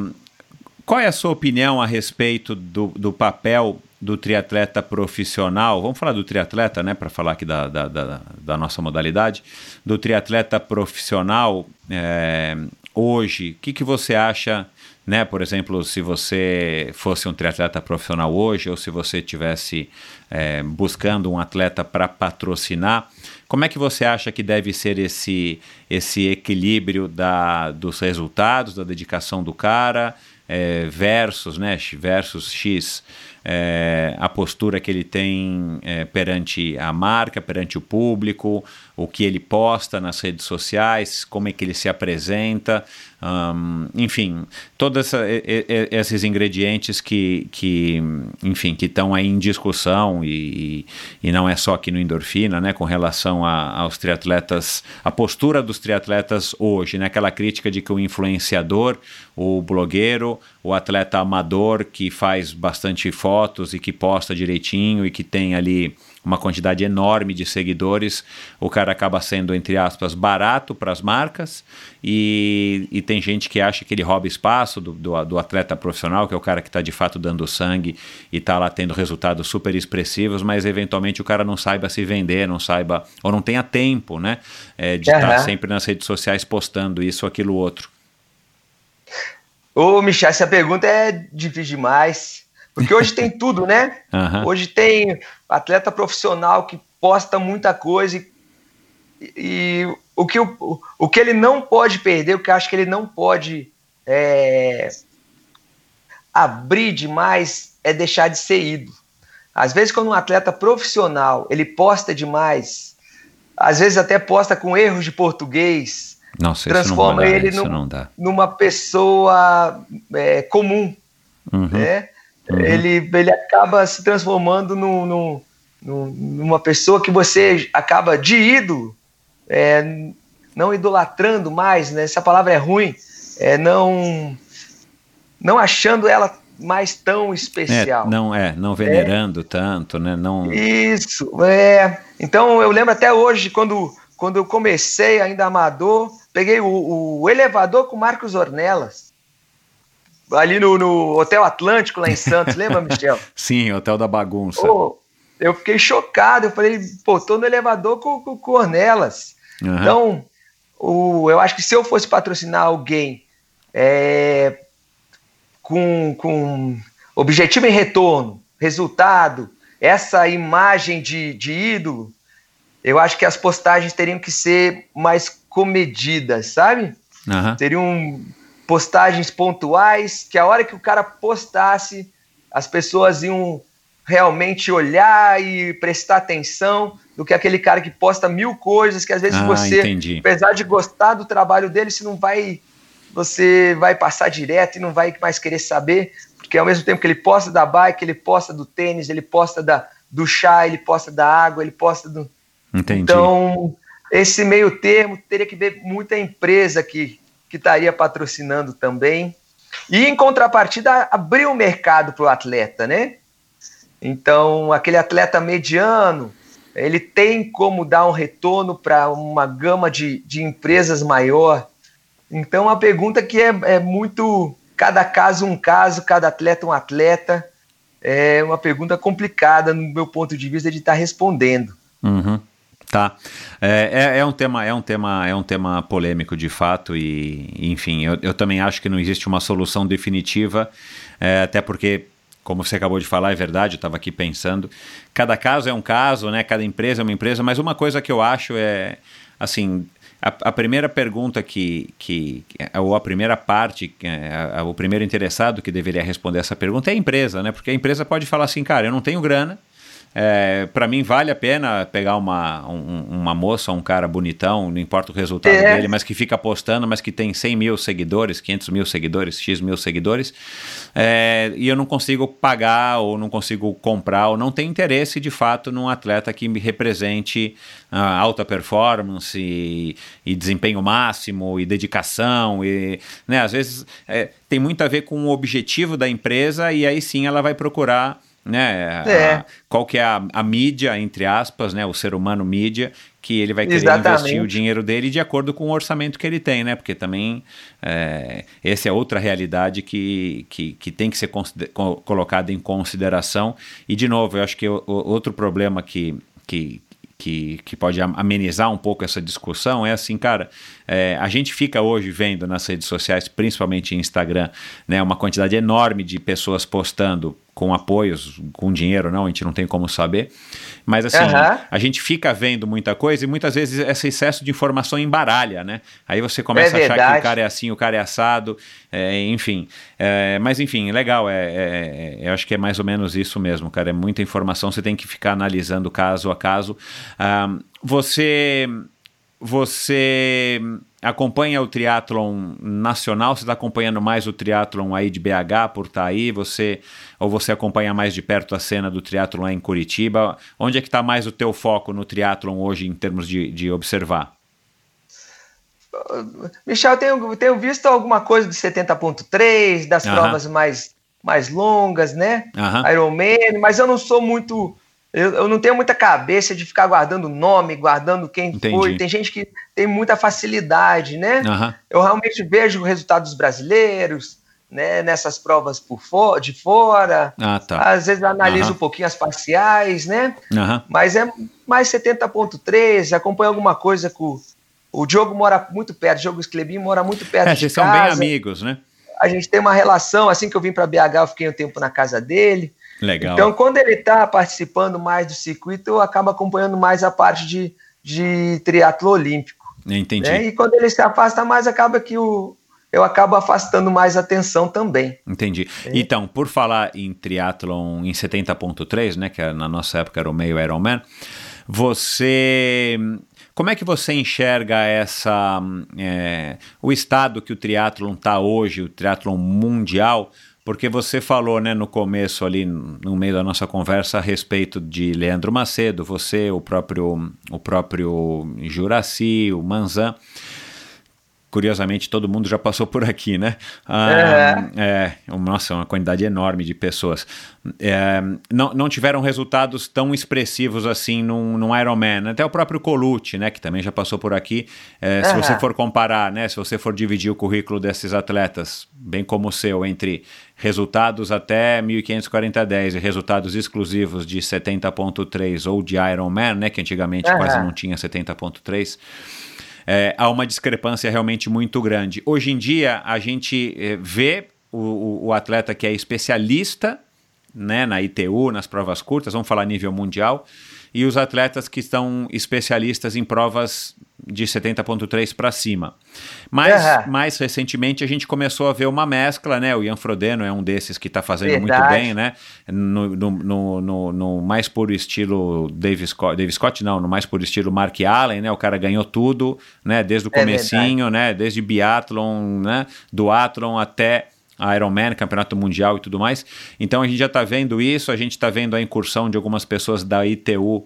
qual é a sua opinião a respeito do, do papel do triatleta profissional? Vamos falar do triatleta, né, para falar aqui da, da, da, da, nossa modalidade. Do triatleta profissional é, hoje, o que, que você acha, né, por exemplo, se você fosse um triatleta profissional hoje ou se você tivesse é, buscando um atleta para patrocinar, como é que você acha que deve ser esse, esse equilíbrio da, dos resultados, da dedicação do cara? É, versus, né, versus X, é, a postura que ele tem é, perante a marca, perante o público, o que ele posta nas redes sociais, como é que ele se apresenta, um, enfim, todos essa, esses ingredientes que, que enfim, que estão aí em discussão e, e não é só aqui no Endorfina, né, com relação a, aos triatletas, a postura dos triatletas hoje, né, aquela crítica de que o influenciador, o blogueiro, o atleta amador que faz bastante fotos e que posta direitinho e que tem ali uma quantidade enorme de seguidores, o cara acaba sendo, entre aspas, barato para as marcas e, e, tem gente que acha que ele rouba espaço do, do, do atleta profissional, que é o cara que está de fato dando sangue e está lá tendo resultados super expressivos, mas eventualmente o cara não saiba se vender, não saiba, ou não tenha tempo, né, é, de estar uhum. sempre nas redes sociais postando isso, aquilo, outro.
Ô, Michel, essa pergunta é difícil demais. Porque hoje tem tudo, né? Uhum. Hoje tem atleta profissional que posta muita coisa e, e o, que, o, o que ele não pode perder, o que eu acho que ele não pode é, abrir demais é deixar de ser ídolo. Às vezes, quando um atleta profissional ele posta demais, às vezes até posta com erros de português,
Nossa,
transforma
dá,
ele num, numa pessoa é, comum. Uhum. Né? Uhum. Ele, ele acaba se transformando no, no, numa pessoa que você acaba de ídolo, é, não idolatrando mais, né? essa palavra é ruim, é, não, não achando ela mais tão especial.
É, não é, não venerando é. tanto, né? Não...
Isso, é. Então eu lembro até hoje, quando, quando eu comecei ainda amador, peguei o, o elevador com Marcos Ornelas ali no, no, Hotel Atlântico, lá em Santos, lembra, Michel? <laughs>
Sim, Hotel da Bagunça.
Pô, eu fiquei chocado, eu falei, pô, tô no elevador com, com Cornelas. Uhum. Então, o, eu acho que se eu fosse patrocinar alguém é, com, com objetivo em retorno, resultado, essa imagem de, de ídolo, eu acho que as postagens teriam que ser mais comedidas, sabe? Uhum. Teriam postagens pontuais, que a hora que o cara postasse, as pessoas iam realmente olhar e prestar atenção do que aquele cara que posta mil coisas, que às vezes ah, você, entendi. apesar de gostar do trabalho dele, você não vai, você vai passar direto e não vai mais querer saber, porque ao mesmo tempo que ele posta da bike, ele posta do tênis, ele posta da, do chá, ele posta da água, ele posta do...
Entendi.
Então, esse meio termo teria que ver muita empresa que que estaria patrocinando também. E em contrapartida, abrir o mercado para o atleta, né? Então, aquele atleta mediano, ele tem como dar um retorno para uma gama de, de empresas maior. Então, a pergunta que é, é muito. Cada caso um caso, cada atleta um atleta. É uma pergunta complicada, no meu ponto de vista, de estar tá respondendo.
Uhum. Tá. É, é, é, um tema, é um tema, é um tema polêmico de fato, e enfim, eu, eu também acho que não existe uma solução definitiva, é, até porque, como você acabou de falar, é verdade, eu estava aqui pensando. Cada caso é um caso, né? Cada empresa é uma empresa, mas uma coisa que eu acho é assim. a, a, primeira pergunta que, que, ou a primeira parte, a, a, o primeiro interessado que deveria responder essa pergunta é a empresa, né? Porque a empresa pode falar assim, cara, eu não tenho grana, é, para mim vale a pena pegar uma, um, uma moça, um cara bonitão, não importa o resultado é. dele, mas que fica postando, mas que tem 100 mil seguidores, 500 mil seguidores, X mil seguidores, é, e eu não consigo pagar ou não consigo comprar ou não tenho interesse de fato num atleta que me represente uh, alta performance e, e, desempenho máximo e dedicação e né, às vezes é, tem muito a ver com o objetivo da empresa e aí sim ela vai procurar né? É. A, qual que é a, a, mídia, entre aspas, né? O ser humano mídia, que ele vai querer Exatamente. investir o dinheiro dele de acordo com o orçamento que ele tem, né? Porque também é, essa é outra realidade que, que, que tem que ser colocada em consideração. E, de novo, eu acho que o, o outro problema que, que, que, que pode amenizar um pouco essa discussão é assim, cara, é, a gente fica hoje vendo nas redes sociais, principalmente em Instagram, né, uma quantidade enorme de pessoas postando com apoios, com dinheiro, não, a gente não tem como saber. Mas assim, uhum. a gente fica vendo muita coisa e muitas vezes esse excesso de informação embaralha, né? Aí você começa é a achar que o cara é assim, o cara é assado, é, enfim. É, mas enfim, legal, é, é, é, eu acho que é mais ou menos isso mesmo, cara. É muita informação, você tem que ficar analisando caso a caso. Um, você você acompanha o triatlon nacional? Você está acompanhando mais o triatlon aí de BH por estar tá aí? Você ou você acompanha mais de perto a cena do triatlon lá em Curitiba? Onde é que está mais o teu foco no triatlon hoje em termos de, de observar?
Michel, tenho, tenho visto alguma coisa de 70.3, das uh -huh. provas mais, mais longas, né? Uh -huh. Ironman, mas eu não sou muito eu, eu, não tenho muita cabeça de ficar guardando nome, guardando quem Entendi. foi. Tem gente que tem muita facilidade, né? Uhum. Eu realmente vejo o resultado dos brasileiros, né? Nessas provas por for, de fora. Ah, tá. Às vezes analiso uhum. um pouquinho as parciais, né? Uhum. Mas é mais 70.3, acompanho alguma coisa com... O Diogo mora muito perto, o Diogo Esclebin mora muito perto é, de
vocês casa. são bem amigos, né?
A gente tem uma relação, assim que eu vim para BH, eu fiquei um tempo na casa dele.
Legal.
Então, quando ele está participando mais do circuito, eu acabo acompanhando mais a parte de, de triatlo olímpico.
Entendi.
Né? E quando ele se afasta mais, acaba que o, eu acabo afastando mais atenção também.
Entendi. É. Então, por falar em triatlon em 70.3, né, que na nossa época era o meio Ironman, você como é que você enxerga essa é, o estado que o triatlon está hoje, o triatlon mundial, porque você falou né, no começo ali, no meio da nossa conversa, a respeito de Leandro Macedo, você, o próprio, o próprio Juraci, o Manzan curiosamente todo mundo já passou por aqui, né? Ah, é. é. Nossa, uma quantidade enorme de pessoas. É, não, não tiveram resultados tão expressivos assim num, num Ironman. Até o próprio Colucci, né? Que também já passou por aqui. É, se você for comparar, né? Se você for dividir o currículo desses atletas, bem como o seu, entre resultados até 1540-10 e resultados exclusivos de 70.3 ou de Ironman, né? Que antigamente quase não tinha 70.3 é, há uma discrepância realmente muito grande. Hoje em dia, a gente é, vê o, o, atleta que é especialista né, na ITU, nas provas curtas, vamos falar nível mundial, e os atletas que estão especialistas em provas de 70.3 para cima. Mas uhum. mais recentemente a gente começou a ver uma mescla, né? O Ian Frodeno é um desses que está fazendo Verdade. muito bem, né? No, no, no, no, mais puro estilo Dave Scott, Dave Scott não, no mais puro estilo Mark Allen, né? O cara ganhou tudo, né? Desde o é comecinho, é né? Desde biathlon, né? Do Athlon até Ironman, Campeonato Mundial e tudo mais. Então a gente já está vendo isso, a gente está vendo a incursão de algumas pessoas da ITU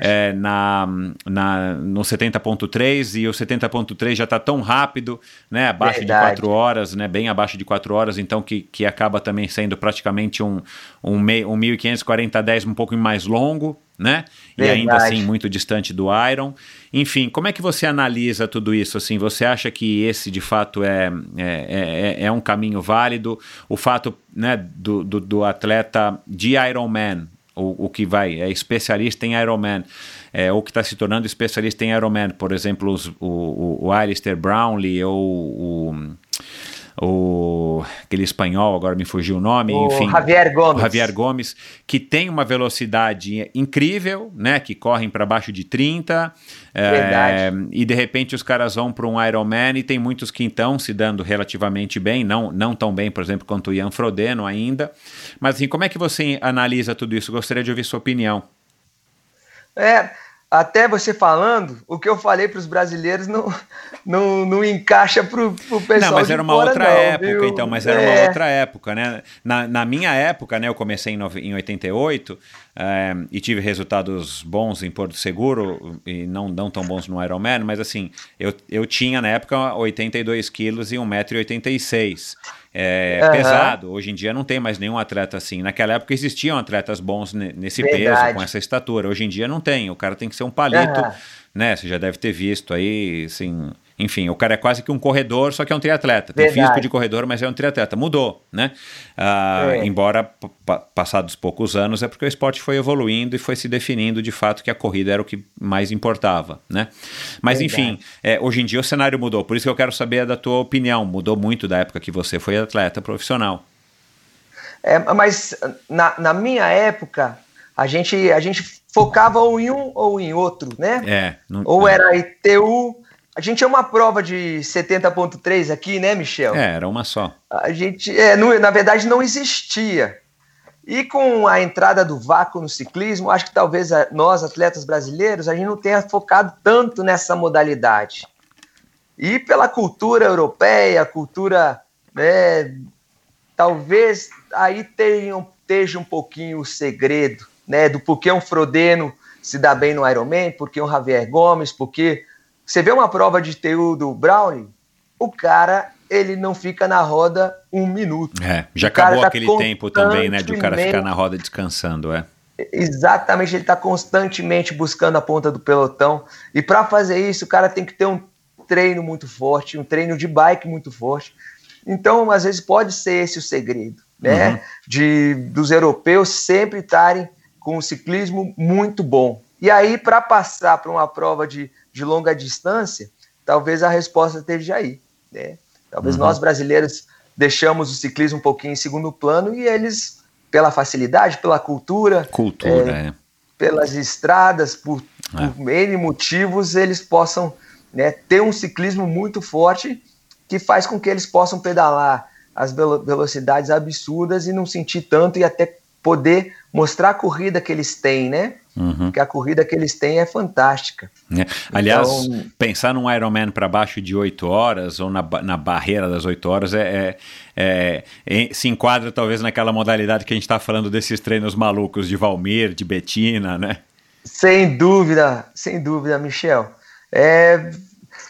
é, na, na, no 70.3 e o 70.3 já está tão rápido, né, abaixo Verdade. de 4 horas, né, bem abaixo de 4 horas, então que, que acaba também sendo praticamente um, um, um 1540 10 um pouco mais longo, né? Verdade. E ainda assim muito distante do Iron. Enfim, como é que você analisa tudo isso? Assim, você acha que esse de fato é, é, é, é um caminho válido? O fato né, do, do, do atleta de Ironman, o, o que vai, é especialista em Ironman, é, ou que está se tornando especialista em Ironman, por exemplo, os, o, o, o Alistair Brownlee ou o o aquele espanhol, agora me fugiu o nome,
O
enfim.
Javier Gomes.
o Javier Gomes, que tem uma velocidade incrível, né? Que correm para baixo de 30. é, e de repente os caras vão para um Ironman e tem muitos que estão se dando relativamente bem, não, não tão bem, por exemplo, quanto o Ian Frodeno ainda. Mas assim, como é que você analisa tudo isso? Gostaria de ouvir sua opinião.
É, até você falando, o que eu falei para os brasileiros não, não, não encaixa para o pessoal
Não, mas
de
era uma
fora,
outra
não,
época,
viu?
então, mas era
É,
uma outra época, né? Na, na minha época, né, eu comecei em, em 88 eh, e tive resultados bons em Porto Seguro e não, não tão bons no Ironman, mas assim, eu, eu tinha na época 82 quilos e 1,86m. É,
Aham.
pesado, hoje em dia não tem mais nenhum atleta assim. Naquela época existiam atletas bons ne- nesse peso,
Verdade.
com essa estatura. Hoje em dia não tem, o cara tem que ser um palito
Aham.
né? Você já deve ter visto aí, assim. Enfim, o cara é quase que um corredor, só que é um triatleta. Tem
Verdade.
físico de corredor, mas é um triatleta. Mudou, né? Ah,
É.
Embora, passados poucos anos, é porque o esporte foi evoluindo e foi se definindo de fato que a corrida era o que mais importava, né? Mas,
Verdade.
enfim, é, hoje em dia o cenário mudou. Por isso que eu quero saber da tua opinião. Mudou muito da época que você foi atleta profissional.
É, mas na, na minha época, a gente, a gente focava ou em um ou em outro, né?
É. não-
Ou
é.
era ITU. A gente tinha uma prova de 70.3 aqui, né, Michel?
É, era uma só.
A gente, é, não- na verdade, não existia. E com a entrada do vácuo no ciclismo, acho que talvez a- nós, atletas brasileiros, a gente não tenha focado tanto nessa modalidade. E pela cultura europeia, cultura, né, talvez aí tenham, esteja um pouquinho o segredo, né, do porquê um Frodeno se dá bem no Ironman, porquê um Javier Gomes, porque você vê uma prova de TU do Brownie, o cara ele não fica na roda um minuto.
É, já acabou
tá
aquele tempo também, né? De o cara ficar na roda descansando, é.
Exatamente, ele está constantemente buscando a ponta do pelotão. E para fazer isso, o cara tem que ter um treino muito forte, um treino de bike muito forte. Então, às vezes, pode ser esse o segredo, né?
Uhum.
De dos europeus sempre estarem com um ciclismo muito bom. E aí, para passar para uma prova de, de longa distância, talvez a resposta esteja aí, né? Talvez
Uhum.
nós brasileiros deixamos o ciclismo um pouquinho em segundo plano e eles, pela facilidade, pela cultura,
Cultura, é.
pelas estradas, por,
É.
por N motivos, eles possam né, ter um ciclismo muito forte que faz com que eles possam pedalar as velo- velocidades absurdas e não sentir tanto e até poder mostrar a corrida que eles têm, né?
Uhum.
Porque a corrida que eles têm é fantástica.
É. Aliás,
Então-
pensar num Ironman para baixo de 8 horas ou na, na barreira das 8 horas é, é- é- é- se enquadra talvez naquela modalidade que a gente está falando desses treinos malucos de Valmir, de Betina, né?
Sem dúvida, sem dúvida, Michel. É,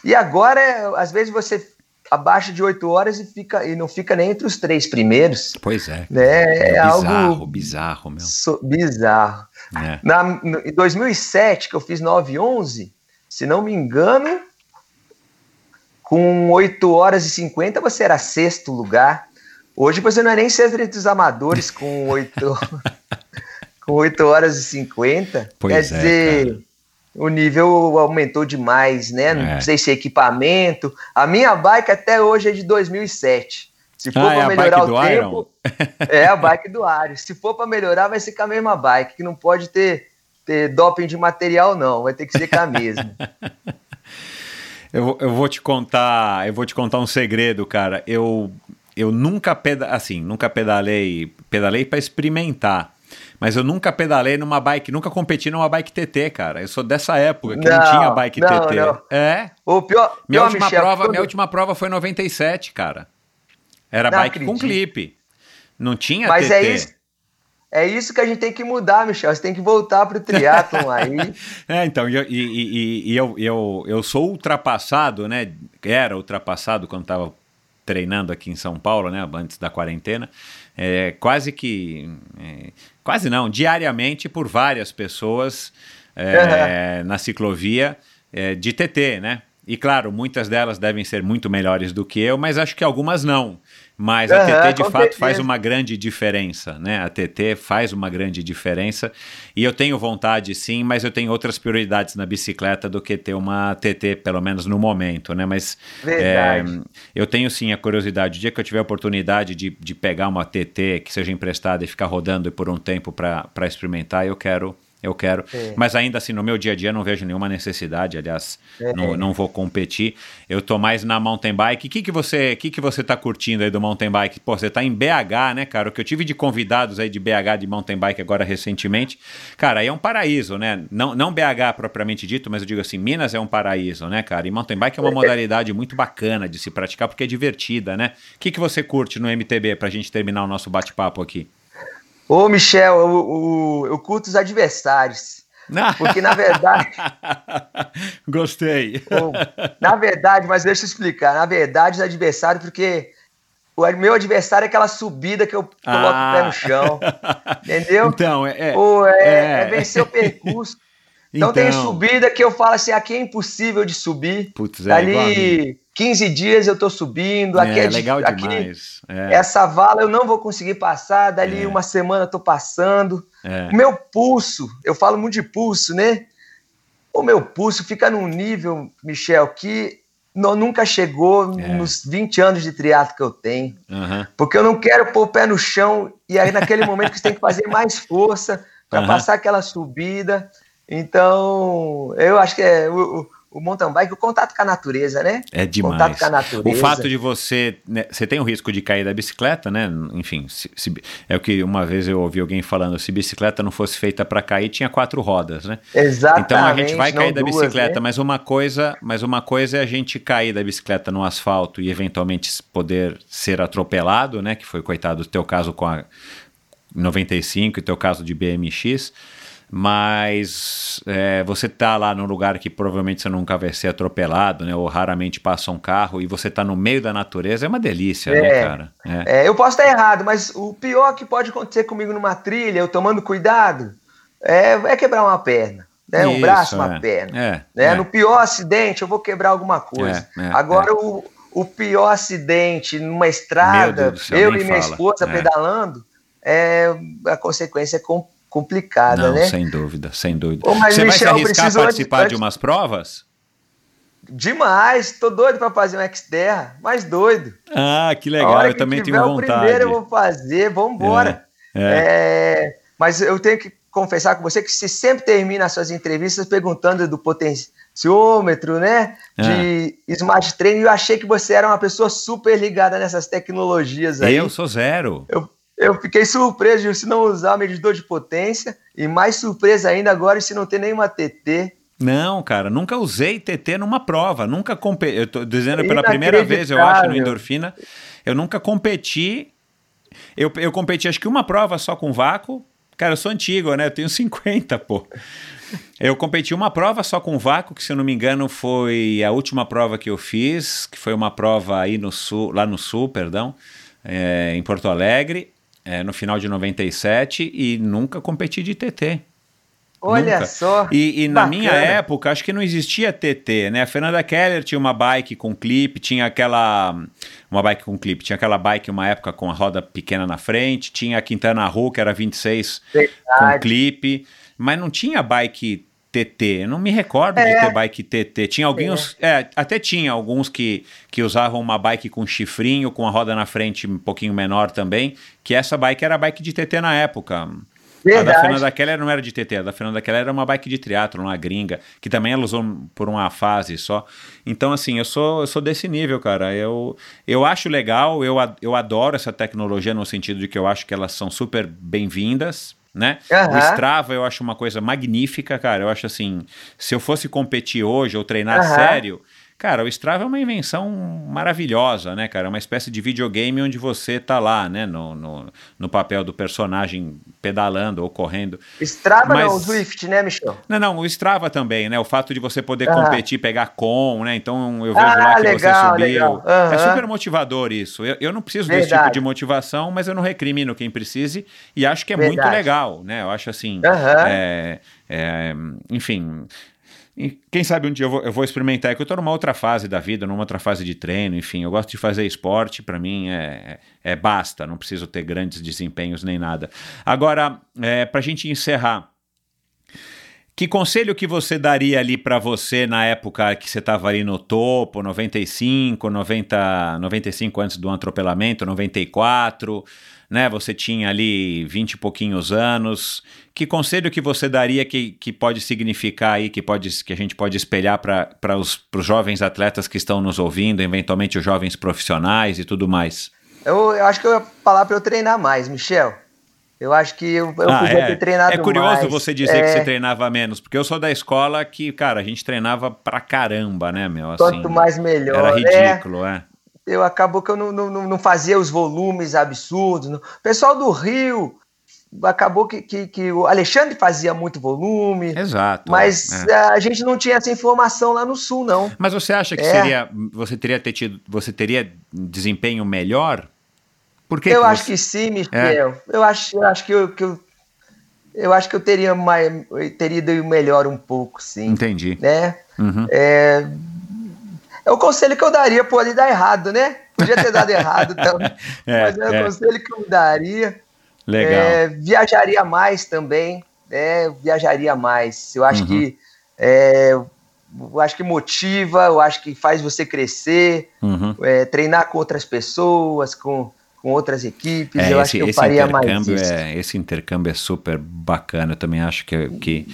e agora, é, às vezes você abaixa de 8 horas e, fica, e não fica nem entre os três primeiros.
Pois é.
Né? É algo
bizarro, bizarro, meu.
so- bizarro.
É.
Na, no- em 2007, que eu fiz 911, se não me engano, com 8 horas e 50 você era sexto lugar. Hoje você não é nem sexto entre os amadores com 8, <laughs> com 8 horas e 50.
Pois
Quer
é,
dizer,
cara.
o nível aumentou demais, né? Não
É.
sei se é equipamento. A minha bike até hoje é de 2007. Se for
Ah, é
para
a
melhorar
bike
o
do
tempo,
Iron? <laughs>
é a bike do Ario. Se for para melhorar, vai ser com a mesma bike, que não pode ter, ter doping de material, não. Vai ter que ser com a mesma. <laughs>
Eu, vou- eu vou te contar, eu vou te contar um segredo, cara. Eu, eu nunca peda, assim, nunca pedalei, pedalei para experimentar. Mas eu nunca pedalei numa bike, nunca competi numa bike TT, cara. Eu sou dessa época que não,
Não,
tinha bike
não,
TT.
não.
É.
O pior,
Minha
pior
última
Michel,
prova, minha última prova foi 97, cara. Era
Não
bike com
acredito.
clipe. Não tinha
Mas
TT.
é isso, é isso que a gente tem que mudar, Michel. Você tem que voltar pro triatlon <laughs> aí.
É, então, e, eu- e- e- e eu, eu, eu sou ultrapassado, né? Era ultrapassado quando estava treinando aqui em São Paulo, né? Antes da quarentena. É, quase que. é, quase não, diariamente por várias pessoas é, na ciclovia é, de TT, né? E claro, muitas delas devem ser muito melhores do que eu, mas acho que algumas não. Mas a
Aham,
TT de fato faz uma grande diferença, né? A TT faz uma grande diferença. E eu tenho vontade sim, mas eu tenho outras prioridades na bicicleta do que ter uma TT, pelo menos no momento, né? Mas é, eu tenho sim a curiosidade. O dia que eu tiver a oportunidade de, de pegar uma TT que seja emprestada e ficar rodando por um tempo para experimentar, eu quero. Eu quero,
É.
mas ainda assim, no meu dia a dia não vejo nenhuma necessidade, aliás,
É.
não, não vou competir. Eu tô mais na mountain bike. O que, que você que que você tá curtindo aí do mountain bike? Pô, você tá em BH, né, cara? O que eu tive de convidados aí de BH de mountain bike agora recentemente, cara, aí é um paraíso, né? Não, não BH propriamente dito, mas eu digo assim, Minas é um paraíso, né, cara? E mountain bike é uma modalidade muito bacana de se praticar porque é divertida, né? O que, que você curte no MTB pra gente terminar o nosso bate-papo aqui?
Ô, Michel, eu, eu, eu curto os adversários. <laughs> Porque, na verdade, <laughs>
Gostei.
Bom, na verdade, mas deixa eu explicar. Na verdade, os adversários, porque o meu adversário é aquela subida que eu coloco o pé no chão. <laughs> Entendeu?
Então, é. é,
Ou é,
é.
é vencer o percurso. Então, tem subida que eu falo assim, aqui é impossível de subir.
Putz, é igual a mim.
Dali 15 dias eu tô subindo. Aqui é,
é legal
aqui,
demais. É,
Essa vala eu não vou conseguir passar. Dali
É.
uma semana eu tô passando.
é.
O meu pulso, eu falo muito de pulso, né? O meu pulso fica num nível, Michel, que não- nunca chegou
É.
nos 20 anos de triatlo que eu tenho.
Aham.
Porque eu não quero pôr o pé no chão e aí naquele momento que você tem que fazer mais força para
Aham.
passar aquela subida. Então, eu acho que é o, o, mountain bike, o contato com a natureza, né?
É demais.
Contato com a natureza.
O fato de você. né, você tem o risco de cair da bicicleta, né? Enfim, se- se- é o que uma vez eu ouvi alguém falando: se bicicleta não fosse feita para cair, tinha quatro rodas, né?
Exatamente.
Então a gente vai cair da bicicleta,
né?
mas uma coisa, mas uma coisa é a gente cair da bicicleta no asfalto e eventualmente poder ser atropelado, né? Que foi coitado o teu caso com a 95 e teu caso de BMX. Mas é, você tá lá num lugar que provavelmente você nunca vai ser atropelado, né? Ou raramente passa um carro e você tá no meio da natureza, é uma delícia, né,
É.
cara? É.
É, eu posso estar errado, mas o pior que pode acontecer comigo numa trilha, eu tomando cuidado, é, é quebrar uma perna. Né? um
Isso,
braço, uma
é.
perna. Né? No pior acidente, eu vou quebrar alguma coisa. Agora. O, o pior acidente numa estrada,
céu,
eu e minha
fala.
esposa pedalando, é, a consequência é com- complicada,
Não,
né?
sem dúvida, sem dúvida.
Ô, mas,
você vai se
Michel,
arriscar a
preciso antes-
participar de umas provas?
Demais, tô doido para fazer um Xterra, mais doido.
Ah, que legal, eu
que
também
tiver
tenho
o
vontade.
primeiro eu vou fazer, vambora.
É,
É, mas eu tenho que confessar com você que você sempre termina as suas entrevistas perguntando do potenciômetro, né? De Smart Train, e eu achei que você era uma pessoa super ligada nessas tecnologias aí.
Eu sou zero.
Eu, eu fiquei surpreso se não usar medidor de potência, e mais surpresa ainda agora se não ter nenhuma TT.
Não, cara, nunca usei TT numa prova, nunca competi. Eu tô dizendo pela primeira vez, eu acho, no endorfina, eu nunca competi. Eu, eu competi acho que uma prova só com vácuo. Cara, eu sou antigo, né? Eu tenho <laughs> 50, pô. Eu competi uma prova só com vácuo, que se eu não me engano foi a última prova que eu fiz, que foi uma prova aí no sul, lá no sul, perdão, é, em Porto Alegre, é, no final de 97, e nunca competi de TT.
Olha
Nunca.
só.
E, e na minha época, acho que não existia TT, né? A Fernanda Keller tinha uma bike com clipe, tinha aquela. Uma bike com clipe, tinha aquela bike uma época com a roda pequena na frente, tinha a Quintana Roo, que era 26 com
Verdade.
clipe, mas não tinha bike TT. Eu não me recordo de
É.
ter bike TT. Tinha alguns. É, até tinha alguns que, que usavam uma bike com chifrinho, com a roda na frente um pouquinho menor também, que essa bike era bike de TT na época. A da
Verdade.
Fernanda Keller não era de TT, a da Fernanda Keller era uma bike de triatlo, uma gringa, que também ela usou por uma fase só. Então, assim, eu sou, eu sou desse nível, cara. Eu, eu acho legal, eu, a- eu adoro essa tecnologia no sentido de que eu acho que elas são super bem-vindas. Né?
Aham.
O Strava eu acho uma coisa magnífica, cara. Eu acho assim, se eu fosse competir hoje ou treinar
Aham.
sério, cara, o Strava é uma invenção maravilhosa, né, cara? É uma espécie de videogame onde você tá lá, né, no, no, no papel do personagem pedalando ou correndo.
Strava
Mas-
não, Swift, né, Michel?
Não, não, o Strava também, né? O fato de você poder
Ah.
competir, pegar com, né? Então eu vejo
Ah,
lá que
legal,
você subiu. É super motivador isso. Eu, eu não preciso desse
Verdade.
tipo de motivação, mas eu não recrimino quem precise e acho que é muito
Verdade.
legal, né? Eu acho assim. É, é, enfim. E quem sabe um dia eu vou, eu vou experimentar, é que eu tô numa outra fase da vida, numa outra fase de treino, enfim, eu gosto de fazer esporte, para mim é, é, é basta, não preciso ter grandes desempenhos nem nada. Agora, é, pra gente encerrar, que conselho que você daria ali para você na época que você estava ali no topo, 95, 90, 95 antes do atropelamento, 94, né? Você tinha ali 20 e pouquinhos anos. Que conselho que você daria que, que pode significar aí, que, pode, que a gente pode espelhar para os jovens atletas que estão nos ouvindo, eventualmente os jovens profissionais e tudo mais?
Eu, eu acho que eu ia falar para eu treinar mais, Michel. Eu acho que eu, eu ah, podia é. ter treinado
mais. É curioso
mais.
você dizer é... que você treinava menos, porque eu sou da escola que, cara, a gente treinava pra caramba, né, meu?
Assim, Quanto mais melhor.
Era ridículo, é. é.
Eu acabou que eu não, não, não fazia os volumes absurdos. O pessoal do Rio acabou que, que, que, o Alexandre fazia muito volume.
Exato.
Mas é. a gente não tinha essa informação lá no sul, não.
Mas você acha que é. seria. Você teria ter tido. Você teria desempenho melhor
por que eu que acho você... que sim, Michel. É. Eu acho, eu acho que eu, que eu, eu acho que eu teria mais, eu teria ido melhor um pouco, sim.
Entendi.
Né? Uhum. É, é o conselho que eu daria, pode dar errado, né? Podia ter dado errado também. <laughs> é, mas é, é, o conselho que eu daria.
Legal.
É, viajaria mais também, né? Viajaria mais. Eu acho uhum. que é, eu acho que motiva, eu acho que faz você crescer, uhum. é, treinar com outras pessoas, com com outras equipes, é, eu esse, acho que eu faria mais isso.
É, esse intercâmbio é super bacana, eu também acho que, que,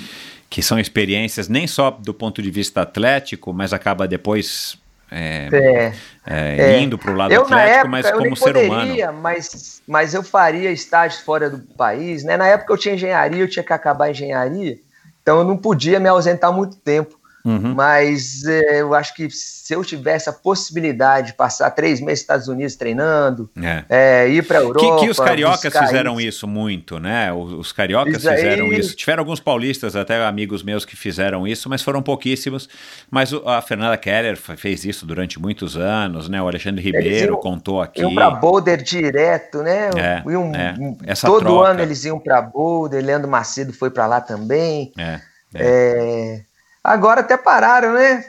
que são experiências nem só do ponto de vista atlético, mas acaba depois é, é, é, é. indo para o lado eu, atlético, época, mas como ser poderia,
humano. Mas, mas eu faria estágios fora do país. Né? Na época eu tinha engenharia, eu tinha que acabar a engenharia, então eu não podia me ausentar muito tempo. Uhum. Mas é, eu acho que se eu tivesse a possibilidade de passar três meses nos Estados Unidos treinando, é. É, ir para a Europa.
Que, que os cariocas fizeram isso. muito, né? Os, os cariocas isso fizeram aí... isso. Tiveram alguns paulistas, até amigos meus, que fizeram isso, mas foram pouquíssimos. Mas a Fernanda Keller fez isso durante muitos anos, né? O Alexandre Ribeiro iam, contou aqui. Iam
para Boulder direto, né? É, iam, é. Todo troca. ano eles iam para Boulder, Leandro Macedo foi para lá também.
É.
é. É Agora até pararam, né?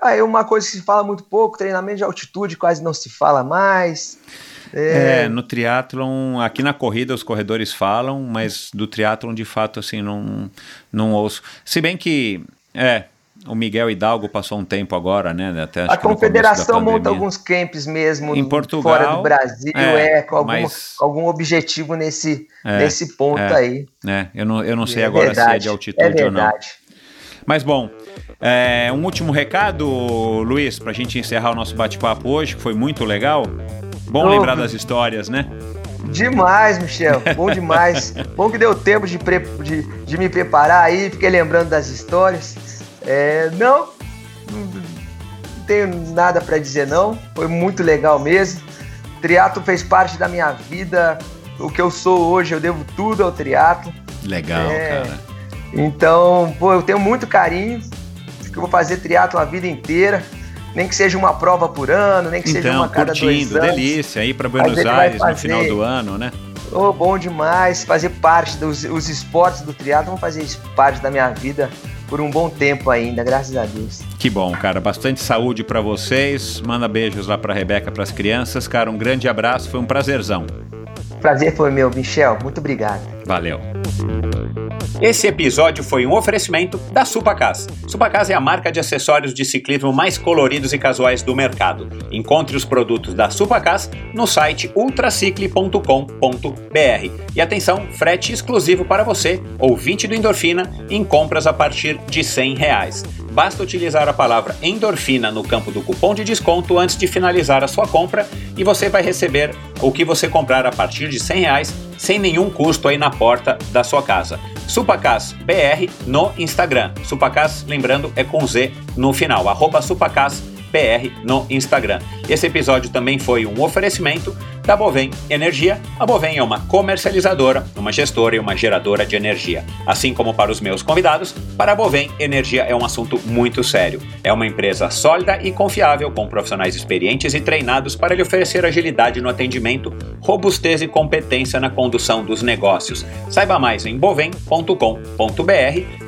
Aí uma coisa que se fala muito pouco, treinamento de altitude quase não se fala mais.
É, é no triatlon, aqui na corrida os corredores falam, mas do triatlon de fato assim não não ouço. Se bem que é, o Miguel Hidalgo passou um tempo agora, né? Até,
a confederação monta alguns camps mesmo
em Portugal,
fora do Brasil, é, é com algum, mas... algum objetivo nesse, é, nesse ponto
é,
aí.
É, eu não, eu não sei agora verdade, se é de altitude ou não. Mas bom, é, um último recado, Luiz, para a gente encerrar o nosso bate-papo hoje, que foi muito legal. Bom oh, lembrar das histórias, né?
Demais, Michel. <laughs> Bom demais. Bom que deu tempo de, de, de, me preparar aí, fiquei lembrando das histórias. É, não, não tenho nada para dizer não. Foi muito legal mesmo. O triatlo fez parte da minha vida. O que eu sou hoje, eu devo tudo ao triatlo.
Legal, é, cara.
Então, pô, eu tenho muito carinho, que eu vou fazer triatlo a vida inteira, nem que seja uma prova por ano, nem que
então,
seja uma cada
curtindo,
dois anos.
delícia, ir para Buenos Aires no final do ano, né?
Oh, bom demais, fazer parte dos os esportes do triatlo, vão fazer parte da minha vida por um bom tempo ainda, graças a Deus.
Que bom, cara. Bastante saúde para vocês. Manda beijos lá para Rebeca, para as crianças. Cara, um grande abraço. Foi um prazerzão.
Prazer foi meu, Michel. Muito obrigado.
Valeu. Esse episódio foi um oferecimento da Supacas. Supacas é a marca de acessórios de ciclismo mais coloridos e casuais do mercado. Encontre os produtos da Supacas no site ultracicle.com.br. E atenção, frete exclusivo para você, ouvinte do Endorfina, em compras a partir de 100 reais. Basta utilizar a palavra endorfina no campo do cupom de desconto antes de finalizar a sua compra e você vai receber o que você comprar a partir de 100 reais sem nenhum custo aí na porta da sua casa. Supacas BR no Instagram. Supacas, lembrando, é com Z no final. Arroba Supacas BR no Instagram. Esse episódio também foi um oferecimento da Bovem Energia. A Bovem é uma comercializadora, uma gestora e uma geradora de energia. Assim como para os meus convidados, para a Bovem, energia é um assunto muito sério. É uma empresa sólida e confiável, com profissionais experientes e treinados para lhe oferecer agilidade no atendimento, robustez e competência na condução dos negócios. Saiba mais em bovem.com.br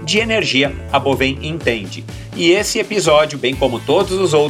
de energia a Bovem entende. E esse episódio, bem como todos os outros,